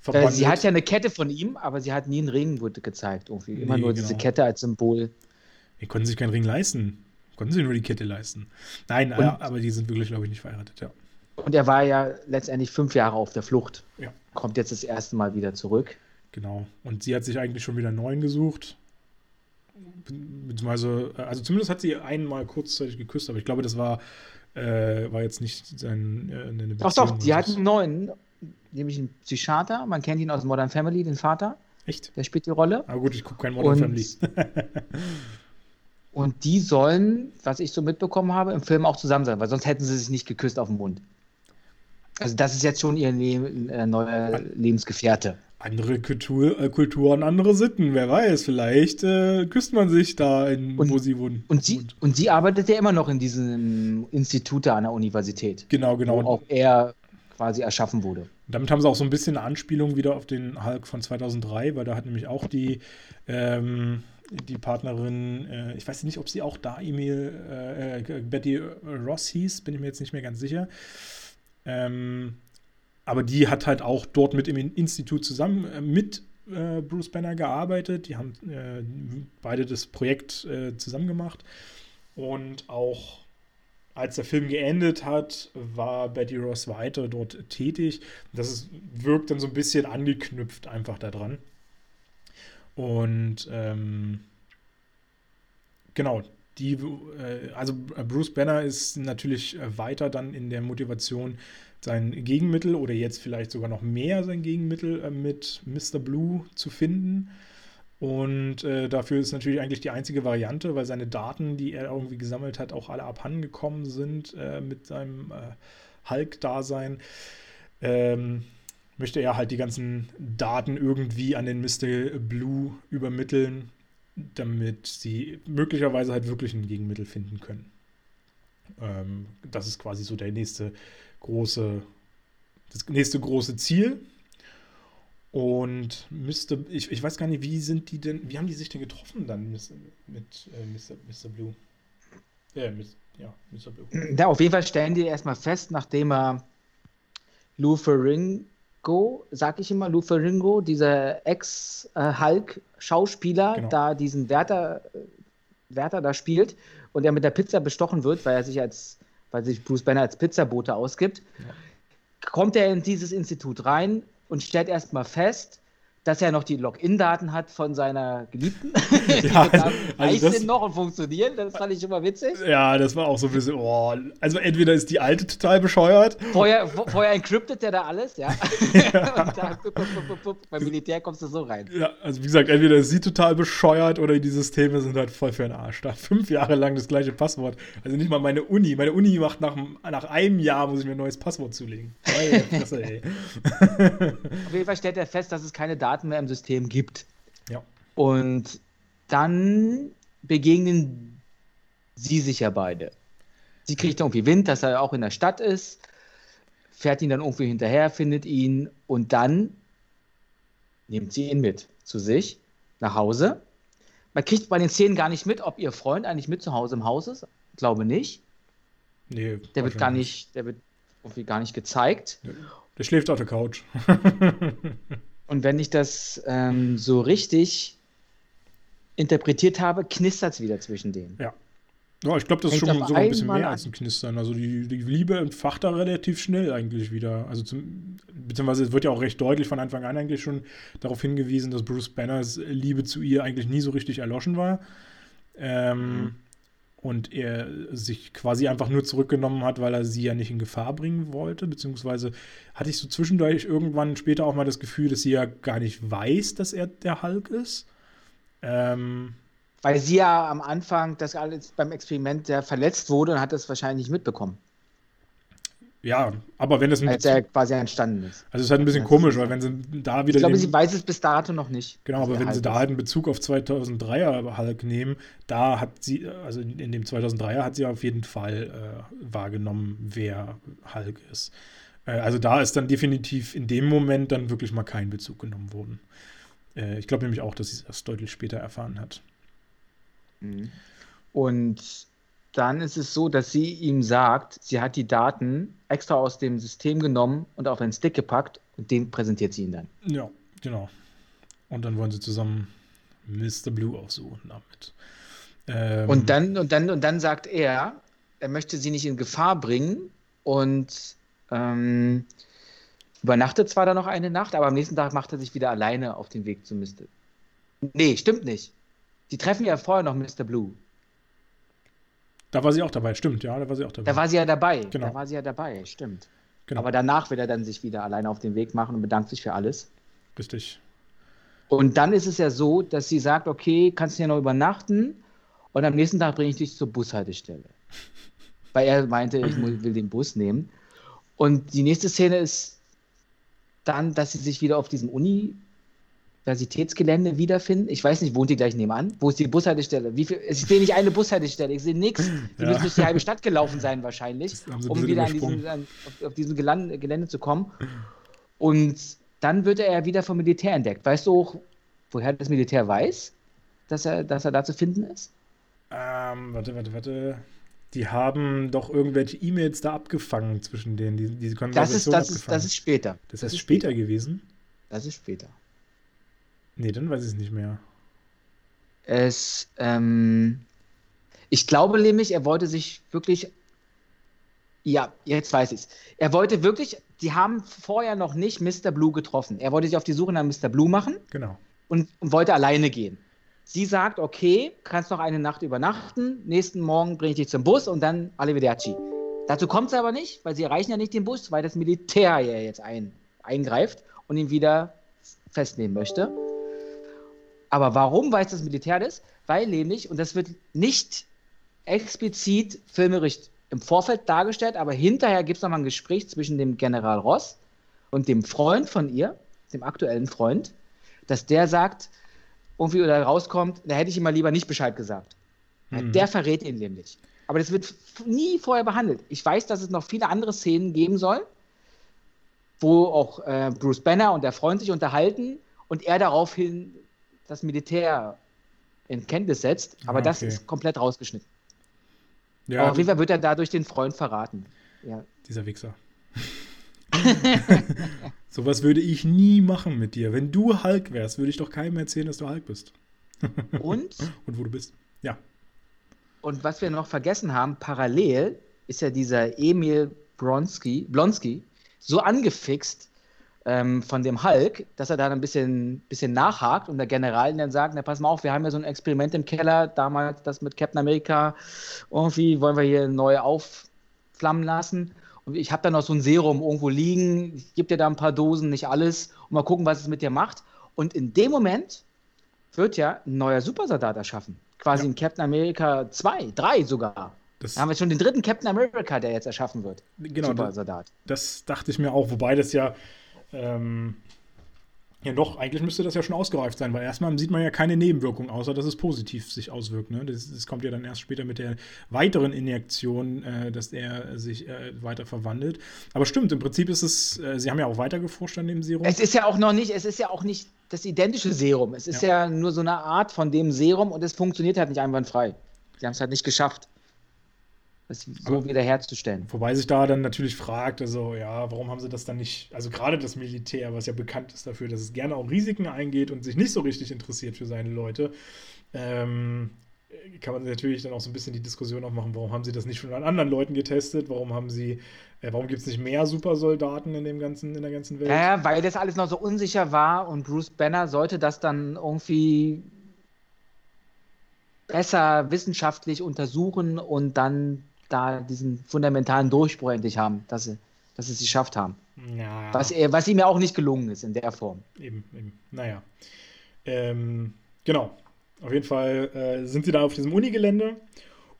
verbandelt. Sie hat ja eine Kette von ihm, aber sie hat nie einen Ring wurde gezeigt. Irgendwie. Immer nee, nur genau. diese Kette als Symbol. Die konnten sich keinen Ring leisten. Konnten sie nur die Kette leisten. Nein, und, aber die sind wirklich, glaube ich, nicht verheiratet, ja. Und er war ja letztendlich fünf Jahre auf der Flucht. Ja. Kommt jetzt das erste Mal wieder zurück. Genau. Und sie hat sich eigentlich schon wieder einen neuen gesucht. Beziehungsweise, also zumindest hat sie einmal kurzzeitig geküsst, aber ich glaube, das war, äh, war jetzt nicht sein, äh, eine Beziehung. Doch, doch, sie hat einen neuen nämlich ein Psychiater. Man kennt ihn aus Modern Family, den Vater. Echt? Der spielt die Rolle. Aber gut, ich gucke kein Modern und, Family. [LAUGHS] und die sollen, was ich so mitbekommen habe, im Film auch zusammen sein, weil sonst hätten sie sich nicht geküsst auf den Mund. Also das ist jetzt schon ihr Leben, äh, neuer Lebensgefährte. Andere Kultur, äh, Kulturen, andere Sitten, wer weiß, vielleicht äh, küsst man sich da, in, und, wo sie wohnen. Und sie, und sie arbeitet ja immer noch in diesem Institut an der Universität. Genau, genau. Wo auch er quasi erschaffen wurde. Damit haben sie auch so ein bisschen eine Anspielung wieder auf den Hulk von 2003, weil da hat nämlich auch die, ähm, die Partnerin, äh, ich weiß nicht, ob sie auch da Emil, äh, äh, Betty Ross hieß, bin ich mir jetzt nicht mehr ganz sicher. Ähm, aber die hat halt auch dort mit im Institut zusammen äh, mit äh, Bruce Banner gearbeitet. Die haben äh, beide das Projekt zusammen gemacht und auch als der Film geendet hat, war Betty Ross weiter dort tätig. Das ist, wirkt dann so ein bisschen angeknüpft einfach daran. Und ähm, genau, die, äh, also Bruce Banner ist natürlich weiter dann in der Motivation, sein Gegenmittel oder jetzt vielleicht sogar noch mehr sein Gegenmittel äh, mit Mr. Blue zu finden. Und äh, dafür ist natürlich eigentlich die einzige Variante, weil seine Daten, die er irgendwie gesammelt hat, auch alle abhandengekommen sind äh, mit seinem äh, Hulk-Dasein. Ähm, möchte er halt die ganzen Daten irgendwie an den Mr. Blue übermitteln, damit sie möglicherweise halt wirklich ein Gegenmittel finden können. Ähm, das ist quasi so der nächste große, das nächste große Ziel. Und müsste, ich, ich weiß gar nicht, wie sind die denn, wie haben die sich denn getroffen dann mit, mit äh, Mr., Mr. Blue? Ja, ja, Mr. Blue. Ja, auf jeden Fall stellen die erstmal fest, nachdem er Lou Ferringo, sag ich immer, Lou Ferringo, dieser Ex-Hulk-Schauspieler, genau. da diesen Wärter, Wärter da spielt und er mit der Pizza bestochen wird, weil er sich als, weil sich Bruce Banner als Pizzabote ausgibt, ja. kommt er in dieses Institut rein und stellt erstmal fest, dass er noch die Login-Daten hat von seiner Geliebten. [LAUGHS] Ja, die also, also das, noch und funktionieren. Das fand ich immer witzig. Ja, das war auch so ein bisschen, oh, also entweder ist die alte total bescheuert. Vorher, vorher encryptet der da alles, ja. [LAUGHS] [LAUGHS] ja. und da, beim Militär kommst du so rein. Ja, also wie gesagt, entweder ist sie total bescheuert oder die Systeme sind halt voll für den Arsch. Da fünf Jahre lang das gleiche Passwort. Also nicht mal meine Uni. Meine Uni macht nach, nach einem Jahr, muss ich mir ein neues Passwort zulegen. Fresse. Auf jeden Fall stellt er fest, dass es keine Daten Daten mehr im System gibt. Ja. Und dann begegnen sie sich ja beide. Sie kriegt irgendwie Wind, dass er auch in der Stadt ist, fährt ihn dann irgendwie hinterher, findet ihn und dann nimmt sie ihn mit zu sich nach Hause. Man kriegt bei den Szenen gar nicht mit, ob ihr Freund eigentlich mit zu Hause im Haus ist. Ich glaube nicht. Nee, der wird gar nicht, der wird irgendwie gar nicht gezeigt. Der schläft auf der Couch. [LAUGHS] Und wenn ich das ähm, so richtig interpretiert habe, knistert es wieder zwischen denen. Ja. Ja, ich glaube, das ist schon sogar ein bisschen mehr als ein Knistern. Also die, die Liebe entfacht da relativ schnell eigentlich wieder. Also zum, beziehungsweise es wird ja auch recht deutlich von Anfang an eigentlich schon darauf hingewiesen, dass Bruce Banners Liebe zu ihr eigentlich nie so richtig erloschen war. Ähm, mhm und er sich quasi einfach nur zurückgenommen hat, weil er sie ja nicht in Gefahr bringen wollte, beziehungsweise hatte ich so zwischendurch irgendwann später auch mal das Gefühl, dass sie ja gar nicht weiß, dass er der Hulk ist. Ähm, weil sie ja am Anfang das alles beim Experiment ja verletzt wurde und hat das wahrscheinlich nicht mitbekommen. Ja, aber wenn es. Als er quasi entstanden ist. Also es ist halt ein bisschen komisch, weil wenn sie da wieder. Ich glaube, sie weiß es bis dato noch nicht. Genau, aber wenn sie da halt einen Bezug auf 2003er Hulk nehmen, da hat sie, also in dem 2003er hat sie auf jeden Fall äh, wahrgenommen, wer Hulk ist. Äh, also da ist dann definitiv in dem Moment dann wirklich mal kein Bezug genommen worden. Äh, ich glaube nämlich auch, dass sie es erst deutlich später erfahren hat. Mhm. Und dann ist es so, dass sie ihm sagt, sie hat die Daten extra aus dem System genommen und auf einen Stick gepackt und den präsentiert sie ihm dann. Ja, genau. Und dann wollen sie zusammen Mr. Blue aufsuchen damit. Ähm, und, dann, und, dann, und dann sagt er, er möchte sie nicht in Gefahr bringen und ähm, übernachtet zwar da noch eine Nacht, aber am nächsten Tag macht er sich wieder alleine auf den Weg zu Mr. Nee, stimmt nicht. Die treffen ja vorher noch Mr. Blue. Da war sie auch dabei, stimmt, ja, da war sie auch dabei. Da war sie ja dabei, genau. da war sie ja dabei, stimmt. Genau. Aber danach wird er dann sich wieder alleine auf den Weg machen und bedankt sich für alles. Richtig. Und dann ist es ja so, dass sie sagt, okay, kannst du hier noch übernachten und am nächsten Tag bringe ich dich zur Bushaltestelle. [LAUGHS] Weil er meinte, ich will den Bus nehmen. Und die nächste Szene ist dann, dass sie sich wieder auf diesem Uni Universitätsgelände wiederfinden. Ich weiß nicht, wohnt die gleich nebenan? Wo ist die Bushaltestelle? Wie viel, ich sehe nicht eine Bushaltestelle, ich sehe nichts. Die ja. müssen durch die halbe Stadt gelaufen sein wahrscheinlich, um wieder an diesen, an, auf, auf diesem Gelände, Gelände zu kommen. Und dann wird er wieder vom Militär entdeckt. Weißt du auch, woher das Militär weiß, dass er, dass er da zu finden ist? Ähm, warte, warte, warte. Die haben doch irgendwelche E-Mails da abgefangen zwischen denen. Die, diese das, ist, das, ist, das ist später. Das, das ist später, später gewesen? Das ist später. Nee, dann weiß ich es nicht mehr. Es, ähm, ich glaube nämlich, er wollte sich wirklich, ja, jetzt weiß ich es. Er wollte wirklich, die haben vorher noch nicht Mr. Blue getroffen. Er wollte sich auf die Suche nach Mr. Blue machen. Genau. Und, und wollte alleine gehen. Sie sagt, okay, kannst noch eine Nacht übernachten, nächsten Morgen bringe ich dich zum Bus und dann Arrivederci. Dazu kommt es aber nicht, weil sie erreichen ja nicht den Bus, weil das Militär ja jetzt ein, eingreift und ihn wieder festnehmen möchte. Aber warum weiß das Militär das? Weil nämlich, und das wird nicht explizit filmerisch im Vorfeld dargestellt, aber hinterher gibt es nochmal ein Gespräch zwischen dem General Ross und dem Freund von ihr, dem aktuellen Freund, dass der sagt, irgendwie oder rauskommt, da hätte ich ihm mal lieber nicht Bescheid gesagt. Mhm. Der verrät ihn nämlich. Aber das wird nie vorher behandelt. Ich weiß, dass es noch viele andere Szenen geben soll, wo auch äh, Bruce Banner und der Freund sich unterhalten und er daraufhin das Militär in Kenntnis setzt, aber ah, okay. das ist komplett rausgeschnitten. Ja, auf jeden Fall wird er dadurch den Freund verraten. Ja. Dieser Wichser. [LAUGHS] Sowas würde ich nie machen mit dir. Wenn du Hulk wärst, würde ich doch keinem erzählen, dass du Hulk bist. [LAUGHS] Und? Und wo du bist. Ja. Und was wir noch vergessen haben, parallel ist ja dieser Emil Bronski, Blonsky so angefixt ähm, von dem Hulk, dass er da ein bisschen, bisschen nachhakt und der General dann sagt, na pass mal auf, wir haben ja so ein Experiment im Keller, damals das mit Captain America, irgendwie wollen wir hier neu aufflammen lassen. Und ich habe da noch so ein Serum irgendwo liegen, ich gebe dir da ein paar Dosen, nicht alles, und mal gucken, was es mit dir macht. Und in dem Moment wird ja ein neuer Supersoldat erschaffen. Quasi ja. in Captain America 2, 3 sogar. Das da haben wir schon den dritten Captain America, der jetzt erschaffen wird. Genau, Supersoldat. Das, das dachte ich mir auch, wobei das ja ähm, ja, doch, eigentlich müsste das ja schon ausgereift sein, weil erstmal sieht man ja keine Nebenwirkung, außer dass es positiv sich auswirkt. Ne? Das, das kommt ja dann erst später mit der weiteren Injektion, äh, dass er sich äh, weiter verwandelt. Aber stimmt, im Prinzip ist es, äh, sie haben ja auch weiter geforscht an dem Serum. Es ist ja auch noch nicht, es ist ja auch nicht das identische Serum. Es ist ja, ja nur so eine Art von dem Serum und es funktioniert halt nicht einwandfrei. Sie haben es halt nicht geschafft das so wiederherzustellen. Wobei sich da dann natürlich fragt, also ja, warum haben sie das dann nicht, also gerade das Militär, was ja bekannt ist dafür, dass es gerne auch Risiken eingeht und sich nicht so richtig interessiert für seine Leute, ähm, kann man natürlich dann auch so ein bisschen die Diskussion aufmachen, warum haben sie das nicht schon an anderen Leuten getestet, warum haben sie, äh, warum gibt es nicht mehr Supersoldaten in dem ganzen, in der ganzen Welt? Ja, weil das alles noch so unsicher war und Bruce Banner sollte das dann irgendwie besser wissenschaftlich untersuchen und dann da diesen fundamentalen Durchbruch endlich haben, dass sie, dass sie es geschafft haben. Ja. Was, was ihm ja auch nicht gelungen ist in der Form. Eben, eben. Naja. Ähm, genau. Auf jeden Fall äh, sind sie da auf diesem Unigelände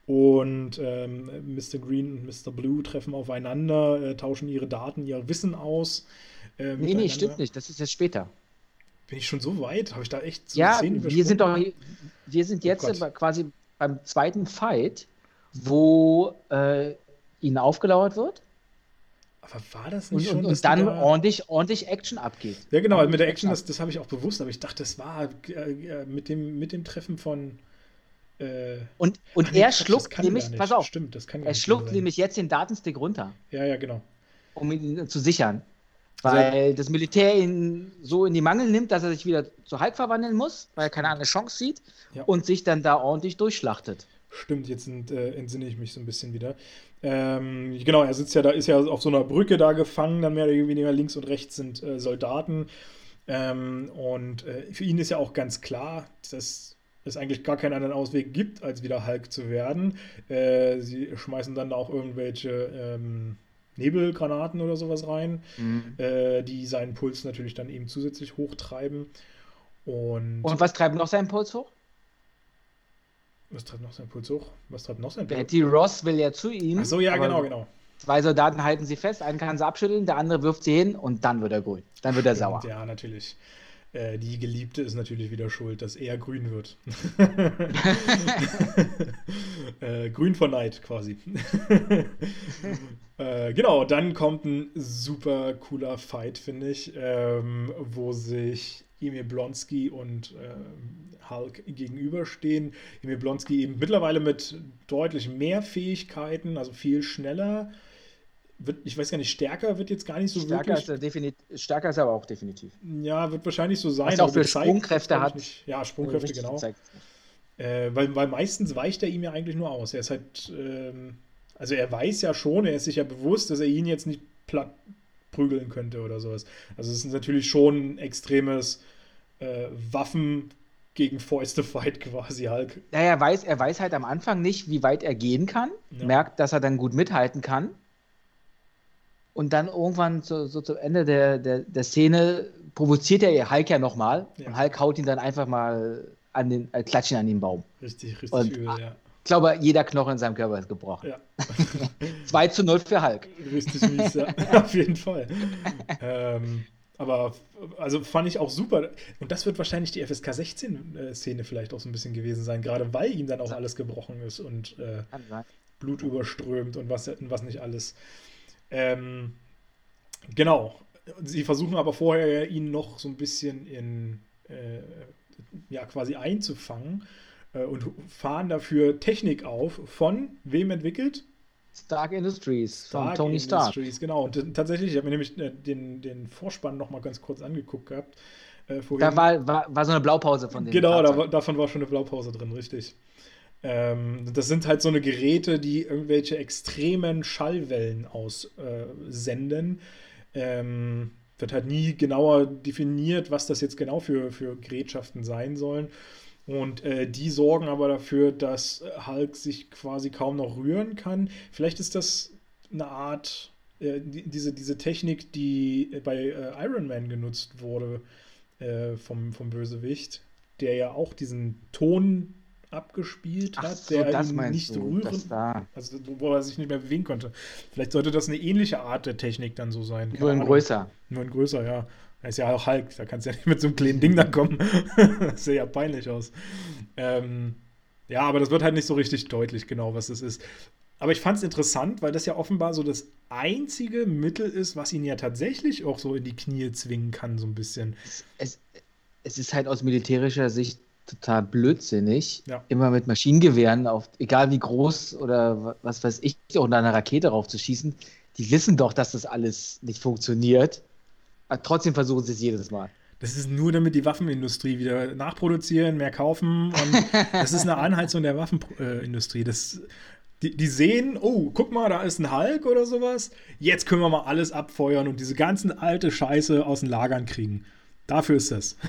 und ähm, Mr. Green und Mr. Blue treffen aufeinander, äh, tauschen ihre Daten, ihr Wissen aus. Äh, nee, nee, stimmt nicht. Das ist jetzt später. Bin ich schon so weit? Habe ich da echt so Ja, wir sind doch, wir sind oh jetzt oh quasi beim zweiten Fight wo äh, ihnen aufgelauert wird. Aber war das nicht und, schon? Und, und dann da... ordentlich, ordentlich Action abgeht. Ja, genau, mit der Action, das, das habe ich auch bewusst, aber ich dachte, das war äh, mit, dem, mit dem Treffen von. Äh, und und nee, er schluckt nämlich, pass auf, Stimmt, das kann er schluckt sein. nämlich jetzt den Datenstick runter. Ja, ja, genau. Um ihn zu sichern. Also weil also, das Militär ihn so in die Mangel nimmt, dass er sich wieder zu Hulk verwandeln muss, weil er keine andere Chance sieht ja. und sich dann da ordentlich durchschlachtet. Stimmt, jetzt sind, äh, entsinne ich mich so ein bisschen wieder. Ähm, genau, er sitzt ja da, ist ja auf so einer Brücke da gefangen, dann mehr oder weniger links und rechts sind äh, Soldaten. Ähm, und äh, für ihn ist ja auch ganz klar, dass es eigentlich gar keinen anderen Ausweg gibt, als wieder Hulk zu werden. Äh, sie schmeißen dann auch irgendwelche ähm, Nebelgranaten oder sowas rein, mhm. Äh, die seinen Puls natürlich dann eben zusätzlich hochtreiben. Und, und was treibt noch seinen Puls hoch? Was treibt noch sein Puls hoch? Was treibt noch sein Puls? Betty Ross will ja zu ihm. Ach so, ja, genau, genau. Zwei Soldaten halten sie fest, einen kann sie abschütteln, der andere wirft sie hin und dann wird er grün. Dann wird er sauer. Ja, natürlich. Äh, die Geliebte ist natürlich wieder schuld, dass er grün wird. [LAUGHS] äh, grün vor Neid quasi. [LAUGHS] äh, genau, dann kommt ein super cooler Fight, finde ich, ähm, wo sich Emil Blonsky und äh, Hulk gegenüberstehen. Emil Blonsky eben mittlerweile mit deutlich mehr Fähigkeiten, also viel schneller. Wird, ich weiß gar nicht, stärker wird jetzt gar nicht so stärker wirklich. Ist definitiv, stärker ist er aber auch definitiv. Ja, wird wahrscheinlich so sein. Was er auch für Sprungkräfte hat. Nicht. Ja, Sprungkräfte, genau. Äh, weil, weil meistens weicht er ihm ja eigentlich nur aus. Er ist halt, ähm, also er weiß ja schon, er ist sich ja bewusst, dass er ihn jetzt nicht platt prügeln könnte oder sowas. Also es ist natürlich schon ein extremes äh, Waffen gegen Fäuste Fight quasi Hulk. Ja, er weiß, er weiß halt am Anfang nicht, wie weit er gehen kann, ja. merkt, dass er dann gut mithalten kann. Und dann irgendwann so, so zum Ende der, der, der Szene provoziert er Hulk ja nochmal. Ja. Und Hulk haut ihn dann einfach mal an den, äh, klatschen an den Baum. Richtig, richtig und, übel, ja. Ich glaube, jeder Knochen in seinem Körper ist gebrochen. Ja. [LAUGHS] 2 zu 0 für Hulk. Richtig mies, ja. [LAUGHS] Auf jeden Fall. ähm, aber also fand ich auch super. Und das wird wahrscheinlich die FSK 16-Szene vielleicht auch so ein bisschen gewesen sein, gerade weil ihm dann auch alles gebrochen ist und äh, Blut überströmt und was, was nicht alles. Ähm, genau. Sie versuchen aber vorher ihn noch so ein bisschen in äh, ja quasi einzufangen äh, und fahren dafür Technik auf von wem entwickelt? Stark Industries Stark von Tony Industries, Stark. Genau, und tatsächlich, ich habe mir nämlich äh, den, den Vorspann noch mal ganz kurz angeguckt gehabt. Äh, da war, war, war so eine Blaupause von dem. Genau, da, davon war schon eine Blaupause drin, richtig. Ähm, das sind halt so eine Geräte, die irgendwelche extremen Schallwellen aussenden. Äh, ähm, wird halt nie genauer definiert, was das jetzt genau für, für Gerätschaften sein sollen. Und äh, die sorgen aber dafür, dass Hulk sich quasi kaum noch rühren kann. Vielleicht ist das eine Art, äh, die, diese, diese Technik, die bei äh, Iron Man genutzt wurde äh, vom, vom Bösewicht, der ja auch diesen Ton abgespielt hat, so, der ihn nicht du, rühren, also wo er sich nicht mehr bewegen konnte. Vielleicht sollte das eine ähnliche Art der Technik dann so sein. Nur in größer. Nur in größer, ja. Er ist ja auch Hulk, da kannst du ja nicht mit so einem kleinen Ding da kommen. [LAUGHS] das sieht ja peinlich aus. Ähm, ja, aber das wird halt nicht so richtig deutlich, genau, was es ist. Aber ich fand es interessant, weil das ja offenbar so das einzige Mittel ist, was ihn ja tatsächlich auch so in die Knie zwingen kann, so ein bisschen. Es, es ist halt aus militärischer Sicht total blödsinnig, ja. immer mit Maschinengewehren auf, egal wie groß oder was weiß ich, unter einer Rakete raufzuschießen. Die wissen doch, dass das alles nicht funktioniert. Aber trotzdem versuchen sie es jedes Mal. Das ist nur, damit die Waffenindustrie wieder nachproduzieren, mehr kaufen. Und das ist eine Anheizung der Waffenindustrie. Das, die, die, sehen, oh, guck mal, da ist ein Hulk oder sowas. Jetzt können wir mal alles abfeuern und diese ganzen alte Scheiße aus den Lagern kriegen. Dafür ist das. [LAUGHS]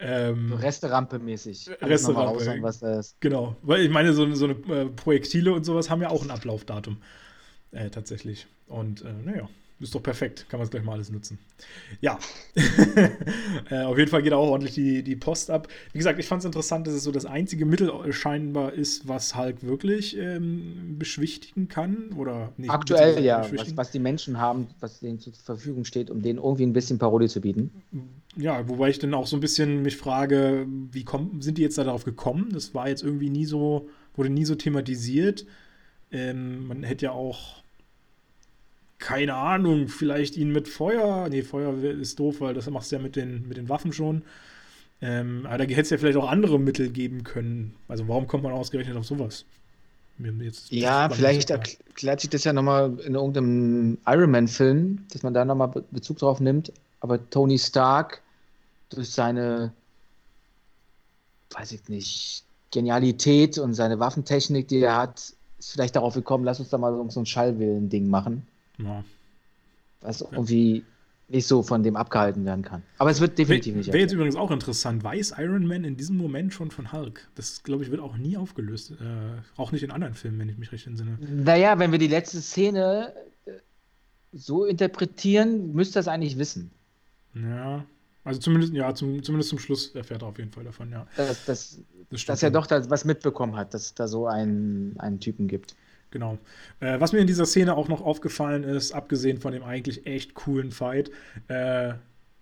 Ähm, Resterampe-mäßig. Resterampe, was das ist. Genau, weil ich meine, so, so eine äh, Projektile und sowas haben ja auch ein Ablaufdatum. Äh, tatsächlich. Und äh, naja. Ist doch perfekt, kann man es gleich mal alles nutzen. Ja, [LAUGHS] äh, auf jeden Fall geht auch ordentlich die, die Post ab. Wie gesagt, ich fand es interessant, dass es so das einzige Mittel scheinbar ist, was Hulk wirklich ähm, beschwichtigen kann. Oder nicht Aktuell ja, was, was, die Menschen haben, was denen zur Verfügung steht, um denen irgendwie ein bisschen Parodie zu bieten. Ja, wobei ich dann auch so ein bisschen mich frage, wie kommen, sind die jetzt da darauf gekommen? Das war jetzt irgendwie nie so, wurde nie so thematisiert. Ähm, man hätte ja auch keine Ahnung, vielleicht ihn mit Feuer. Nee, Feuer ist doof, weil das machst du ja mit den, mit den Waffen schon. Ähm, aber da hätte es ja vielleicht auch andere Mittel geben können. Also warum kommt man ausgerechnet auf sowas? ja, vielleicht erklärt sich das ja nochmal in irgendeinem Iron Man-Film, dass man da nochmal Bezug drauf nimmt. Aber Tony Stark durch seine, weiß ich nicht, Genialität und seine Waffentechnik, die er hat, ist vielleicht darauf gekommen, lass uns da mal so ein Schallwillen-Ding machen. Ja. Was irgendwie nicht so von dem abgehalten werden kann. Aber es wird definitiv nicht. Wäre jetzt übrigens auch interessant. Weiß Iron Man in diesem Moment schon von Hulk? Das, glaube ich, wird auch nie aufgelöst. Äh, auch nicht in anderen Filmen, wenn ich mich recht entsinne. Naja, wenn wir die letzte Szene äh, so interpretieren, müsste das eigentlich wissen. Ja. Also zumindest, ja, zum, zumindest zum Schluss erfährt er auf jeden Fall davon, ja. Dass, dass, das dass er doch da was mitbekommen hat, dass es da so einen, einen Typen gibt. Genau. Äh, was mir in dieser Szene auch noch aufgefallen ist, abgesehen von dem eigentlich echt coolen Fight, äh,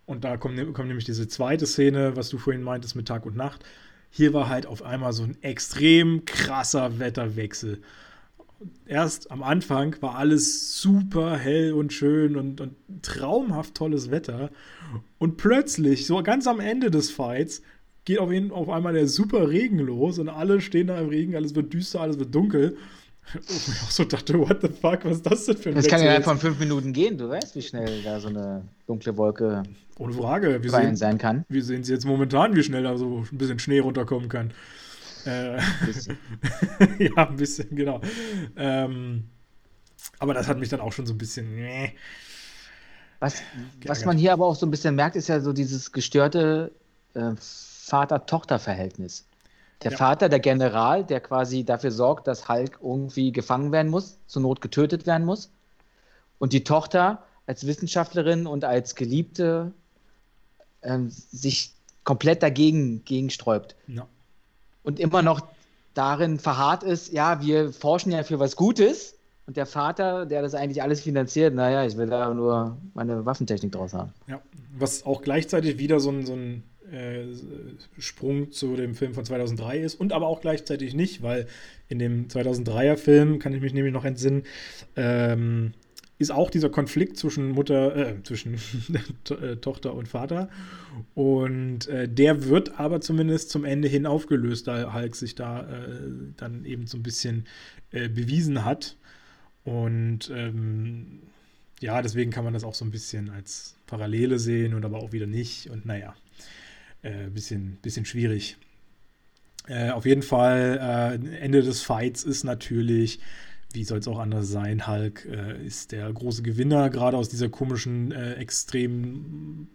und da kommt, kommt, nämlich diese zweite Szene, was du vorhin meintest mit Tag und Nacht. Hier war halt auf einmal so ein extrem krasser Wetterwechsel. Erst am Anfang war alles super hell und schön und, und traumhaft tolles Wetter. Und plötzlich, so ganz am Ende des Fights, geht auf, ihn, auf einmal der super Regen los und alle stehen da im Regen, alles wird düster, alles wird dunkel. Wo [LAUGHS] ich auch so dachte, what the fuck, was ist das denn für ein Das kann ja von fünf Minuten gehen, du weißt, wie schnell da so eine dunkle Wolke Ohne Frage. Wir sehen, sein kann. Wir sehen sie jetzt momentan, wie schnell da so ein bisschen Schnee runterkommen kann. Äh, ein bisschen. [LAUGHS] ja, ein bisschen, genau. Ähm, aber das hat mich dann auch schon so ein bisschen. Nee, was, was man hier aber auch so ein bisschen merkt, ist ja so dieses gestörte äh, Vater-Tochter-Verhältnis. Der ja. Vater, der General, der quasi dafür sorgt, dass Hulk irgendwie gefangen werden muss, zur Not getötet werden muss. Und die Tochter als Wissenschaftlerin und als Geliebte ähm, sich komplett dagegen gegensträubt. Ja. Und immer noch darin verharrt ist, ja, wir forschen ja für was Gutes. Und der Vater, der das eigentlich alles finanziert, naja, ich will da nur meine Waffentechnik draus haben. Ja, was auch gleichzeitig wieder so ein, so ein äh, Sprung zu dem Film von 2003 ist und aber auch gleichzeitig nicht, weil in dem 2003er Film, kann ich mich nämlich noch entsinnen, ähm, ist auch dieser Konflikt zwischen Mutter, äh, zwischen [LAUGHS] äh, Tochter und Vater. Und äh, der wird aber zumindest zum Ende hin aufgelöst, da Hulk sich da äh, dann eben so ein bisschen äh, bewiesen hat. Und ähm, ja, deswegen kann man das auch so ein bisschen als Parallele sehen und aber auch wieder nicht. Und naja, äh, bisschen, bisschen schwierig. Äh, auf jeden Fall, äh, Ende des Fights ist natürlich wie soll es auch anders sein, Hulk äh, ist der große Gewinner, gerade aus dieser komischen, äh, extrem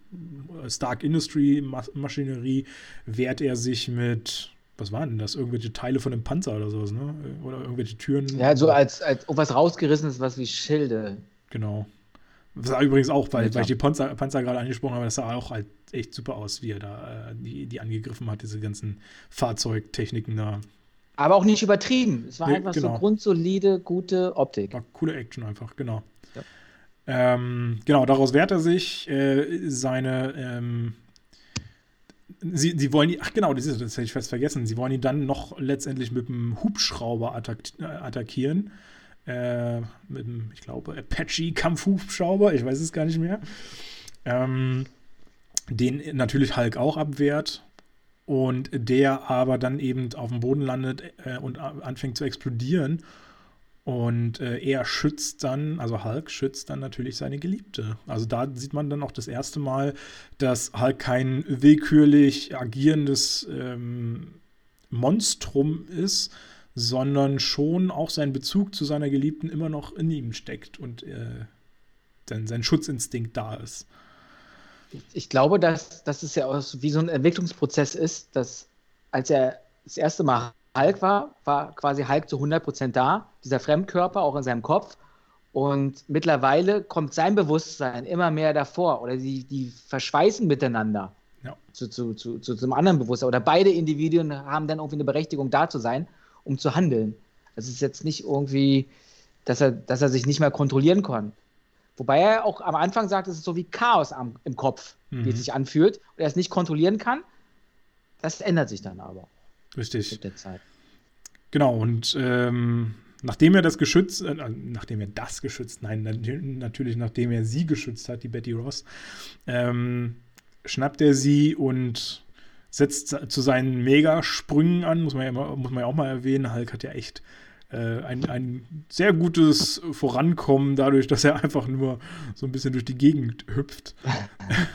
äh, Stark Industry Maschinerie wehrt er sich mit, was waren denn das, irgendwelche Teile von einem Panzer oder sowas, ne? Oder irgendwelche Türen. Ja, so als, als ob was rausgerissen ist, was wie Schilde. Genau. Das sah übrigens auch, weil, weil ich die Panzer, Panzer gerade angesprochen habe, das sah auch halt echt super aus, wie er da äh, die, die angegriffen hat, diese ganzen Fahrzeugtechniken da. Aber auch nicht übertrieben. Es war nee, einfach genau. so grundsolide, gute Optik. War coole Action einfach, genau. Ja. Ähm, genau, daraus wehrt er sich. Äh, seine. Ähm, sie, sie wollen ihn, ach genau, das, ist, das hätte ich fast vergessen. Sie wollen ihn dann noch letztendlich mit einem Hubschrauber attack, äh, attackieren. Äh, mit einem, ich glaube, Apache-Kampfhubschrauber, ich weiß es gar nicht mehr. Ähm, den natürlich Hulk auch abwehrt und der aber dann eben auf dem Boden landet äh, und anfängt zu explodieren. Und äh, er schützt dann, also Hulk schützt dann natürlich seine Geliebte. Also da sieht man dann auch das erste Mal, dass Hulk kein willkürlich agierendes ähm, Monstrum ist, sondern schon auch sein Bezug zu seiner Geliebten immer noch in ihm steckt und äh, sein, sein Schutzinstinkt da ist ich glaube, dass, dass es ja auch wie so ein Entwicklungsprozess ist, dass als er das erste Mal Hulk war, war quasi Hulk zu 100% da, dieser Fremdkörper auch in seinem Kopf. Und mittlerweile kommt sein Bewusstsein immer mehr davor oder die, die verschweißen miteinander ja. zu, zu, zu, zu, zum anderen Bewusstsein. Oder beide Individuen haben dann irgendwie eine Berechtigung da zu sein, um zu handeln. Es ist jetzt nicht irgendwie, dass er, dass er sich nicht mehr kontrollieren kann. Wobei er auch am Anfang sagt, es ist so wie Chaos am, im Kopf, mhm. wie es mhm. sich anfühlt und er es nicht kontrollieren kann. Das ändert sich dann aber. Richtig. Mit der Zeit. Genau, und ähm, nachdem er das geschützt, äh, nachdem er das geschützt, nein, natürlich nachdem er sie geschützt hat, die Betty Ross, ähm, schnappt er sie und setzt zu seinen Megasprüngen an, muss man ja, immer, muss man ja auch mal erwähnen. Hulk hat ja echt äh, ein, ein sehr gutes Vorankommen, dadurch, dass er einfach nur so ein bisschen durch die Gegend hüpft.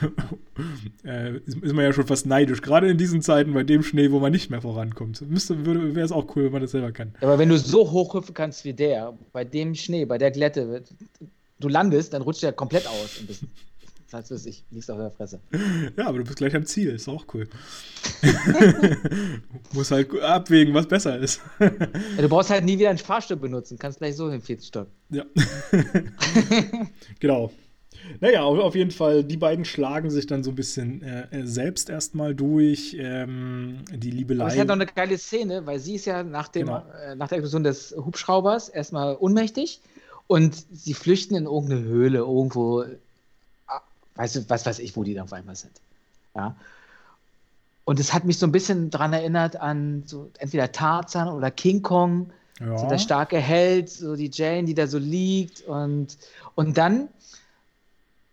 [LAUGHS] äh, ist, ist, man ja schon fast neidisch, gerade in diesen Zeiten bei dem Schnee, wo man nicht mehr vorankommt. Wäre es auch cool, wenn man das selber kann. Aber wenn du so hoch hüpfen kannst wie der, bei dem Schnee, bei der Glätte, du landest, dann rutscht der komplett aus. Und das heißt, ich liegst auf der Fresse. Ja, aber du bist gleich am Ziel, ist auch cool. [LAUGHS] Muss halt abwägen, was besser ist. ja, du brauchst halt nie wieder ein Fahrstuhl benutzen, kannst gleich so im vierten Stock. Ja. [LAUGHS] genau. Naja, auf jeden Fall, die beiden schlagen sich dann so ein bisschen äh, selbst erstmal durch. Ähm, die Liebelei. Aber es hat noch eine geile Szene, weil sie ist ja nach, dem, genau. äh, nach der Explosion des Hubschraubers erstmal ohnmächtig und sie flüchten in irgendeine Höhle irgendwo Weißt du, was weiß ich, wo die da auf einmal sind. Ja. Und es hat mich so ein bisschen daran erinnert an so entweder Tarzan oder King Kong, ja. so der starke Held, so die Jane, die da so liegt. Und, und dann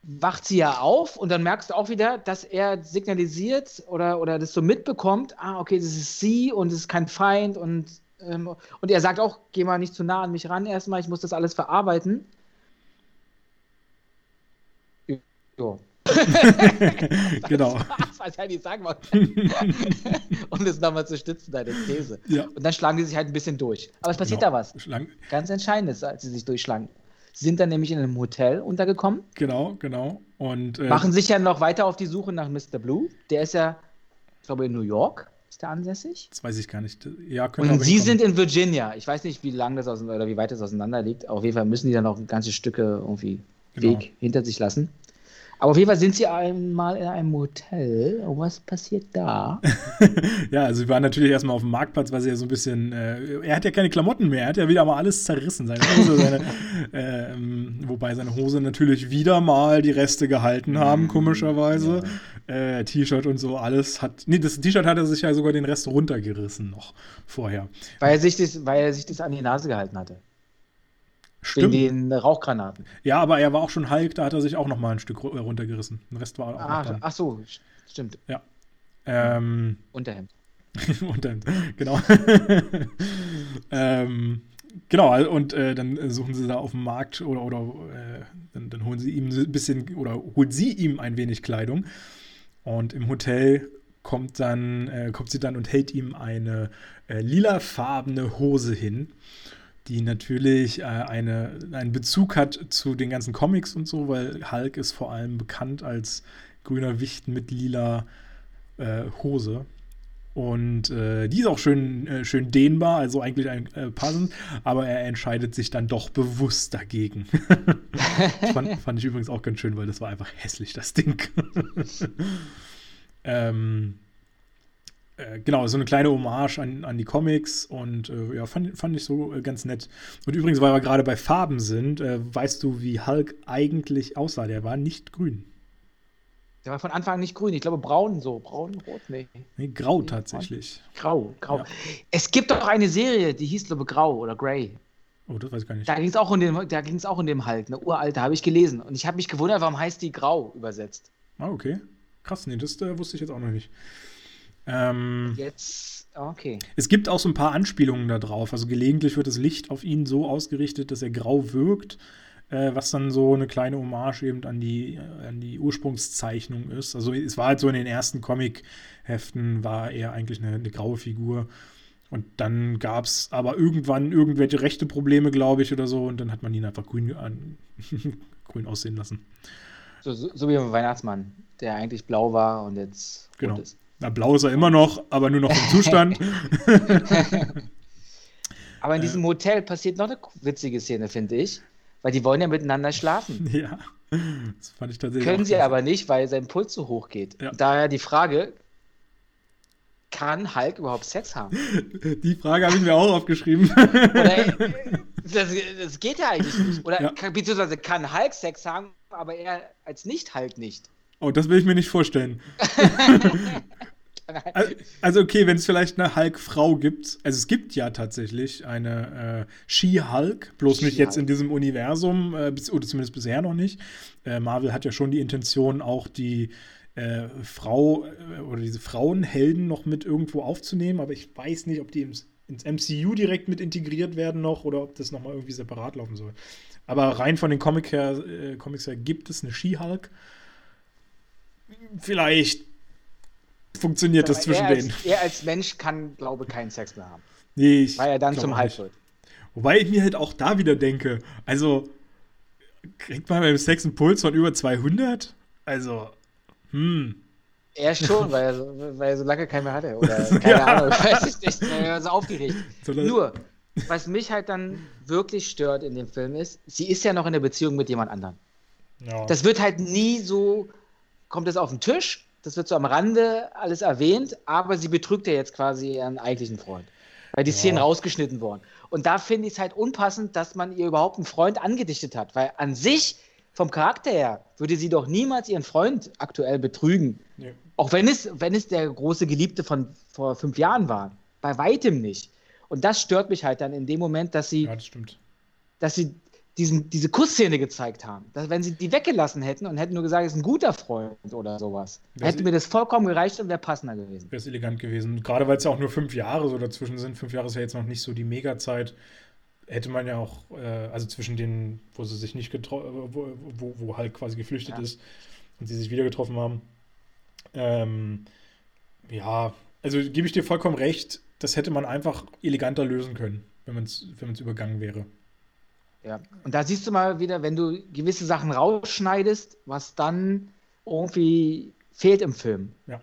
wacht sie ja auf und dann merkst du auch wieder, dass er signalisiert oder, oder das so mitbekommt, ah, okay, das ist sie und es ist kein Feind und, ähm, und er sagt auch, geh mal nicht zu nah an mich ran erstmal, ich muss das alles verarbeiten. Ja. [LAUGHS] genau. Was ich nicht sagen wollte. [LAUGHS] um das nochmal zu stützen, deine These. Ja. Und dann schlagen die sich halt ein bisschen durch. Aber es passiert genau. da was. Schlang Ganz Entscheidendes, als sie sich durchschlagen. Sie sind dann nämlich in einem Hotel untergekommen. Genau, genau. Und äh, machen sich ja noch weiter auf die Suche nach Mr. Blue. Der ist ja, ich glaube, in New York ist der ansässig. Das weiß ich gar nicht. Ja, Und Sie sind in Virginia. Ich weiß nicht, wie lang das auseinander oder wie weit das auseinander liegt. Auf jeden Fall müssen die dann noch ganze Stücke irgendwie genau. Weg hinter sich lassen. Aber auf jeden Fall sind sie einmal in einem Hotel. Und was passiert da? [LAUGHS] ja, also wir waren natürlich erstmal auf dem Marktplatz, weil sie ja so ein bisschen. Äh, er hat ja keine Klamotten mehr, er hat ja wieder mal alles zerrissen. Seine Hose, [LAUGHS] seine, äh, wobei seine Hose natürlich wieder mal die Reste gehalten haben, mhm. komischerweise. Ja. Äh, T-Shirt und so, alles hat. Nee, das T-Shirt hat er sich ja sogar den Rest runtergerissen noch vorher. Weil er sich das, weil er sich das an die Nase gehalten hatte. Stimmt. Wegen den Rauchgranaten. Ja, aber er war auch schon Hulk, da hat er sich auch noch mal ein Stück runtergerissen. Den Rest war auch ah, noch. Ach so, stimmt. Ja. Ähm, Unterhemd. [LAUGHS] Unterhemd, genau. [LAUGHS] ähm, genau, und äh, dann suchen sie da auf dem Markt oder, oder äh, dann, dann, holen sie ihm ein bisschen oder holt sie ihm ein wenig Kleidung. Und im Hotel kommt dann, äh, kommt sie dann und hält ihm eine äh, lilafarbene Hose hin, die natürlich äh, eine, einen Bezug hat zu den ganzen Comics und so, weil Hulk ist vor allem bekannt als grüner Wicht mit lila äh, Hose. Und äh, die ist auch schön, äh, schön dehnbar, also eigentlich ein, äh, passend, aber er entscheidet sich dann doch bewusst dagegen. [LAUGHS] fand, fand, ich übrigens auch ganz schön, weil das war einfach hässlich, das Ding. [LAUGHS] ähm, äh, genau, so eine kleine Hommage an, an die Comics und äh, ja, fand, fand ich so äh, ganz nett. Und übrigens, weil wir gerade bei Farben sind, weißt du, wie Hulk eigentlich aussah? Der war nicht grün. Der war von Anfang an nicht grün. Ich glaube braun so. Braun, rot, nee. Nee, grau nee, tatsächlich. Grau, grau. Ja. Es gibt doch eine Serie, die hieß, glaube ich, Grau oder Grey. Oh, das weiß ich gar nicht. Da ging es auch, in dem, auch in dem Halt, eine uralte, habe ich gelesen. Und ich habe mich gewundert, warum heißt die Grau übersetzt. Ah, okay. Krass, nee, das äh, wusste ich jetzt auch noch nicht. Ähm, jetzt, okay. Es gibt auch so ein paar Anspielungen da drauf. Also gelegentlich wird das Licht auf ihn so ausgerichtet, dass er grau wirkt äh, was dann so eine kleine Hommage eben an die, äh, an die Ursprungszeichnung ist. Also es war halt so in den ersten Comic-Heften war er eigentlich eine, eine graue Figur. Und dann gab es aber irgendwann irgendwelche rechte Probleme, glaube ich, oder so. Und dann hat man ihn einfach grün, an, [LAUGHS] grün aussehen lassen. So, so, so, wie beim Weihnachtsmann, der eigentlich blau war und jetzt genau. ist. Na, blau ist er immer noch, aber nur noch im Zustand. [LAUGHS] aber in diesem Hotel passiert noch eine witzige Szene, finde ich weil die wollen ja miteinander schlafen. [LAUGHS] Ja, das fand ich tatsächlich. Können sie aber nicht, weil sein Puls so hoch geht. Ja. Daher die Frage, kann Hulk überhaupt Sex haben? [LAUGHS] Die Frage habe ich mir auch aufgeschrieben. Oder, das, das, geht ja eigentlich nicht. Oder ja. beziehungsweise kann Hulk Sex haben, aber er als Nicht-Hulk nicht. Oh, das will ich mir nicht vorstellen. Also okay, wenn es vielleicht eine Hulk-Frau gibt, also es gibt ja tatsächlich eine äh, She-Hulk, bloß She nicht jetzt in diesem Universum, äh, bis, oder zumindest bisher noch nicht. Äh, Marvel hat ja schon die Intention, auch die äh, Frau äh, oder diese Frauenhelden noch mit irgendwo aufzunehmen, aber ich weiß nicht, ob die ins, ins MCU direkt mit integriert werden noch oder ob das nochmal irgendwie separat laufen soll. Aber rein von den Comic her, äh, Comics her gibt es eine She-Hulk. Vielleicht funktioniert das zwischen denen. Er als Mensch kann, glaube ich, keinen Sex mehr haben. Nee, ich weil er dann zum Hals wird. Wobei ich mir halt auch da wieder denke, also kriegt man beim Sex einen Puls von über 200? Also, hm. Er schon, weil er, so, weil er so lange keinen mehr hatte. Oder [LAUGHS] keine ja. Ahnung, ich [LAUGHS] weiß ich nicht, er so aufgeregt. Nur, was mich halt dann wirklich stört in dem Film ist, sie ist ja noch in der Beziehung mit jemand anderem. Ja. Das wird halt nie so, kommt es auf den Tisch das wird so am Rande alles erwähnt, aber sie betrügt ja jetzt quasi ihren eigentlichen Freund. Weil die ja. Szenen rausgeschnitten wurden. Und da finde ich es halt unpassend, dass man ihr überhaupt einen Freund angedichtet hat. Weil an sich, vom Charakter her, würde sie doch niemals ihren Freund aktuell betrügen. Ja. Auch wenn es, wenn es der große Geliebte von vor fünf Jahren war. Bei weitem nicht. Und das stört mich halt dann in dem Moment, dass sie, ja, das dass sie diesen, diese Kussszene gezeigt haben. Dass, wenn sie die weggelassen hätten und hätten nur gesagt, es ist ein guter Freund oder sowas, wär's hätte mir das vollkommen gereicht und wäre passender gewesen. Wäre es elegant gewesen. Gerade weil es ja auch nur fünf Jahre so dazwischen sind. Fünf Jahre ist ja jetzt noch nicht so die Mega-Zeit. Hätte man ja auch, äh, also zwischen denen, wo sie sich nicht getroffen, wo, wo, wo halt quasi geflüchtet ja. ist und sie sich wieder getroffen haben. Ähm, ja, also gebe ich dir vollkommen recht, das hätte man einfach eleganter lösen können, wenn man es wenn übergangen wäre. Ja, und da siehst du mal wieder, wenn du gewisse Sachen rausschneidest, was dann irgendwie fehlt im Film. Ja.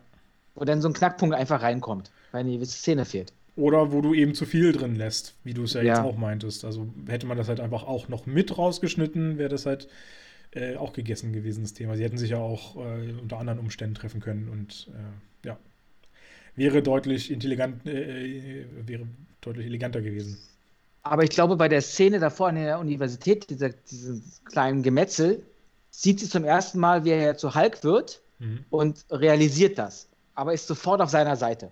Wo dann so ein Knackpunkt einfach reinkommt, weil eine gewisse Szene fehlt. Oder wo du eben zu viel drin lässt, wie du es ja, ja, jetzt auch meintest. Also hätte man das halt einfach auch noch mit rausgeschnitten, wäre das halt äh, auch gegessen gewesen, das Thema. Sie hätten sich ja auch äh, unter anderen Umständen treffen können und äh, ja. Wäre deutlich intelligent, äh, äh, wäre deutlich eleganter gewesen. Aber ich glaube, bei der Szene davor an der Universität, dieser, diesen kleinen Gemetzel, sieht sie zum ersten Mal, wie er zu Hulk wird mhm. und realisiert das. Aber ist sofort auf seiner Seite.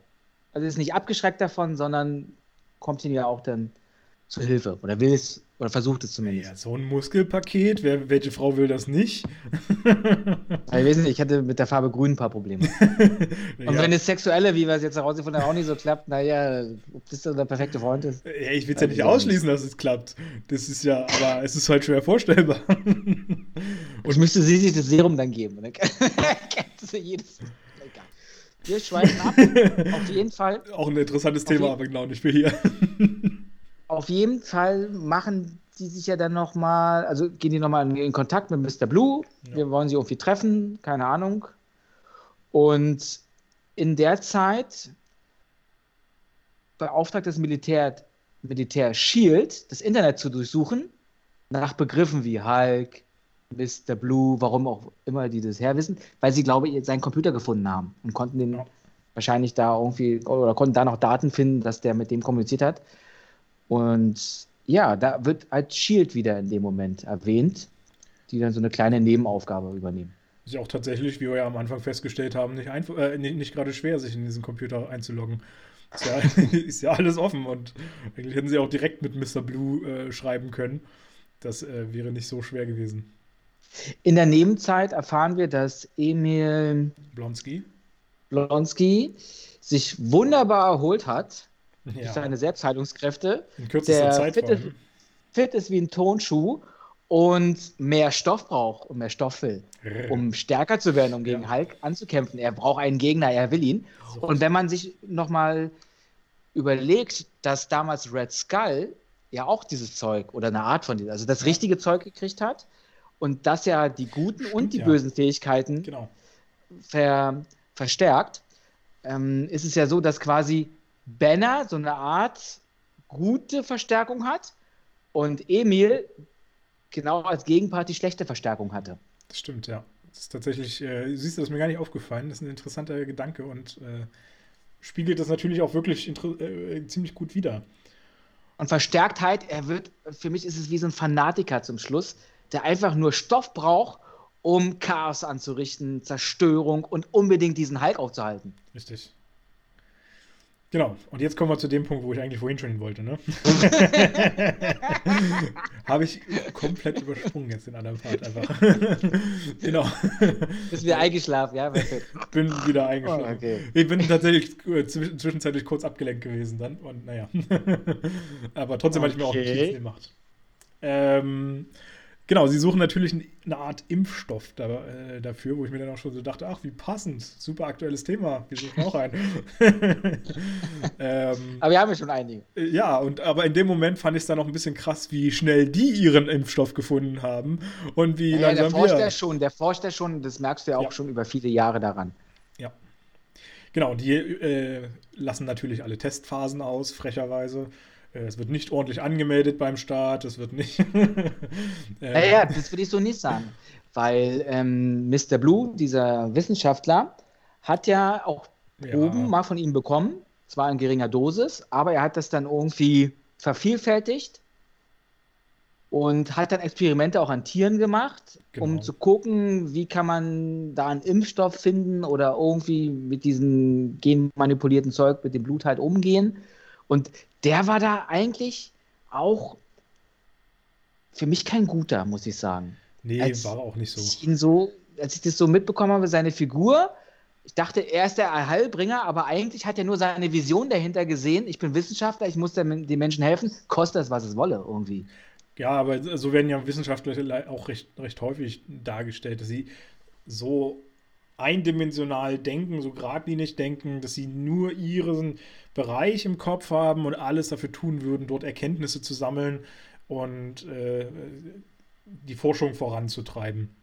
Also ist nicht abgeschreckt davon, sondern kommt ihn ja auch dann zu Hilfe oder will es oder versucht es zumindest. Ja, so ein Muskelpaket, wer, welche Frau will das nicht? [LAUGHS] ich weiß nicht, ich hatte mit der Farbe grün ein paar Probleme. [LAUGHS] Und ja. wenn das Sexuelle, wie wir es jetzt herausgefunden haben, auch nicht so klappt, naja, ob das der perfekte Freund ist. Ja, ich will es ja nicht ausschließen, dass es klappt. Das ist ja, aber es ist halt schwer vorstellbar. Und [LAUGHS] ich müsste sie sich das Serum dann geben. Dann kennt sie jedes. Egal. Wir schweifen ab. Auf jeden Fall. Auch ein interessantes Thema, aber genau nicht für hier auf jeden Fall machen die sich ja dann nochmal, also gehen die nochmal in, in Kontakt mit Mr. Blue. Ja. Wir wollen sie irgendwie treffen, keine Ahnung. Und in der Zeit beauftragt das Militär, Militär Shield, das Internet zu durchsuchen, nach Begriffen wie Hulk, Mr. Blue, warum auch immer die das herwissen, weil sie, glaube ich, seinen Computer gefunden haben und konnten den ja. wahrscheinlich da irgendwie oder konnten da noch Daten finden, dass der mit dem kommuniziert hat. Und ja, da wird als Shield wieder in dem Moment erwähnt, die dann so eine kleine Nebenaufgabe übernehmen. Ist ja auch tatsächlich, wie wir ja am Anfang festgestellt haben, nicht, äh, nicht, nicht gerade schwer, sich in diesen Computer einzuloggen. Ist ja, [LAUGHS] ist ja, alles offen und eigentlich hätten sie auch direkt mit Mr. Blue äh, schreiben können. Das äh, wäre nicht so schwer gewesen. In der Nebenzeit erfahren wir, dass Emil Blonsky, Blonsky sich wunderbar erholt hat ja. durch seine Selbstheilungskräfte. In kürzester der Zeit fit ist, fit ist wie ein Tonschuh und mehr Stoff braucht und mehr Stoff will, um stärker zu werden, um gegen ja. Hulk anzukämpfen. Er braucht einen Gegner, er will ihn. Und wenn man sich nochmal überlegt, dass damals Red Skull ja auch dieses Zeug oder eine Art von diesem, also das richtige Zeug gekriegt hat und das ja die guten Stimmt, und die ja. bösen Fähigkeiten genau. ver, verstärkt, ähm, ist es ja so, dass quasi Banner so eine Art gute Verstärkung hat und Emil genau als Gegenpart die schlechte Verstärkung hatte. Das stimmt, ja. Das ist tatsächlich, äh, siehst du, das ist mir gar nicht aufgefallen. Das ist ein interessanter Gedanke und äh, spiegelt das natürlich auch wirklich äh, ziemlich gut wider. Und Verstärktheit, er wird, für mich ist es wie so ein Fanatiker zum Schluss, der einfach nur Stoff braucht, um Chaos anzurichten, Zerstörung und unbedingt diesen Hulk aufzuhalten. Richtig. Genau, und jetzt kommen wir zu dem Punkt, wo ich eigentlich vorhin schon hin wollte, ne? [LAUGHS] Habe ich komplett übersprungen jetzt den anderen Part einfach. [LAUGHS] genau. Bist wieder eingeschlafen, ja? Bin wieder eingeschlafen. Oh, okay. Ich bin tatsächlich äh, zwischenzeitlich kurz abgelenkt gewesen dann und naja. [LAUGHS] Aber trotzdem okay. hatte ich mir auch Notizen gemacht. Ähm, Genau, sie suchen natürlich eine Art Impfstoff da, äh, dafür, wo ich mir dann auch schon so dachte, ach, wie passend, super aktuelles Thema, wir suchen auch einen. [LAUGHS] ähm, aber wir haben ja schon einige. Äh, ja, und aber in dem Moment fand ich es dann noch ein bisschen krass, wie schnell die ihren Impfstoff gefunden haben und wie ja, langsam der forscht. Ja schon, der forscht ja schon, das merkst du ja auch ja. schon über viele Jahre daran. Ja. Genau, die äh, lassen natürlich alle Testphasen aus, frecherweise. Äh, es wird nicht ordentlich angemeldet beim Staat, es wird nicht. [LAUGHS] äh, ja, das würde ich so nicht sagen. Weil ähm, Mr. Blue, dieser Wissenschaftler, hat ja auch ja. oben mal von ihm bekommen, zwar in geringer Dosis, aber er hat das dann irgendwie vervielfältigt und hat dann Experimente auch an Tieren gemacht, genau. um zu gucken, wie kann man da einen Impfstoff finden oder irgendwie mit diesem genmanipulierten Zeug, mit dem Blut halt umgehen. Und der war da eigentlich auch für mich kein guter, muss ich sagen. Nee, als war auch nicht so. Ich ihn so. Als ich das so mitbekommen habe, seine Figur, ich dachte, er ist der Heilbringer, aber eigentlich hat er nur seine Vision dahinter gesehen. Ich bin Wissenschaftler, ich muss den Menschen helfen, kostet es, was es wolle, irgendwie. Ja, aber so werden ja Wissenschaftler auch recht, recht häufig dargestellt, dass sie so eindimensional denken, so geradlinig denken, dass sie nur ihren Bereich im Kopf haben und alles dafür tun würden, dort Erkenntnisse zu sammeln und äh, die Forschung voranzutreiben.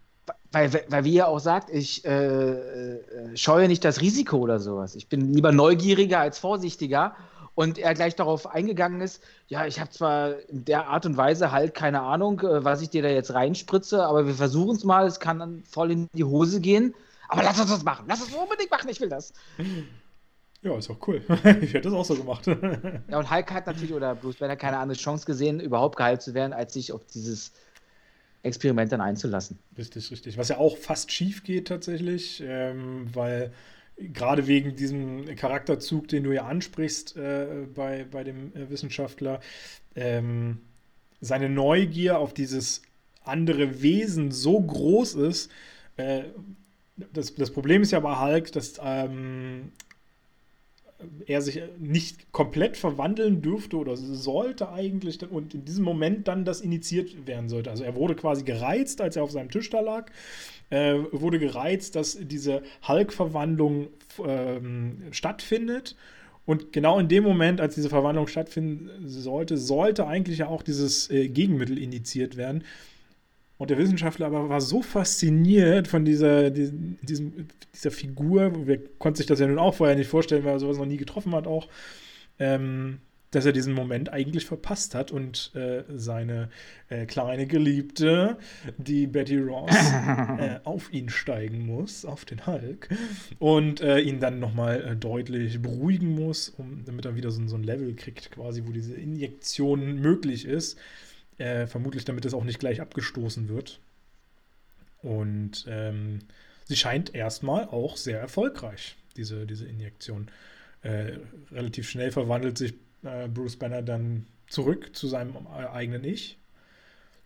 Weil, weil wie er auch sagt, ich äh, äh, scheue nicht das Risiko oder sowas. Ich bin lieber neugieriger als vorsichtiger. Und er gleich darauf eingegangen ist, ja, ich habe zwar in der Art und Weise halt keine Ahnung, äh, was ich dir da jetzt reinspritze, aber wir versuchen es mal, es kann dann voll in die Hose gehen. Aber lass uns das machen. Lass uns unbedingt machen. Ich will das. Ja, ist auch cool. [LAUGHS] ich hätte das auch so gemacht. [LAUGHS] ja, und Hulk hat natürlich, oder Bruce Banner, keine andere Chance gesehen, überhaupt geheilt zu werden, als sich auf dieses Experiment dann einzulassen. Richtig, richtig. Was ja auch fast schief geht tatsächlich, ähm, weil gerade wegen diesem Charakterzug, den du ja ansprichst äh, bei, bei dem äh, Wissenschaftler, ähm, seine Neugier auf dieses andere Wesen so groß ist. Äh, das, das Problem ist ja bei Hulk, dass ähm, er sich nicht komplett verwandeln dürfte oder sollte eigentlich und in diesem Moment dann das initiiert werden sollte. Also er wurde quasi gereizt, als er auf seinem Tisch da lag, äh, wurde gereizt, dass diese Hulk-Verwandlung ähm, stattfindet. Und genau in dem Moment, als diese Verwandlung stattfinden sollte, sollte eigentlich ja auch dieses äh, Gegenmittel initiiert werden. Und der Wissenschaftler aber war so fasziniert von dieser, diesem, dieser Figur, wer konnte sich das ja nun auch vorher nicht vorstellen, weil er sowas noch nie getroffen hat auch, ähm, dass er diesen Moment eigentlich verpasst hat und äh, seine äh, kleine Geliebte, die Betty Ross, [LAUGHS] äh, auf ihn steigen muss, auf den Hulk, und äh, ihn dann nochmal äh, deutlich beruhigen muss, um, damit er wieder so, so ein Level kriegt, quasi, wo diese Injektion möglich ist. Äh, vermutlich damit es auch nicht gleich abgestoßen wird. Und ähm, sie scheint erstmal auch sehr erfolgreich, diese, diese Injektion. Äh, relativ schnell verwandelt sich äh, Bruce Banner dann zurück zu seinem äh, eigenen Ich.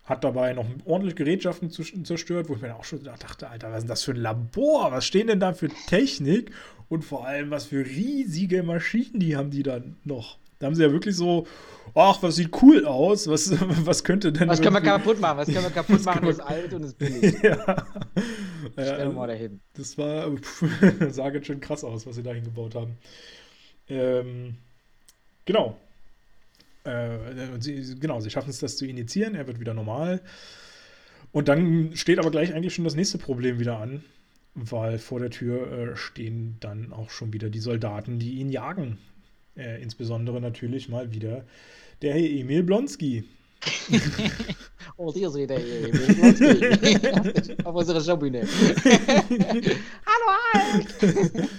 Hat dabei noch ordentlich Gerätschaften zerstört, wo ich mir auch schon dachte, Alter, was ist denn das für ein Labor? Was stehen denn da für Technik? Und vor allem, was für riesige Maschinen die haben die dann noch? Da haben sie ja wirklich so, ach, was sieht cool aus, was, [LAUGHS] was könnte denn. Was können wir kaputt machen? Was können wir [LAUGHS] kaputt machen, ist alt und ist [LAUGHS] billig. ja. Stell mal dahin. Das war, sah ganz schön krass aus, was sie da hingebaut haben. Ähm, genau. Äh, sie, genau, sie schaffen es, das zu initiieren, er wird wieder normal. Und dann steht aber gleich eigentlich schon das nächste Problem wieder an, weil vor der Tür äh, stehen dann auch schon wieder die Soldaten, die ihn jagen. Äh, insbesondere natürlich mal wieder der Herr Emil Blonski. [LAUGHS] oh, hier seht ihr Emil Blonski [LAUGHS] auf unserer Showbühne. [LAUGHS] Hallo, Hulk!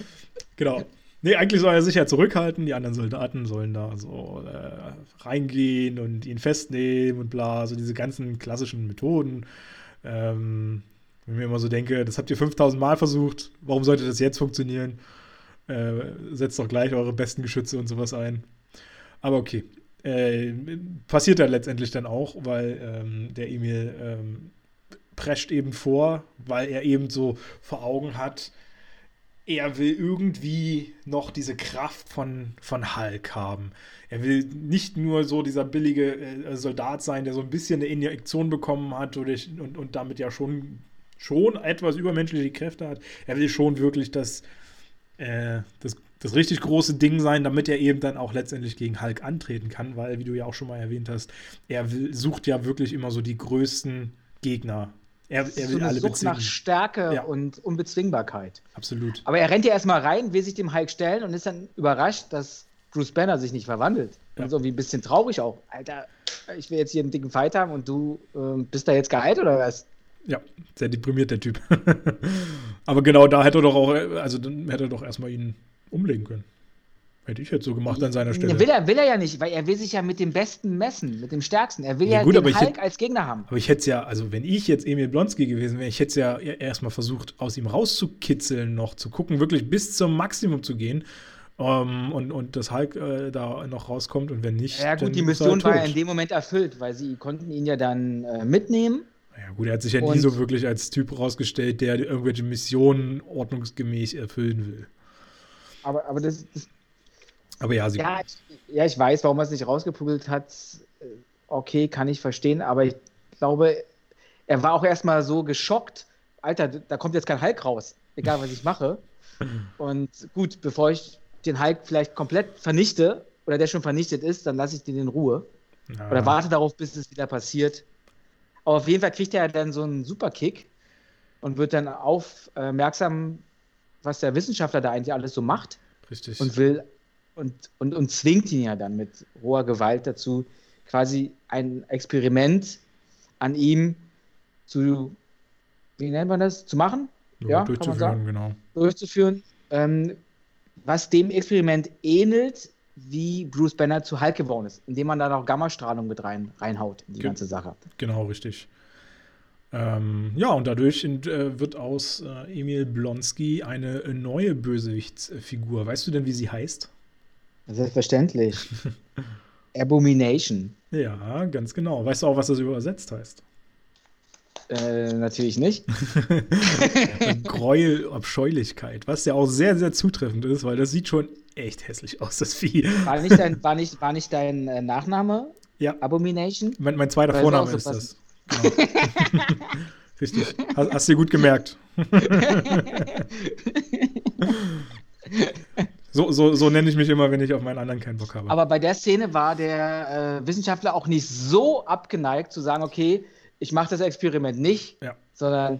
genau. Nee, eigentlich soll er sich ja zurückhalten. Die anderen Soldaten sollen da so äh, reingehen und ihn festnehmen und bla. So diese ganzen klassischen Methoden. Ähm, wenn ich mir immer so denke, das habt ihr 5000 Mal versucht, warum sollte das jetzt funktionieren? Äh, setzt doch gleich eure besten Geschütze und sowas ein. Aber okay. Äh, passiert ja letztendlich dann auch, weil ähm, der Emil ähm, prescht eben vor, weil er eben so vor Augen hat, er will irgendwie noch diese Kraft von, von Hulk haben. Er will nicht nur so dieser billige äh, Soldat sein, der so ein bisschen eine Injektion bekommen hat oder, und, und damit ja schon, schon etwas übermenschliche Kräfte hat. Er will schon wirklich das, äh, das, das richtig große Ding sein, damit er eben dann auch letztendlich gegen Hulk antreten kann, weil, wie du ja auch schon mal erwähnt hast, er will, sucht ja wirklich immer so die größten Gegner. Er, er will so alle Sucht bezwingen. nach Stärke ja. und Unbezwingbarkeit. Absolut. Aber er rennt ja erstmal rein, will sich dem Hulk stellen und ist dann überrascht, dass Bruce Banner sich nicht verwandelt. Ja. Und so wie ein bisschen traurig auch. Alter, ich will jetzt hier einen dicken Fight haben und du äh, bist da jetzt geheilt oder was? Ja, sehr deprimiert, der Typ. [LAUGHS] Aber genau da hätte er doch auch, also dann hätte er doch erstmal ihn umlegen können. Hätte ich jetzt so gemacht an seiner Stelle. Will er, will er ja nicht, weil er will sich ja mit dem Besten messen, mit dem Stärksten. Er will ja, ja gut, den Hulk hätte, als Gegner haben. Aber ich hätte es ja, also wenn ich jetzt Emil Blonski gewesen wäre, ich hätte es ja erstmal versucht, aus ihm rauszukitzeln noch, zu gucken, wirklich bis zum Maximum zu gehen. Um, ähm, und, und das Hulk äh, da noch rauskommt und wenn nicht. Ja, gut, die Mission war ja in dem Moment erfüllt, weil sie konnten ihn ja dann äh, mitnehmen ja, gut, er hat sich ja und nie so wirklich als Typ rausgestellt, der irgendwelche Missionen ordnungsgemäß erfüllen will. Aber, aber das, das aber ja, sie ja, ich, ja, ich weiß, warum er es nicht rausgeprügelt hat. Okay, kann ich verstehen, aber ich glaube, er war auch erstmal so geschockt. Alter, da kommt jetzt kein Hulk raus, egal was ich mache. [LAUGHS] Und gut, bevor ich den Hulk vielleicht komplett vernichte oder der schon vernichtet ist, dann lasse ich den in Ruhe. Ja. Oder warte darauf, bis es wieder passiert. Aber auf jeden Fall kriegt er dann so einen Superkick und wird dann aufmerksam, was der Wissenschaftler da eigentlich alles so macht. Richtig. Und will und, und, und zwingt ihn ja dann mit roher Gewalt dazu, quasi ein Experiment an ihm zu, wie nennt man das, zu machen? Ja, ja durchzuführen, genau. Durchzuführen, ähm, was dem Experiment ähnelt, wie Bruce Banner zu Hulk geworden ist, indem man da noch Gammastrahlung mit rein, reinhaut in die Ge ganze Sache. Genau, richtig. Ähm, ja, und dadurch äh, wird aus äh, Emil Blonsky eine neue Bösewichtsfigur. Weißt du denn, wie sie heißt? Selbstverständlich. [LAUGHS] Abomination. Ja, ganz genau. Weißt du auch, was das übersetzt heißt? Äh, natürlich nicht. [LAUGHS] Gräuel, Abscheulichkeit, was ja auch sehr, sehr zutreffend ist, weil das sieht schon echt hässlich aus, das Vieh. War nicht dein, war nicht, war nicht dein äh, Nachname? Ja. Abomination? Mein, mein zweiter Vorname so ist das. [LAUGHS] Genau. [LAUGHS] Richtig. Hast, hast du dir gut gemerkt. so, so, so nenne ich mich immer, wenn ich auf meinen anderen keinen Bock habe. Aber bei der Szene war der äh, Wissenschaftler auch nicht so abgeneigt zu sagen, okay, ich mache das Experiment nicht, ja. sondern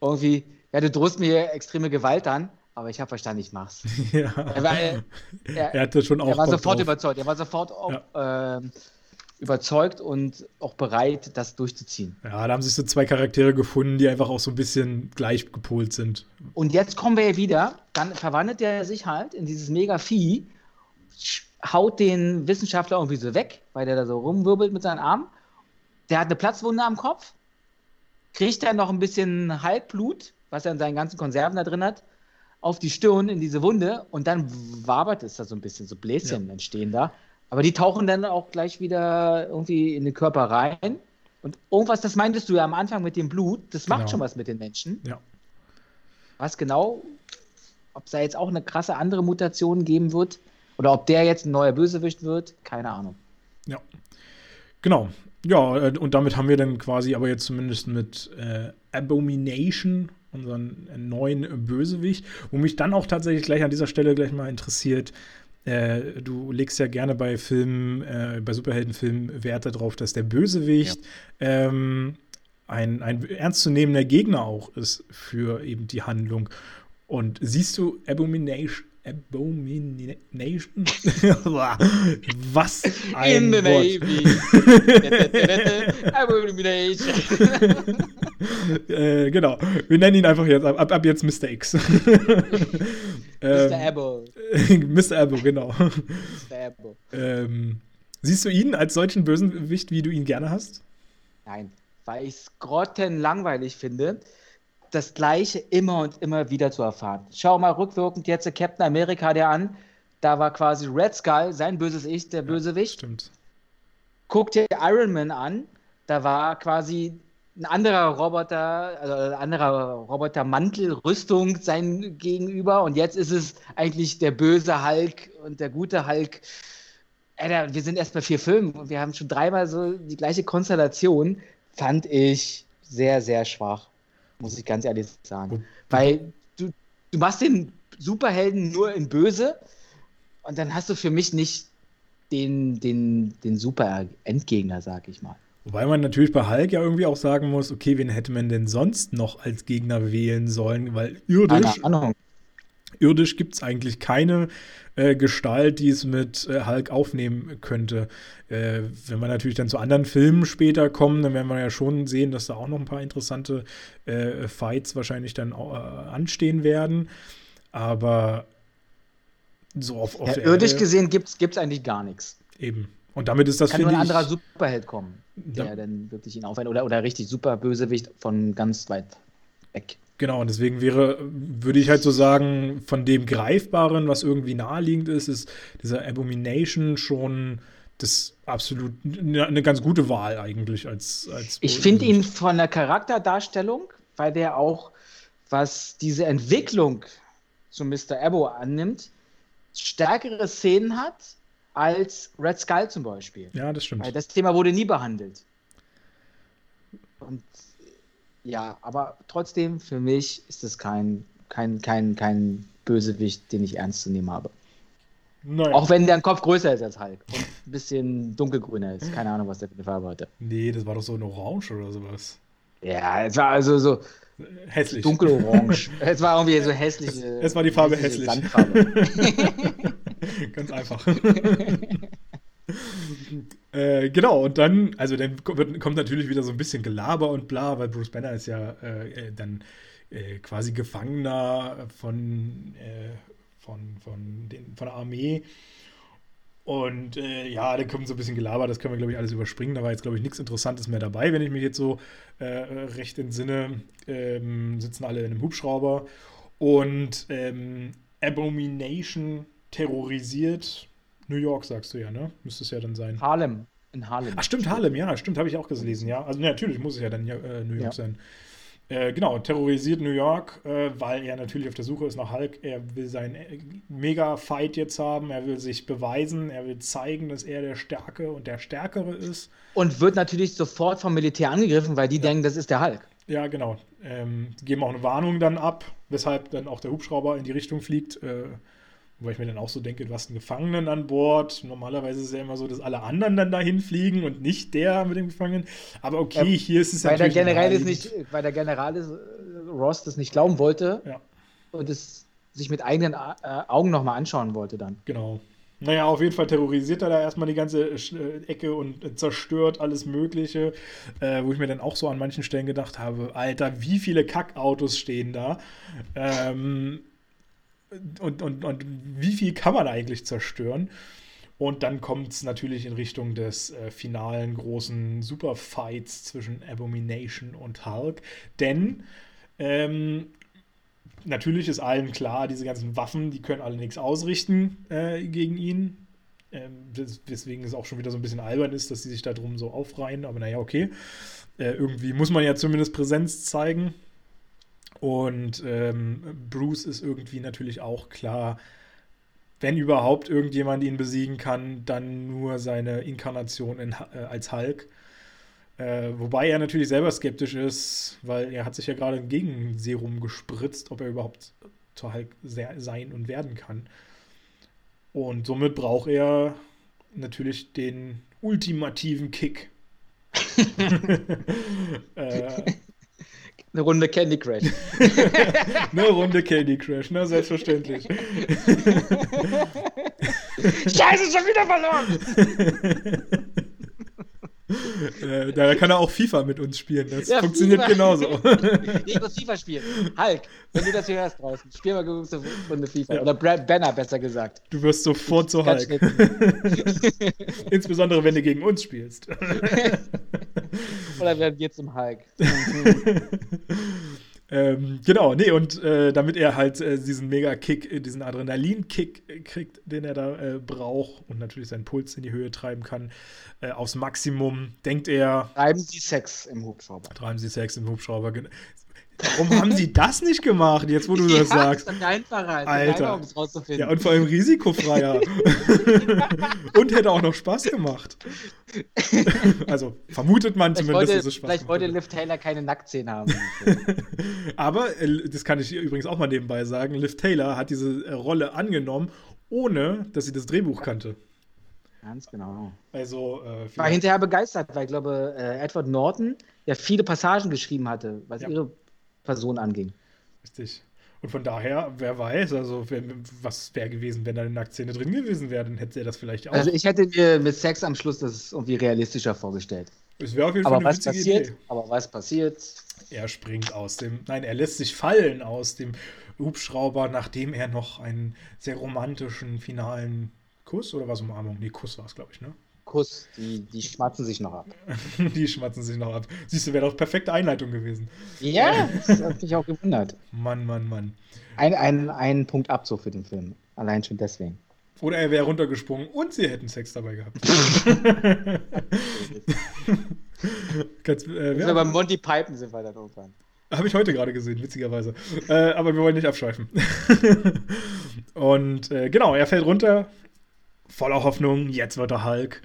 irgendwie, ja, du drohst mir extreme Gewalt an, aber ich habe verstanden, ich mach's. [LAUGHS] ja. Er, war, er, er, hatte schon auch. Er war sofort drauf. überzeugt. Er war sofort auch, ja. äh, überzeugt und auch bereit, das durchzuziehen. Ja, da haben sich so zwei Charaktere gefunden, die einfach auch so ein bisschen gleich gepolt sind. Und jetzt kommen wir ja wieder, dann verwandelt er sich halt in dieses Mega-Vieh, haut den Wissenschaftler irgendwie so weg, weil der da so rumwirbelt mit seinen Armen der hat eine Platzwunde am Kopf, kriegt dann noch ein bisschen Halbblut, was er in seinen ganzen Konserven da drin hat, auf die Stirn in diese Wunde und dann wabert es da so ein bisschen, so Bläschen ja. entstehen da. Aber die tauchen dann auch gleich wieder irgendwie in den Körper rein. Und irgendwas, das meintest du ja am Anfang mit dem Blut, das macht genau. schon was mit den Menschen. Ja. Was genau, ob es da jetzt auch eine krasse andere Mutation geben wird oder ob der jetzt ein neuer Bösewicht wird, keine Ahnung. Ja. Genau. Ja, äh, und damit haben wir dann quasi aber jetzt zumindest mit äh, Abomination unseren äh, neuen Bösewicht, wo mich dann auch tatsächlich gleich an dieser Stelle gleich mal interessiert, äh, du legst ja gerne bei Filmen, äh, bei Superheldenfilmen Wert darauf, dass der Bösewicht ja. ähm, ein, ein ernstzunehmender Gegner auch ist für eben die Handlung. Und siehst du Abomination, Abomination. [LAUGHS] Was ein In the Wort. Navy. [LAUGHS] Abomination. äh, genau. Wir nennen ihn einfach jetzt ab, ab jetzt Mr. X. [LAUGHS] ähm, Mr. Abo. Mr. Abo, genau. Mr. Abo. Ähm, siehst du ihn als solchen Bösenwicht, wie du ihn gerne hast? Nein, weil ich es grottenlangweilig finde das Gleiche immer und immer wieder zu erfahren. Schau mal rückwirkend jetzt Captain America der an. Da war quasi Red Skull, sein böses Ich, der ja, Bösewicht. Stimmt. Guck dir Iron Man an. Da war quasi ein anderer Roboter, also ein anderer Robotermantel, Rüstung sein Gegenüber. Und jetzt ist es eigentlich der böse Hulk und der gute Hulk. Alter, wir sind erst bei vier Filmen und wir haben schon dreimal so die gleiche Konstellation. Fand ich sehr, sehr schwach muss ich ganz ehrlich sagen. Weil du, du machst den Superhelden nur in Böse und dann hast du für mich nicht den, den, den Super-Endgegner, sag ich mal. Wobei man natürlich bei Hulk ja irgendwie auch sagen muss, okay, wen hätte man denn sonst noch als Gegner wählen sollen? Weil irdisch, irdisch gibt es eigentlich keine äh, Gestalt, die es mit äh, Hulk aufnehmen könnte. Äh, wenn wir natürlich dann zu anderen Filmen später kommen, dann werden wir ja schon sehen, dass da auch noch ein paar interessante äh, Fights wahrscheinlich dann äh, anstehen werden. Aber so auf, auf ja, irdisch Erde, gesehen gibt es eigentlich gar nichts. Eben. Und damit ist das Kann nur ein anderer Superheld kommen, der ja. dann wirklich ihn aufhält. Oder, oder richtig super Bösewicht von ganz weit weg. Genau, und deswegen wäre, würde ich halt so sagen, von dem Greifbaren, was irgendwie naheliegend ist, ist dieser Abomination schon das absolut eine ganz gute Wahl eigentlich als. als ich finde ihn von der Charakterdarstellung, weil der auch, was diese Entwicklung zu Mr. Abo annimmt, stärkere Szenen hat als Red Skull zum Beispiel. Ja, das stimmt. Weil das Thema wurde nie behandelt. Und ja, aber trotzdem, für mich ist es kein, kein, kein, kein Bösewicht, den ich ernst zu nehmen habe. Nein. Auch wenn der Kopf größer ist als Hulk und ein bisschen dunkelgrüner ist. Keine Ahnung, was der für eine Farbe hatte. Nee, das war doch so ein Orange oder sowas. Ja, es war also so. Hässlich. Dunkelorange. [LAUGHS] es war irgendwie so hässlich. Es, es war die Farbe hässlich. Sandfarbe. [LAUGHS] [LAUGHS] Ganz einfach. Äh, genau, und dann, also dann kommt natürlich wieder so ein bisschen Gelaber und bla, weil Bruce Banner ist ja äh, äh, dann äh, quasi Gefangener von, äh, von, von, den, von der Armee. Und äh, ja, da kommt so ein bisschen Gelaber, das können wir, glaube ich, alles überspringen. Da war jetzt, glaube ich, nichts Interessantes mehr dabei, wenn ich mich jetzt so recht entsinne. Ähm, sitzen alle in einem Hubschrauber. Und ähm, Abomination terrorisiert New York, sagst du ja, ne? Müsste es ja dann sein. Harlem. In Harlem. Ach, stimmt, Harlem, ja, stimmt, habe ich auch gelesen, ja. Also, natürlich muss es ja dann äh, New York ja. sein. Äh, genau, terrorisiert New York, äh, weil er natürlich auf der Suche ist nach Hulk. Er will seinen äh, Mega-Fight jetzt haben, er will sich beweisen, er will zeigen, dass er der Starke und der Stärkere ist. Und wird natürlich sofort vom Militär angegriffen, weil die ja. denken, das ist der Hulk. Ja, genau. Ähm, geben auch eine Warnung dann ab, weshalb dann auch der Hubschrauber in die Richtung fliegt. Äh, Wobei ich mir dann auch so denke, du hast einen Gefangenen an Bord. Normalerweise ist es ja immer so, dass alle anderen dann dahin fliegen und nicht der mit dem Gefangenen. Aber okay, ja, hier ist es weil natürlich. Der General ist nicht, weil der General ist, äh, Ross das nicht glauben wollte ja. und es sich mit eigenen äh, Augen nochmal anschauen wollte dann. Genau. Naja, auf jeden Fall terrorisiert er da erstmal die ganze äh, Ecke und zerstört alles Mögliche, äh, wo ich mir dann auch so an manchen Stellen gedacht habe, Alter, wie viele Kackautos stehen da? Ähm, und, und, und wie viel kann man eigentlich zerstören? Und dann kommt es natürlich in Richtung des äh, finalen großen Superfights zwischen Abomination und Hulk. Denn ähm, natürlich ist allen klar, diese ganzen Waffen, die können alle nichts ausrichten äh, gegen ihn. Ähm, es auch schon wieder so ein bisschen albern ist, dass sie sich da drum so aufreihen. Aber naja, okay. Äh, irgendwie muss man ja zumindest Präsenz zeigen. Und ähm, Bruce ist irgendwie natürlich auch klar, wenn überhaupt irgendjemand ihn besiegen kann, dann nur seine Inkarnation in, äh, als Hulk. Äh, wobei er natürlich selber skeptisch ist, weil er hat sich ja gerade ein Gegenserum gespritzt, ob er überhaupt zu Hulk sein und werden kann. Und somit braucht er natürlich den ultimativen Kick. [LAUGHS] [LAUGHS] äh, eine Runde Candy Crush. [LAUGHS] Eine Runde Candy Crush, na selbstverständlich. [LAUGHS] Scheiße, schon wieder verloren! [LAUGHS] Äh, da kann er auch FIFA mit uns spielen. Das ja, funktioniert FIFA. genauso. ich muss FIFA spielen. Hulk, wenn du das hier hörst draußen, spiel mal eine Runde FIFA. Ja. Oder Brad Banner, besser gesagt. Du wirst sofort zu Hulk. Insbesondere, wenn du gegen uns spielst. [LAUGHS] Oder werden wir zum Hulk. [LAUGHS] Ähm, genau, nee, und äh, damit er halt äh, diesen Mega-Kick, äh, diesen Adrenalin-Kick kriegt, den er da äh, braucht und natürlich seinen Puls in die Höhe treiben kann, äh, aufs Maximum, denkt er. Treiben Sie Sex im Hubschrauber. Treiben Sie Sex im Hubschrauber. Warum haben sie das nicht gemacht, jetzt wo du [LAUGHS] ja, das sagst? Ist einfacher, Alter. um es rauszufinden. Ja, und vor allem risikofreier. [LAUGHS] und hätte auch noch Spaß gemacht. [LAUGHS] also vermutet man vielleicht zumindest, wollte, dass es Spaß Vielleicht wollte Liv Taylor keine Nacktszenen haben. Aber, äh, das kann ich übrigens auch mal nebenbei sagen, Liv Taylor hat diese äh, Rolle angenommen, ohne dass sie das Drehbuch kannte. Ganz genau. Also, äh, war hinterher begeistert, weil ich glaube, äh, Edward Norton ja viele Passagen geschrieben hatte, was ja. ihre Person anging. Richtig. Und von daher, wer weiß, also wer, was wäre gewesen, wenn da eine Nacktszene drin gewesen wäre, dann hätte er das vielleicht auch. Also ich hätte mir mit Sex am Schluss das irgendwie realistischer vorgestellt. Es wäre auf jeden Fall aber eine was passiert, Idee. Aber was passiert? Er springt aus dem, nein, er lässt sich fallen aus dem Hubschrauber, nachdem er noch einen sehr romantischen finalen Kuss oder was Umarmung? Nee, Kuss war es, glaube ich, ne? Kuss, die, die schmatzen sich noch ab. [LAUGHS] die schmatzen sich noch ab. Siehst du, wäre doch perfekte Einleitung gewesen. Ja, das hat mich auch gewundert. Mann, Mann, Mann. Ein, ein, ein Punkt Abzug für den Film. Allein schon deswegen. Oder er wäre runtergesprungen und sie hätten Sex dabei gehabt. [LAUGHS] Ganz, äh, ja. beim Monty Python sind wir dann irgendwann. Habe ich heute gerade gesehen, witzigerweise. Äh, aber wir wollen nicht abschweifen. [LAUGHS] und äh, genau, er fällt runter, voller Hoffnung, jetzt wird er Hulk.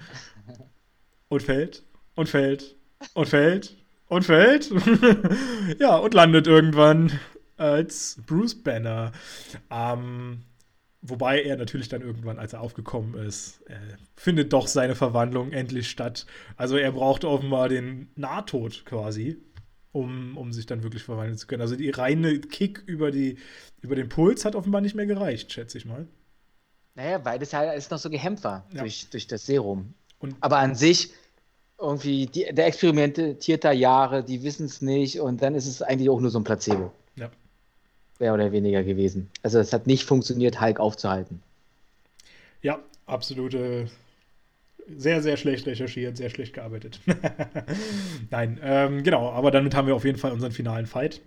Und fällt, und fällt, und fällt, und fällt. [LAUGHS] ja, und landet irgendwann als Bruce Banner. Ähm, wobei er natürlich dann irgendwann, als er aufgekommen ist, äh, findet doch seine Verwandlung endlich statt. Also er braucht offenbar den Nahtod quasi, um, um sich dann wirklich verwandeln zu können. Also die reine Kick über, die, über den Puls hat offenbar nicht mehr gereicht, schätze ich mal. Naja, weil das ja alles noch so gehemmt war ja. durch, durch das Serum. Und Aber an sich, irgendwie, die, der experimentiert da Jahre, die wissen es nicht und dann ist es eigentlich auch nur so ein Placebo. Ja. Mehr oder weniger gewesen. Also es hat nicht funktioniert, Hulk aufzuhalten. Ja, absolute sehr, sehr schlecht recherchiert, sehr schlecht gearbeitet. [LAUGHS] Nein, ähm, genau, aber damit haben wir auf jeden Fall unseren finalen Fight.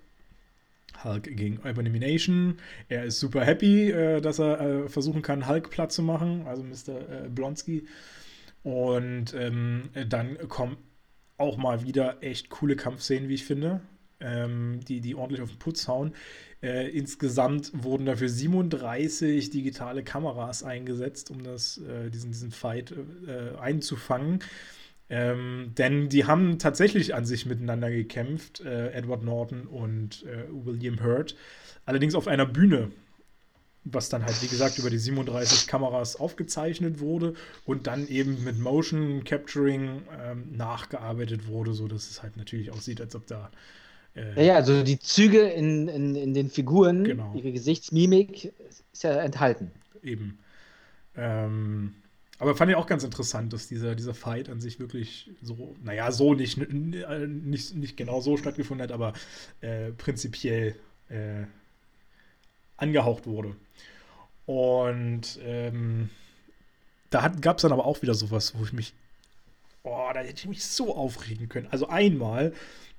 Hulk gegen Abomination. Er ist super happy, äh, dass er äh, versuchen kann, Hulk platt zu machen, also Mr. Äh, Blonsky. Und ähm, dann kommen auch mal wieder echt coole Kampfszenen, wie ich finde, ähm, die, die ordentlich auf den Putz hauen. Äh, insgesamt wurden dafür 37 digitale Kameras eingesetzt, um das, äh, diesen, diesen Fight äh, einzufangen. Ähm, denn die haben tatsächlich an sich miteinander gekämpft, äh, Edward Norton und äh, William Hurt. Allerdings auf einer Bühne, was dann halt, wie gesagt, über die 37 Kameras aufgezeichnet wurde und dann eben mit Motion Capturing ähm, nachgearbeitet wurde, sodass es halt natürlich aussieht, als ob da äh, ja, also die Züge in, in, in den Figuren, genau. ihre Gesichtsmimik ist ja enthalten. Eben. Ähm, aber fand ich auch ganz interessant, dass dieser, dieser Fight an sich wirklich so, naja, so nicht, nicht, nicht genau so stattgefunden hat, aber äh, prinzipiell äh, angehaucht wurde. Und ähm, da gab es dann aber auch wieder sowas, wo ich mich, oh, da hätte ich mich so aufregen können. Also einmal,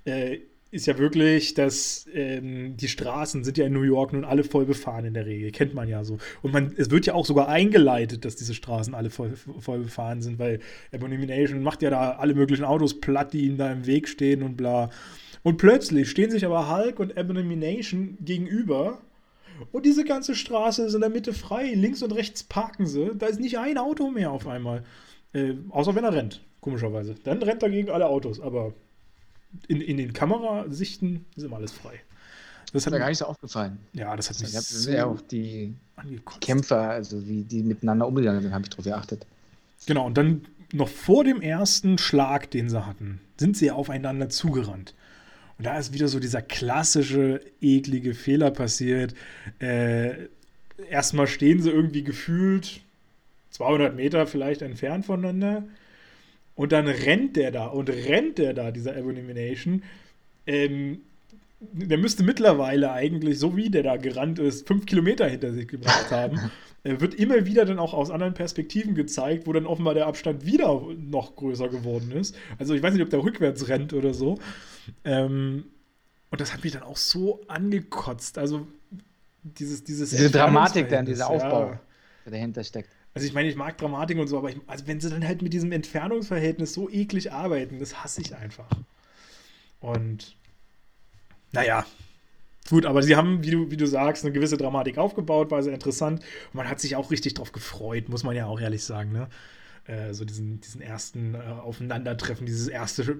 äh, ist ja wirklich, dass ähm, die Straßen sind ja in New York nun alle voll befahren in der Regel, kennt man ja so. Und man, es wird ja auch sogar eingeleitet, dass diese Straßen alle voll, voll befahren sind, weil Abomination macht ja da alle möglichen Autos platt, die ihm da im Weg stehen und bla. Und plötzlich stehen sich aber Hulk und Abomination gegenüber und diese ganze Straße ist in der Mitte frei, links und rechts parken sie, da ist nicht ein Auto mehr auf einmal. Äh, außer wenn er rennt, komischerweise. Dann rennt er gegen alle Autos, aber in, in den Kamerasichten ist immer alles frei. Das hat mir gar nicht so aufgefallen. Ja, das hat mich ich so sehr auf die, die, Kämpfer, also wie die miteinander umgegangen sind, habe ich drauf geachtet. Genau, und dann noch vor dem ersten Schlag, den sie hatten, sind sie aufeinander zugerannt. Und da ist wieder so dieser klassische, eklige Fehler passiert. Äh, erstmal stehen sie irgendwie gefühlt 200 Meter vielleicht entfernt voneinander. Und dann rennt der da und rennt der da, dieser Abomination. Ähm, der müsste mittlerweile eigentlich, so wie der da gerannt ist, fünf Kilometer hinter sich gebracht haben. [LAUGHS] Er wird immer wieder dann auch aus anderen Perspektiven gezeigt, wo dann offenbar der Abstand wieder noch größer geworden ist. Also ich weiß nicht, ob der rückwärts rennt oder so. Ähm, und das hat mich dann auch so angekotzt. Also dieses, dieses diese Dramatik dann, dieser Aufbau, ja. der dahinter steckt. Also ich meine, ich mag Dramatik und so, aber ich, also wenn sie dann halt mit diesem Entfernungsverhältnis so eklig arbeiten, das hasse ich einfach. Und naja, gut, aber sie haben, wie du, wie du sagst, eine gewisse Dramatik aufgebaut, war sehr interessant. Und man hat sich auch richtig drauf gefreut, muss man ja auch ehrlich sagen, ne? Äh, so diesen, diesen ersten äh, Aufeinandertreffen, dieses erste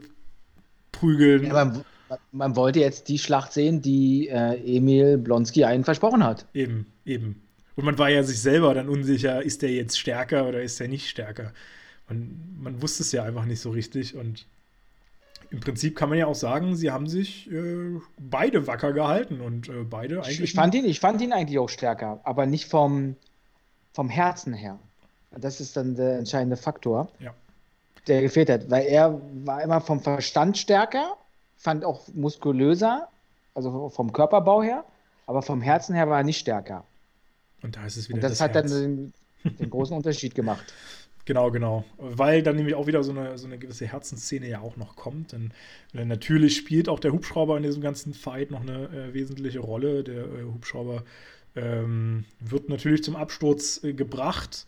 Prügeln. Ja, man, man, wollte jetzt die Schlacht sehen, die äh, Emil Blonsky einen versprochen hat. Eben, eben. Und man war ja sich selber dann unsicher, ist der jetzt stärker oder ist der nicht stärker. Man, man wusste es ja einfach nicht so richtig und im Prinzip kann man ja auch sagen, sie haben sich äh, beide wacker gehalten und äh, beide eigentlich. Ich fand, ihn, ich fand ihn eigentlich auch stärker, aber nicht vom, vom Herzen her. Das ist dann der entscheidende Faktor, ja. der gefehlt hat, weil er war immer vom Verstand stärker, fand auch muskulöser, also vom Körperbau her, aber vom Herzen her war er nicht stärker. Und da ist es wieder. Und das, das hat Herz. dann den, den großen Unterschied gemacht. [LAUGHS] Genau, genau. Weil dann nämlich auch wieder so eine, so eine gewisse Herzensszene ja auch noch kommt. Denn äh, natürlich spielt auch der Hubschrauber in diesem ganzen Fight noch eine äh, wesentliche Rolle. Der äh, Hubschrauber ähm, wird natürlich zum Absturz äh, gebracht.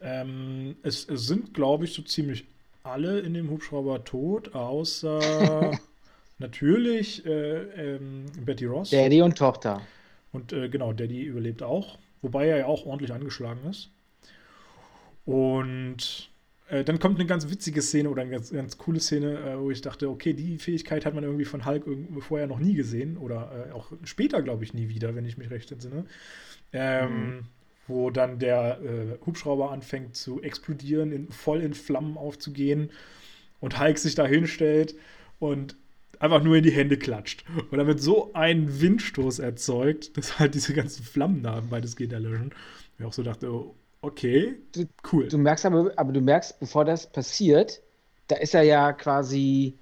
Ähm, es, es, sind, glaube ich, so ziemlich alle in dem Hubschrauber tot, außer [LAUGHS] natürlich äh, ähm, Betty Ross. Daddy und Tochter. Und äh, genau, Daddy überlebt auch. Wobei er ja auch ordentlich angeschlagen ist. Und äh, dann kommt eine ganz witzige Szene oder eine ganz, ganz coole Szene, äh, wo ich dachte, okay, die Fähigkeit hat man irgendwie von Hulk vorher noch nie gesehen oder äh, auch später, glaube ich, nie wieder, wenn ich mich recht entsinne. Ähm, mhm. Wo dann der äh, Hubschrauber anfängt zu explodieren, in, voll in Flammen aufzugehen und Hulk sich da hinstellt und einfach nur in die Hände klatscht. Und damit so einen Windstoß erzeugt, dass halt diese ganzen Flammen da weitestgehend erlöschen. Ich auch so dachte, okay, cool. Du merkst aber, aber du merkst, bevor das passiert, da ist er ja quasi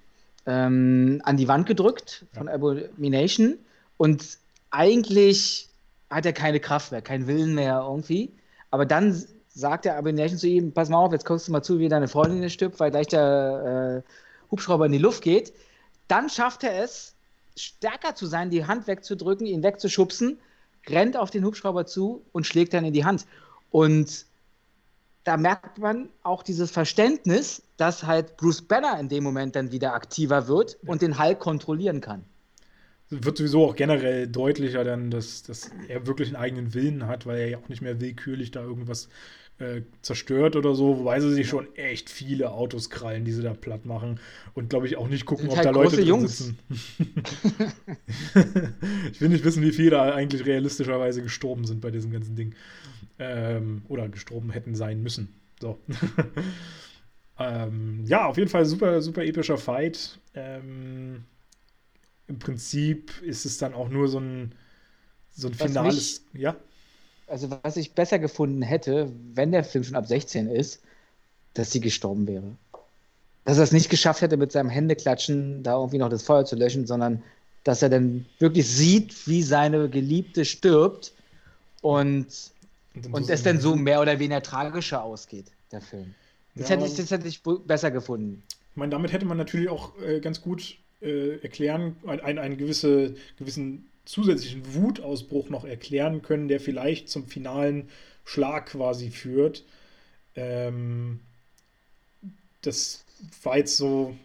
ähm, an die Wand gedrückt von ja. Abomination und eigentlich hat er keine Kraft mehr, keinen Willen mehr irgendwie. Aber dann sagt der Abomination zu ihm, pass mal auf, jetzt guckst du mal zu, wie deine Freundin stirbt, weil gleich der äh, Hubschrauber in die Luft geht. Dann schafft er es, stärker zu sein, die Hand wegzudrücken, ihn wegzuschubsen, rennt auf den Hubschrauber zu und schlägt dann in die Hand. Und da merkt man auch dieses Verständnis, dass halt Bruce Banner in dem Moment dann wieder aktiver wird und den Hulk kontrollieren kann. Wird sowieso auch generell deutlicher dann, dass, dass er wirklich einen eigenen Willen hat, weil er ja auch nicht mehr willkürlich da irgendwas äh, zerstört oder so, wobei sie sich schon echt viele Autos krallen, die sie da platt machen und glaube ich auch nicht gucken, ob halt da Leute drin Jungs. sitzen. [LAUGHS] ich will nicht wissen, wie viele da eigentlich realistischerweise gestorben sind bei diesem ganzen Ding. Ähm, oder gestorben hätten sein müssen. So. [LAUGHS] ähm, ja, auf jeden Fall super, super epischer Fight. Ähm, Im Prinzip ist es dann auch nur so ein, so ein finales. Mich, ja also was ich besser gefunden hätte, wenn der Film schon ab 16 ist, dass sie gestorben wäre. Dass er es nicht geschafft hätte, mit seinem Händeklatschen da irgendwie noch das Feuer zu löschen, sondern dass er dann wirklich sieht, wie seine Geliebte stirbt und, und, und es dann so mehr oder weniger tragischer ausgeht, der Film. Das, ja, hätte, ich, das hätte ich besser gefunden. Ich meine, damit hätte man natürlich auch äh, ganz gut äh, erklären, einen, einen gewisse, gewissen zusätzlichen Wutausbruch noch erklären können, der vielleicht zum finalen Schlag quasi führt. Ähm, das war jetzt so.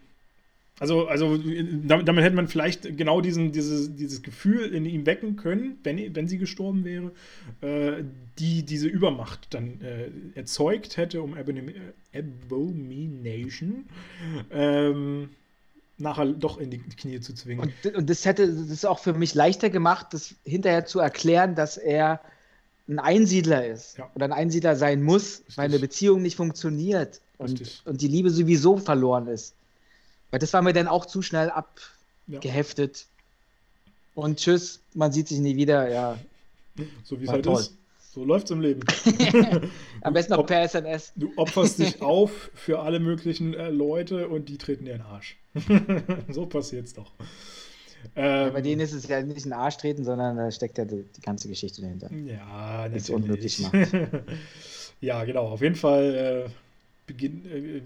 Also, also damit, damit, hätte man vielleicht genau diesen, dieses, dieses Gefühl in ihm wecken können, wenn, wenn sie gestorben wäre, äh, die diese Übermacht dann äh, erzeugt hätte, um Abomination. Ähm, nachher doch in die Knie zu zwingen. Und, und das hätte es auch für mich leichter gemacht, das hinterher zu erklären, dass er ein Einsiedler ist ja. oder ein Einsiedler sein muss, Richtig. weil eine Beziehung nicht funktioniert und, und die Liebe sowieso verloren ist. Weil das war mir dann auch zu schnell abgeheftet. Ja. Und tschüss, man sieht sich nie wieder, ja. So wie es halt toll. ist. So läuft es im Leben. [LAUGHS] Am besten noch per SMS. Du opferst dich auf für alle möglichen äh, Leute und die treten dir in den Arsch. [LAUGHS] so passiert es doch. Ähm, ja, bei denen ist es ja nicht ein Arsch treten, sondern da steckt ja die, die ganze Geschichte dahinter. Ja. Das unmöglich macht. [LAUGHS] ja, genau. Auf jeden Fall äh, beginn, äh,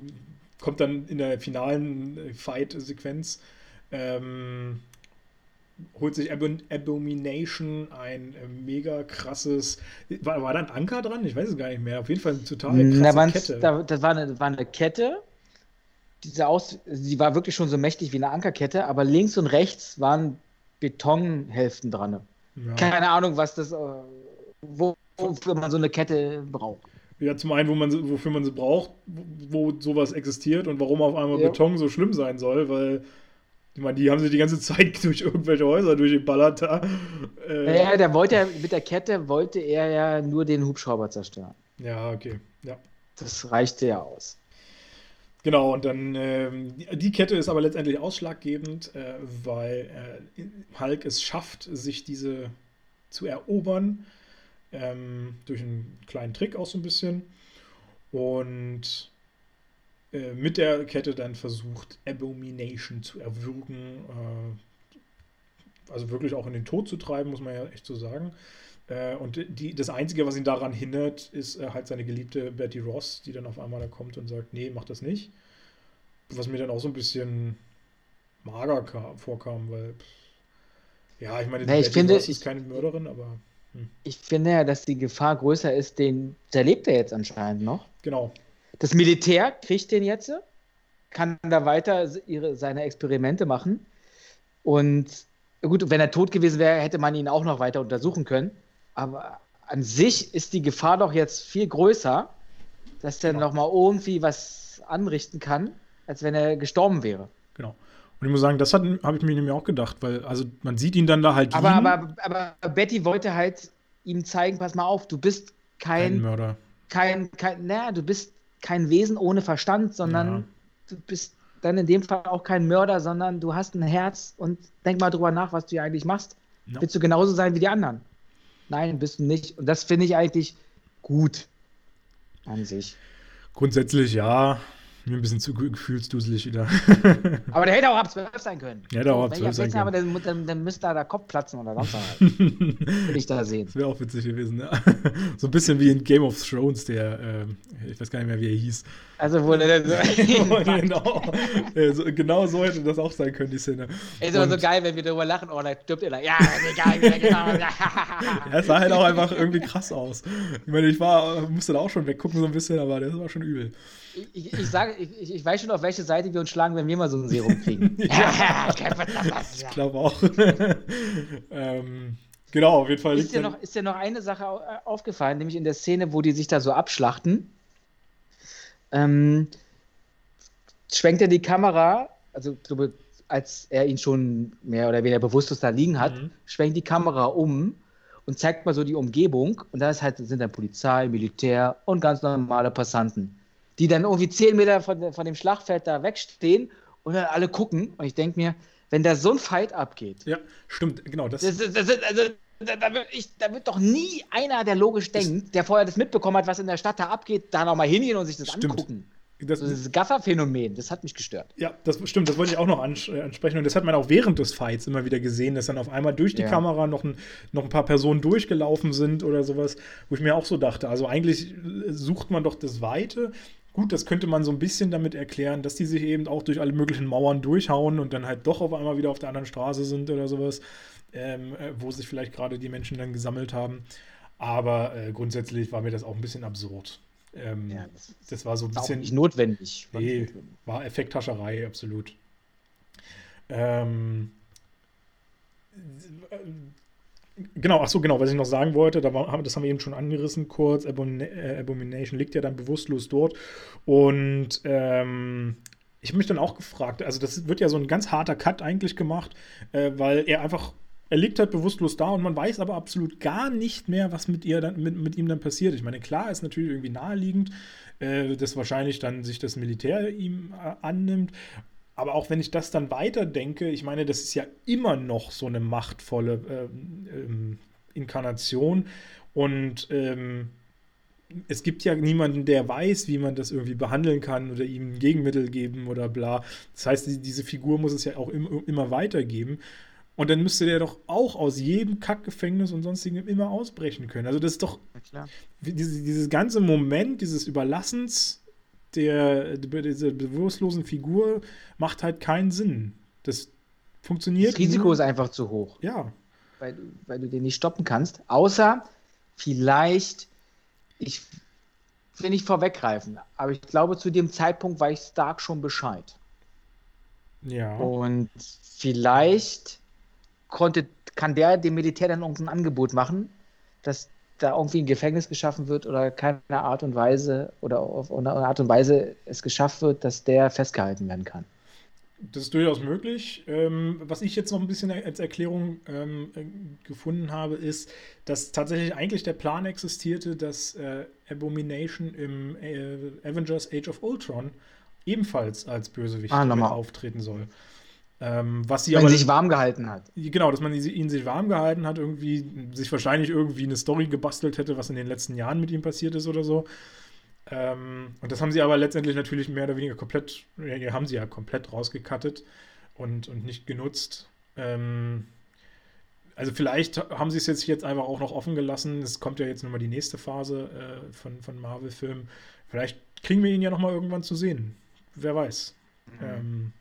kommt dann in der finalen äh, Fight-Sequenz ähm, holt sich Abomination ein äh, mega krasses. War, war da ein Anker dran? Ich weiß es gar nicht mehr. Auf jeden Fall eine total krasse da Kette. Da, das war eine, war eine Kette. Diese Aus, sie war wirklich schon so mächtig wie eine Ankerkette, aber links und rechts waren Betonhälften dran. Ja. Keine Ahnung, was das, äh, wofür man so eine Kette braucht. Ja, zum einen, wo man, wofür man sie braucht, wo sowas existiert und warum auf einmal ja. Beton so schlimm sein soll, weil ich meine, die haben sich die ganze Zeit [LAUGHS] durch irgendwelche Häuser durchgeballert da. Äh, ja, der wollte ja, mit der Kette wollte er ja nur den Hubschrauber zerstören. Ja, okay. Ja. Das reichte ja aus. Genau, und dann ähm, die Kette ist aber letztendlich ausschlaggebend, äh, weil äh, Hulk es schafft, sich diese zu erobern. Ähm, durch einen kleinen Trick auch so ein bisschen. Und äh, mit der Kette dann versucht, Abomination zu erwürgen. Äh, also wirklich auch in den Tod zu treiben, muss man ja echt so sagen. Äh, und die, das Einzige, was ihn daran hindert, ist äh, halt seine geliebte Betty Ross, die dann auf einmal da kommt und sagt, nee, mach das nicht. Was mir dann auch so ein bisschen mager kam, vorkam, weil ja, ich meine, nee, ich Betty finde, Ross ist keine Mörderin, aber hm. ich finde ja, dass die Gefahr größer ist, den lebt er jetzt anscheinend noch. Genau. Das Militär kriegt den jetzt, kann da weiter ihre, seine Experimente machen. Und gut, wenn er tot gewesen wäre, hätte man ihn auch noch weiter untersuchen können. Aber an sich ist die Gefahr doch jetzt viel größer, dass der genau. nochmal irgendwie was anrichten kann, als wenn er gestorben wäre. Genau. Und ich muss sagen, das habe ich mir nämlich auch gedacht, weil also man sieht ihn dann da halt. Aber, aber, aber Betty wollte halt ihm zeigen, pass mal auf, du bist kein, kein Mörder. Kein, kein, naja, du bist kein Wesen ohne Verstand, sondern ja. du bist dann in dem Fall auch kein Mörder, sondern du hast ein Herz und denk mal drüber nach, was du hier eigentlich machst. Ja. Willst du genauso sein wie die anderen? Nein, bist du nicht. Und das finde ich eigentlich gut an sich. Grundsätzlich ja. Mir ein bisschen zu gefühlsduselig wieder. [LAUGHS] aber der hätte auch ab 12 sein können. Ja, hätte auch ab 12 sein können. Aber dann, dann, dann müsste da der Kopf platzen oder sonst was. [LAUGHS] Will ich da sehen. Das wäre auch witzig gewesen, ja. [LAUGHS] So ein bisschen wie in Game of Thrones, der, äh, ich weiß gar nicht mehr, wie er hieß. Also, wo der so. genau. so, genau so hätte das auch sein können, die Szene. Ist aber so geil, wenn wir darüber lachen, oh, da stirbt er da. Ja, egal, genau. ja, es sah halt auch einfach irgendwie krass aus. Ich meine, ich war, musste da auch schon weggucken, so ein bisschen, aber das war schon übel. Ich, ich, sage, ich, ich, weiß schon, auf welche Seite wir uns schlagen, wenn wir mal so ein Serum kriegen. [LAUGHS] [LAUGHS] ich glaube auch. [LAUGHS] ähm, genau, auf jeden Fall. Ist dir, noch, ist dir noch eine Sache aufgefallen, nämlich in der Szene, wo die sich da so abschlachten? Ähm, schwenkt er die Kamera, also als er ihn schon mehr oder weniger bewusstlos da liegen hat, mhm. schwenkt die Kamera um und zeigt mal so die Umgebung. Und da halt, sind dann Polizei, Militär und ganz normale Passanten die dann irgendwie zehn Meter von, von dem Schlachtfeld da wegstehen und dann alle gucken. Und ich denke mir, wenn da so ein Fight abgeht. Ja, stimmt, genau. Das, das, das, das also, da, da, wird ich, da, wird doch nie einer, der logisch denkt, der vorher das mitbekommen hat, was in der Stadt da abgeht, da nochmal hingehen und sich das stimmt. angucken. Das, also das Gaffer-Phänomen, das hat mich gestört. Ja, das stimmt, das wollte ich auch noch äh, ansprechen. Und das hat man auch während des Fights immer wieder gesehen, dass dann auf einmal durch die ja. Kamera noch ein, noch ein paar Personen durchgelaufen sind oder sowas, wo ich mir auch so dachte, also eigentlich sucht man doch das Weite Gut, das könnte man so ein bisschen damit erklären, dass die sich eben auch durch alle möglichen Mauern durchhauen und dann halt doch auf einmal wieder auf der anderen Straße sind oder sowas, ähm, äh, wo sich vielleicht gerade die Menschen dann gesammelt haben. Aber äh, grundsätzlich war mir das auch ein bisschen absurd. Ähm, ja, das, das, war so ein bisschen. nicht notwendig. War, nee, notwendig. war Effekthascherei, absolut. Ähm, Genau, ach so, genau, was ich noch sagen wollte, da war, das haben wir eben schon angerissen kurz, äh, Abomination liegt ja dann bewusstlos dort und ähm, ich habe mich dann auch gefragt, also das wird ja so ein ganz harter Cut eigentlich gemacht, äh, weil er einfach, er liegt halt bewusstlos da und man weiß aber absolut gar nicht mehr, was mit, ihr dann, mit, mit ihm dann passiert. Ich meine, klar ist natürlich irgendwie naheliegend, äh, dass wahrscheinlich dann sich das Militär ihm äh, annimmt aber auch wenn ich das dann weiterdenke, ich meine, das ist ja immer noch so eine machtvolle ähm, ähm, Inkarnation und ähm, es gibt ja niemanden, der weiß, wie man das irgendwie behandeln kann oder ihm ein Gegenmittel geben oder bla. Das heißt, die, diese Figur muss es ja auch im, immer weitergeben. Und dann müsste der doch auch aus jedem Kackgefängnis und sonstigem immer ausbrechen können. Also das ist doch ja, diese, dieses ganze Moment dieses Überlassens der, dieser bewusstlosen Figur macht halt keinen Sinn. Das funktioniert. Das Risiko nur. ist einfach zu hoch. Ja. Weil, weil du den nicht stoppen kannst. Außer vielleicht, ich will nicht vorweggreifen, aber ich glaube, zu dem Zeitpunkt weiß Stark schon Bescheid. Ja. Und vielleicht konnte, kann der dem Militär dann irgendein Angebot machen, dass da irgendwie ein Gefängnis geschaffen wird oder keine Art und Weise oder auf eine Art und Weise es geschafft wird, dass der festgehalten werden kann. Das ist durchaus möglich. Ähm, was ich jetzt noch ein bisschen als Erklärung ähm, gefunden habe, ist, dass tatsächlich eigentlich der Plan existierte, dass äh, Abomination im äh, Avengers Age of Ultron ebenfalls als Bösewicht ah, auftreten soll. Ähm, was sie Wenn aber, sich warm gehalten hat. Genau, dass man ihn sich warm gehalten hat, irgendwie sich wahrscheinlich irgendwie eine Story gebastelt hätte, was in den letzten Jahren mit ihm passiert ist oder so. Ähm, und das haben sie aber letztendlich natürlich mehr oder weniger komplett, ja, haben sie ja komplett rausgekattet und, und nicht genutzt. Ähm, also vielleicht haben sie es jetzt, jetzt einfach auch noch offen gelassen. Es kommt ja jetzt nochmal die nächste Phase äh, von, von Marvel-Filmen. Vielleicht kriegen wir ihn ja nochmal irgendwann zu sehen. Wer weiß. Mhm. Ähm,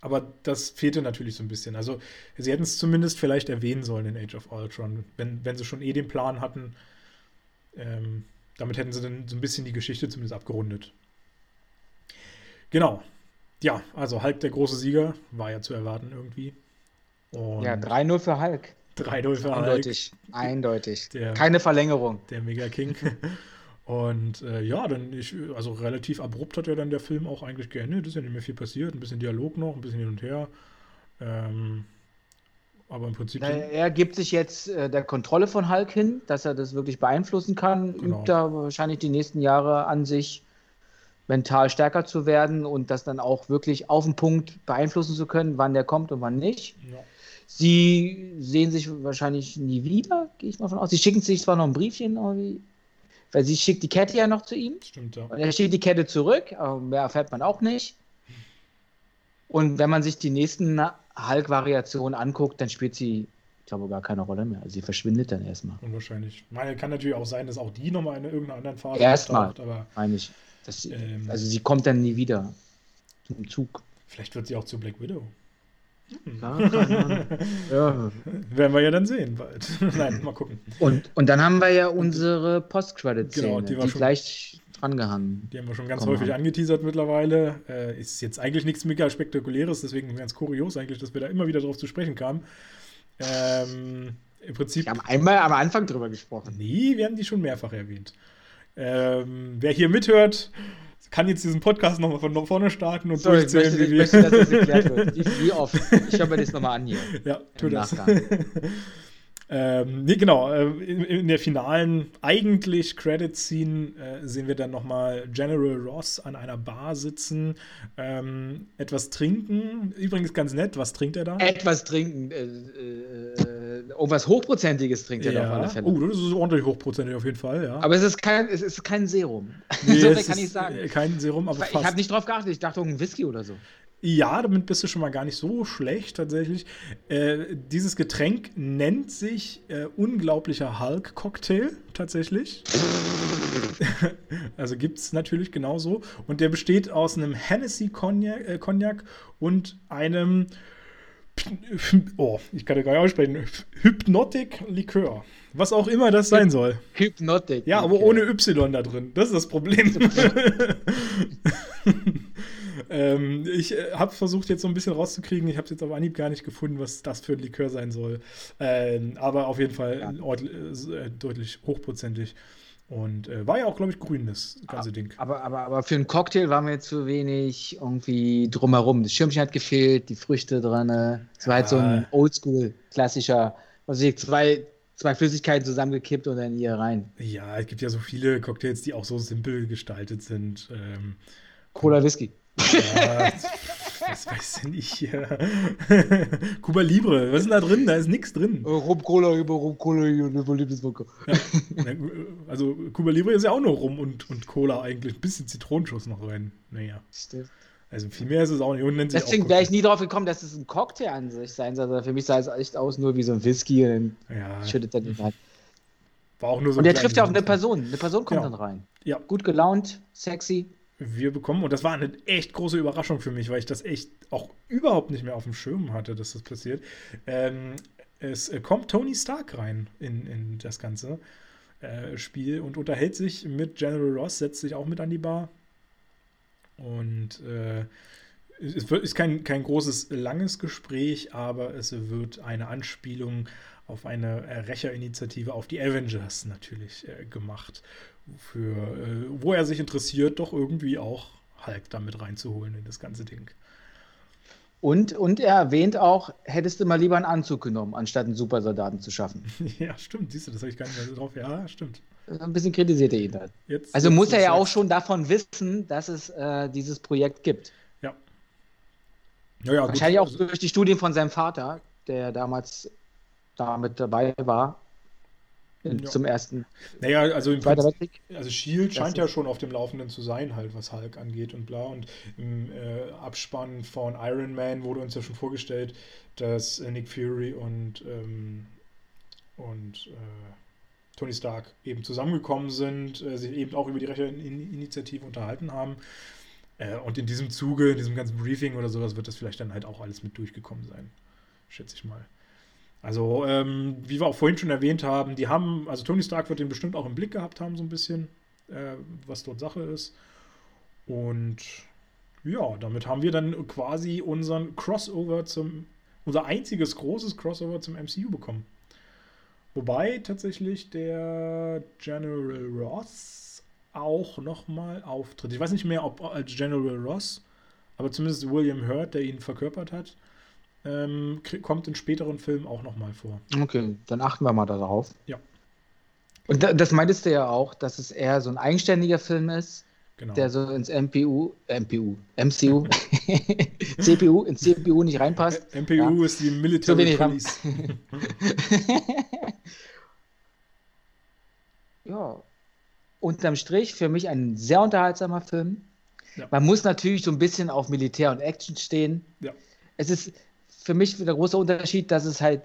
aber das fehlte natürlich so ein bisschen. Also, sie hätten es zumindest vielleicht erwähnen sollen in Age of Ultron, wenn, wenn sie schon eh den Plan hatten. Ähm, damit hätten sie dann so ein bisschen die Geschichte zumindest abgerundet. Genau. Ja, also Hulk der große Sieger, war ja zu erwarten irgendwie. Und ja, 3-0 für Hulk. 3-0 für Eindeutig. Hulk. Eindeutig. Der, Keine Verlängerung. Der Mega King. [LAUGHS] Und äh, ja, dann ich, also relativ abrupt hat ja dann der Film auch eigentlich geendet. Ist ja nicht mehr viel passiert. Ein bisschen Dialog noch, ein bisschen hin und her. Ähm, aber im Prinzip. Na, er gibt sich jetzt äh, der Kontrolle von Hulk hin, dass er das wirklich beeinflussen kann. Genau. Übt da wahrscheinlich die nächsten Jahre an sich, mental stärker zu werden und das dann auch wirklich auf den Punkt beeinflussen zu können, wann der kommt und wann nicht. Ja. Sie sehen sich wahrscheinlich nie wieder, gehe ich mal von aus. Sie schicken sich zwar noch ein Briefchen irgendwie weil sie schickt die Kette ja noch zu ihm. Stimmt, ja. Und er schickt die Kette zurück, aber mehr erfährt man auch nicht. Und wenn man sich die nächsten Hulk-Variationen anguckt, dann spielt sie, ich glaube, gar keine Rolle mehr. Also sie verschwindet dann erstmal. Unwahrscheinlich. Meine, kann natürlich auch sein, dass auch die nochmal in irgendeiner anderen Phase Erstmal, meine ich. Das, Ähm. also sie kommt dann nie wieder zum Zug. vielleicht wird sie auch zu Black Widow. [LAUGHS] Ja. Werden wir ja dann sehen bald. [LAUGHS] Nein, mal gucken. Und, und dann haben wir ja unsere Post-Credit-Szene, Genau, die die, war schon- gleich drangehangen. Die haben wir schon ganz Komm häufig mal. angeteasert mittlerweile. Äh, ist jetzt eigentlich nichts mega spektakuläres, deswegen ganz kurios eigentlich, dass wir da immer wieder drauf zu sprechen kamen. Ähm, Im Prinzip. Wir haben einmal am Anfang drüber gesprochen. Nee, wir haben die schon mehrfach erwähnt. Ähm, wer hier mithört, kann jetzt diesen Podcast nochmal von vorne starten und So, ich durchzählen, möchte, ich wie wir. möchte, dass das erklärt wird. Wie, wie oft? Ich höre mir das nochmal an hier. Ja, tu das. [LAUGHS] Ähm, nee, genau. Äh, in, in der finalen, eigentlich Credit-Scene äh, sehen wir dann nochmal General Ross an einer Bar sitzen, ähm, etwas trinken. Übrigens ganz nett, was trinkt er da? Etwas trinken. Äh, äh, oh, was Hochprozentiges trinkt er doch auf alle Fälle. Oh, das ist ordentlich hochprozentig auf jeden Fall, ja. Aber es ist kein, es ist kein Serum. Nee, [LAUGHS] so viel kann ich sagen. äh, Kein Serum, aber ich fast. habe nicht drauf geachtet. Ich dachte, ein Whisky oder so. Ja, damit bist du schon mal gar nicht so schlecht tatsächlich. Äh, dieses Getränk nennt sich äh, unglaublicher Hulk-Cocktail tatsächlich. [LAUGHS] also gibt es natürlich genauso. Und der besteht aus einem Hennessy Cognac, äh, Cognac und einem Oh, ich kann ja gar nicht aussprechen. Hypnotic Likör. Was auch immer das sein soll. Hypnotic. Ja, aber ohne Y da drin. Das ist das Problem. [LAUGHS] ähm, ich äh, habe versucht, jetzt so ein bisschen rauszukriegen. Ich habe jetzt auf Anhieb gar nicht gefunden, was das für ein Likör sein soll. Ähm, aber auf jeden Fall Ja. äh, deutlich hochprozentig. Und äh, war ja auch, glaube ich, grün, das ganze Ding. Aber, aber, aber für einen Cocktail waren wir zu wenig irgendwie drumherum. Das Schirmchen hat gefehlt, die Früchte drin. Es war halt so ein oldschool, klassischer, was weiß ich, zwei, zwei Flüssigkeiten zusammengekippt und dann hier rein. Ja, es gibt ja so viele Cocktails, die auch so simpel gestaltet sind. Ähm, Cola Whisky. Ja, [LAUGHS] was weiß denn ich hier? [LAUGHS] Cuba Libre, was ist denn da drin? Da ist nichts drin. Rum Cola über Rum Cola über Liebeswodka. Na, Also Cuba Libre ist ja auch nur Rum und, und Cola eigentlich. Ein bisschen Zitronenschuss noch rein. Naja, Stimmt. also viel mehr ist es auch nicht. Und nennt sich Deswegen wäre ich nie drauf gekommen, dass es ein Cocktail an sich sein soll. Für mich sah es echt aus nur wie so ein Whisky und Ja, dann schüttet er den rein. war auch nur so Und der trifft ja auch eine Person. Eine Person kommt Ja. dann rein. Ja, Gut gelaunt, sexy. Wir bekommen, und das war eine echt große Überraschung für mich, weil ich das echt auch überhaupt nicht mehr auf dem Schirm hatte, dass das passiert. Ähm, es äh, kommt Tony Stark rein in, in das ganze äh, Spiel und unterhält sich mit General Ross, setzt sich auch mit an die Bar. Und äh, es ist kein, kein großes, langes Gespräch, aber es wird eine Anspielung auf eine äh, Rächerinitiative auf die Avengers natürlich äh, gemacht, für, äh, wo er sich interessiert, doch irgendwie auch Hulk damit reinzuholen in das ganze Ding. Und, und er erwähnt auch, hättest du mal lieber einen Anzug genommen, anstatt einen Supersoldaten zu schaffen. [LAUGHS] ja, stimmt, siehst du, das habe ich gar nicht mehr so drauf. Ja, stimmt. Ein bisschen kritisiert er ihn halt. Jetzt, Also jetzt muss er ja auch schon davon wissen, dass es äh, dieses Projekt gibt. Ja. Ja, ja, gut, Wahrscheinlich auch also- durch die Studien von seinem Vater, der damals damit dabei war. In, Ja. Zum ersten Naja, also im Zweiter Weltkrieg. also Shield scheint ja schon auf dem Laufenden zu sein, halt, was Hulk angeht und bla. Und im äh, Abspann von Iron Man wurde uns ja schon vorgestellt, dass äh, Nick Fury und, ähm, und äh, Tony Stark eben zusammengekommen sind, äh, sich eben auch über die Rächerinitiative unterhalten haben. Äh, und in diesem Zuge, in diesem ganzen Briefing oder sowas, wird das vielleicht dann halt auch alles mit durchgekommen sein. Schätze ich mal. Also, ähm, wie wir auch vorhin schon erwähnt haben, die haben, also Tony Stark wird den bestimmt auch im Blick gehabt haben, so ein bisschen, äh, was dort Sache ist. Und ja, damit haben wir dann quasi unseren Crossover zum, unser einziges großes Crossover zum MCU bekommen. Wobei tatsächlich der General Ross auch nochmal auftritt. Ich weiß nicht mehr, ob als General Ross, aber zumindest William Hurt, der ihn verkörpert hat, ähm, kommt in späteren Filmen auch nochmal vor. Okay, dann achten wir mal darauf. Ja. Und da, das meintest du ja auch, dass es eher so ein eigenständiger Film ist, Genau. der so ins MPU, MPU, MCU, CPU, ins CPU nicht reinpasst. MPU Ja. ist die So Military Ram- Police. [LAUGHS] ja. unterm Strich für mich ein sehr unterhaltsamer Film. Ja. Man muss natürlich so ein bisschen auf Militär und Action stehen. Ja. Es ist für mich der große Unterschied, dass es halt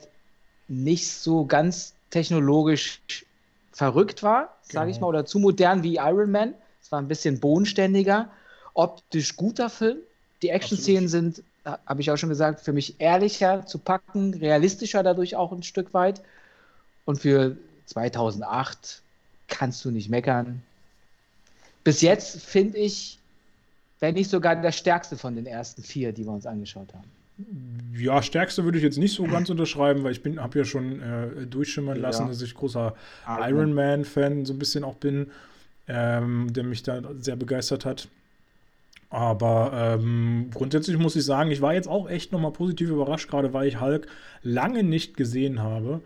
nicht so ganz technologisch verrückt war, sage ich genau. mal, oder zu modern wie Iron Man. Es war ein bisschen bodenständiger, optisch guter Film. Die Action-Szenen sind, habe ich auch schon gesagt, für mich ehrlicher zu packen, realistischer dadurch auch ein Stück weit. Und für 2008 kannst du nicht meckern. Bis jetzt finde ich, wenn nicht sogar der stärkste von den ersten vier, die wir uns angeschaut haben. Ja, stärkste würde ich jetzt nicht so ganz unterschreiben, weil ich bin, habe ja schon äh, durchschimmern lassen, ja. dass ich großer Iron Man-Fan so ein bisschen auch bin, ähm, der mich da sehr begeistert hat. Aber ähm, grundsätzlich muss ich sagen, ich war jetzt auch echt nochmal positiv überrascht, gerade weil ich Hulk lange nicht gesehen habe.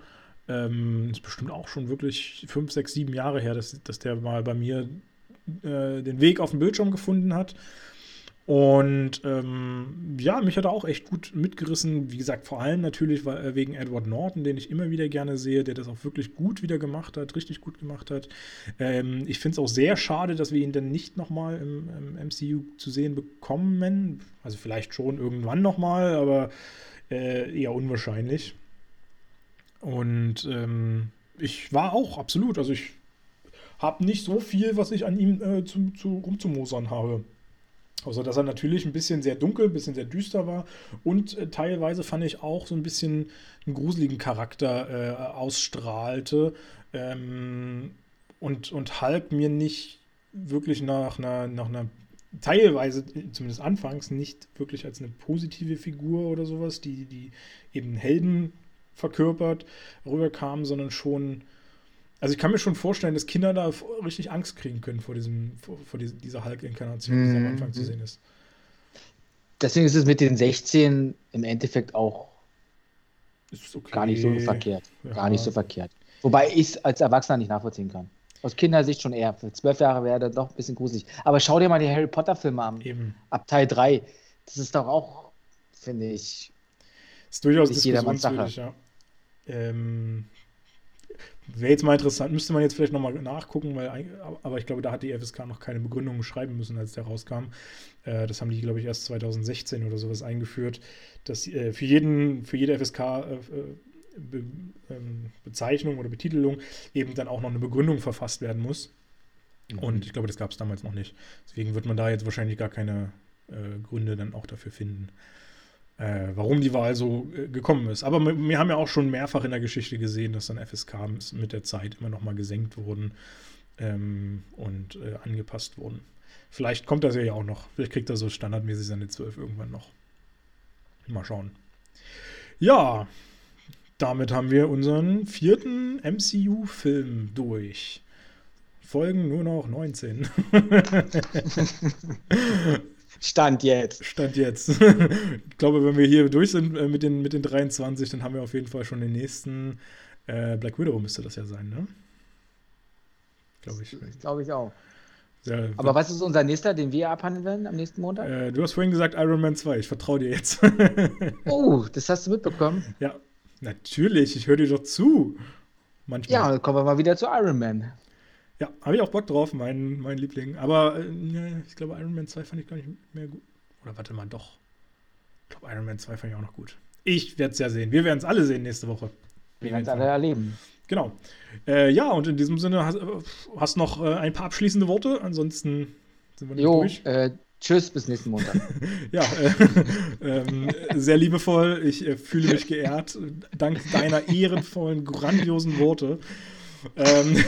Ähm, ist bestimmt auch schon wirklich fünf, sechs, sieben Jahre her, dass, dass der mal bei mir äh, den Weg auf den Bildschirm gefunden hat. Und ähm, ja, mich hat er auch echt gut mitgerissen. Wie gesagt, vor allem natürlich äh, wegen Edward Norton, den ich immer wieder gerne sehe, der das auch wirklich gut wieder gemacht hat, richtig gut gemacht hat. Ähm, ich finde es auch sehr schade, dass wir ihn dann nicht nochmal im, im MCU zu sehen bekommen. Also vielleicht schon irgendwann nochmal, aber äh, eher unwahrscheinlich. Und ähm, ich war auch absolut, also ich habe nicht so viel, was ich an ihm äh, zu, zu rumzumosern habe. Außer dass er natürlich ein bisschen sehr dunkel, ein bisschen sehr düster war und äh, teilweise fand ich auch so ein bisschen einen gruseligen Charakter äh, ausstrahlte ähm, und, und Hulk mir nicht wirklich nach einer, nach einer, teilweise, zumindest anfangs, nicht wirklich als eine positive Figur oder sowas, die, die eben Helden verkörpert, rüberkam, sondern schon also ich kann mir schon vorstellen, dass Kinder da richtig Angst kriegen können vor, diesem, vor, vor dieser Hulk-Inkarnation, die am mhm. Anfang zu sehen ist. Deswegen ist es mit den 16 im Endeffekt auch okay. gar nicht so verkehrt. Ja. Gar nicht so verkehrt. Wobei ich es als Erwachsener nicht nachvollziehen kann. Aus Kindersicht schon eher. Für zwölf Jahre wäre das doch ein bisschen gruselig. Aber schau dir mal die Harry Potter-Filme an. Eben. Ab Teil 3. Das ist doch auch, finde ich. Ist durchaus diskussionswürdig, ja. Ähm, Wäre jetzt mal interessant, müsste man jetzt vielleicht nochmal nachgucken, weil, aber ich glaube, da hat die FSK noch keine Begründung schreiben müssen, als der rauskam. Äh, das haben die, glaube ich, erst 2016 oder sowas eingeführt, dass äh, für, jeden, für jede FSK äh, Be ähm, Bezeichnung oder Betitelung eben dann auch noch eine Begründung verfasst werden muss. Mhm. Und ich glaube, das gab es damals noch nicht. Deswegen wird man da jetzt wahrscheinlich gar keine Gründe dann auch dafür finden äh, warum die Wahl so äh, gekommen ist. Aber wir haben ja auch schon mehrfach in der Geschichte gesehen, dass dann FSK mit der Zeit immer noch mal gesenkt wurden ähm, und äh, angepasst wurden. Vielleicht kommt das ja auch noch. Vielleicht kriegt er so standardmäßig seine 12 irgendwann noch. Mal schauen. Ja, damit haben wir unseren vierten MCU-Film durch. Folgen nur noch 19. [LAUGHS] [LAUGHS] Stand jetzt. Stand jetzt. [LAUGHS] ich glaube, wenn wir hier durch sind äh, mit, den, mit den 23, dann haben wir auf jeden Fall schon den nächsten. Äh, Black Widow müsste das ja sein, ne? Glaube ich. Glaube ich auch. Ja, Aber was ist unser nächster, den wir abhandeln werden am nächsten Montag? Äh, du hast vorhin gesagt Iron Man 2. Ich vertraue dir jetzt. [LAUGHS] oh, das hast du mitbekommen? Ja, natürlich. Ich höre dir doch zu. Manchmal. Ja, dann kommen wir mal wieder zu Iron Man. Ja, habe ich auch Bock drauf, mein, mein Liebling. Aber äh, ich glaube, Iron Man 2 fand ich gar nicht mehr gut. Oder warte mal, doch. Ich glaube, Iron Man 2 fand ich auch noch gut. Ich werde es ja sehen. Wir werden es alle sehen nächste Woche. Wir werden es alle erleben. Genau. Äh, ja, und in diesem Sinne hast, du noch äh, ein paar abschließende Worte. Ansonsten sind wir nicht jo, durch. Äh, tschüss, bis nächsten Montag. [LAUGHS] ja, äh, [LAUGHS] ähm, sehr liebevoll. Ich äh, fühle mich geehrt. Dank deiner ehrenvollen, grandiosen Worte. Ähm,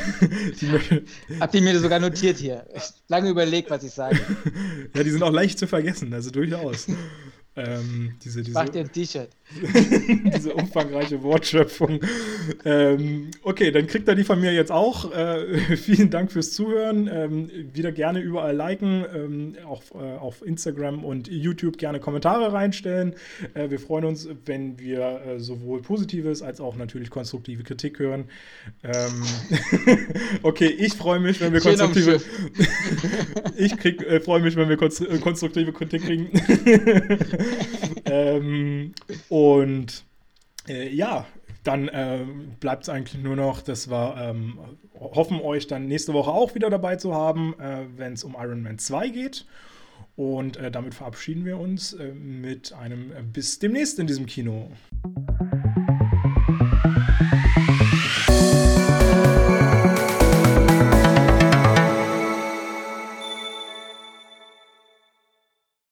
[LAUGHS] Habt ihr mir sogar notiert hier. Ich lange überlegt, was ich sage. [LAUGHS] ja, die sind auch leicht zu vergessen, also durchaus. [LAUGHS] Ähm, diese, diese, Mach dir ein T-Shirt. [LAUGHS] diese umfangreiche Wortschöpfung. Ähm, okay, dann kriegt er die von mir jetzt auch. Äh, [LAUGHS] vielen Dank fürs Zuhören. Ähm, wieder gerne überall liken, ähm, auch äh, auf Instagram und YouTube gerne Kommentare reinstellen. Äh, wir freuen uns, wenn wir äh, sowohl positives als auch natürlich konstruktive Kritik hören. Ähm, [LAUGHS] okay, ich freue mich, wenn wir konstruktive. ich äh, freue mich, wenn wir konstruktive Kritik kriegen. ähm, und äh, ja, dann äh, bleibt es eigentlich nur noch, dass wir ähm, hoffen, euch dann nächste Woche auch wieder dabei zu haben, äh, wenn es um Iron Man 2 geht. Und äh, damit verabschieden wir uns äh, mit einem äh, bis demnächst in diesem Kino.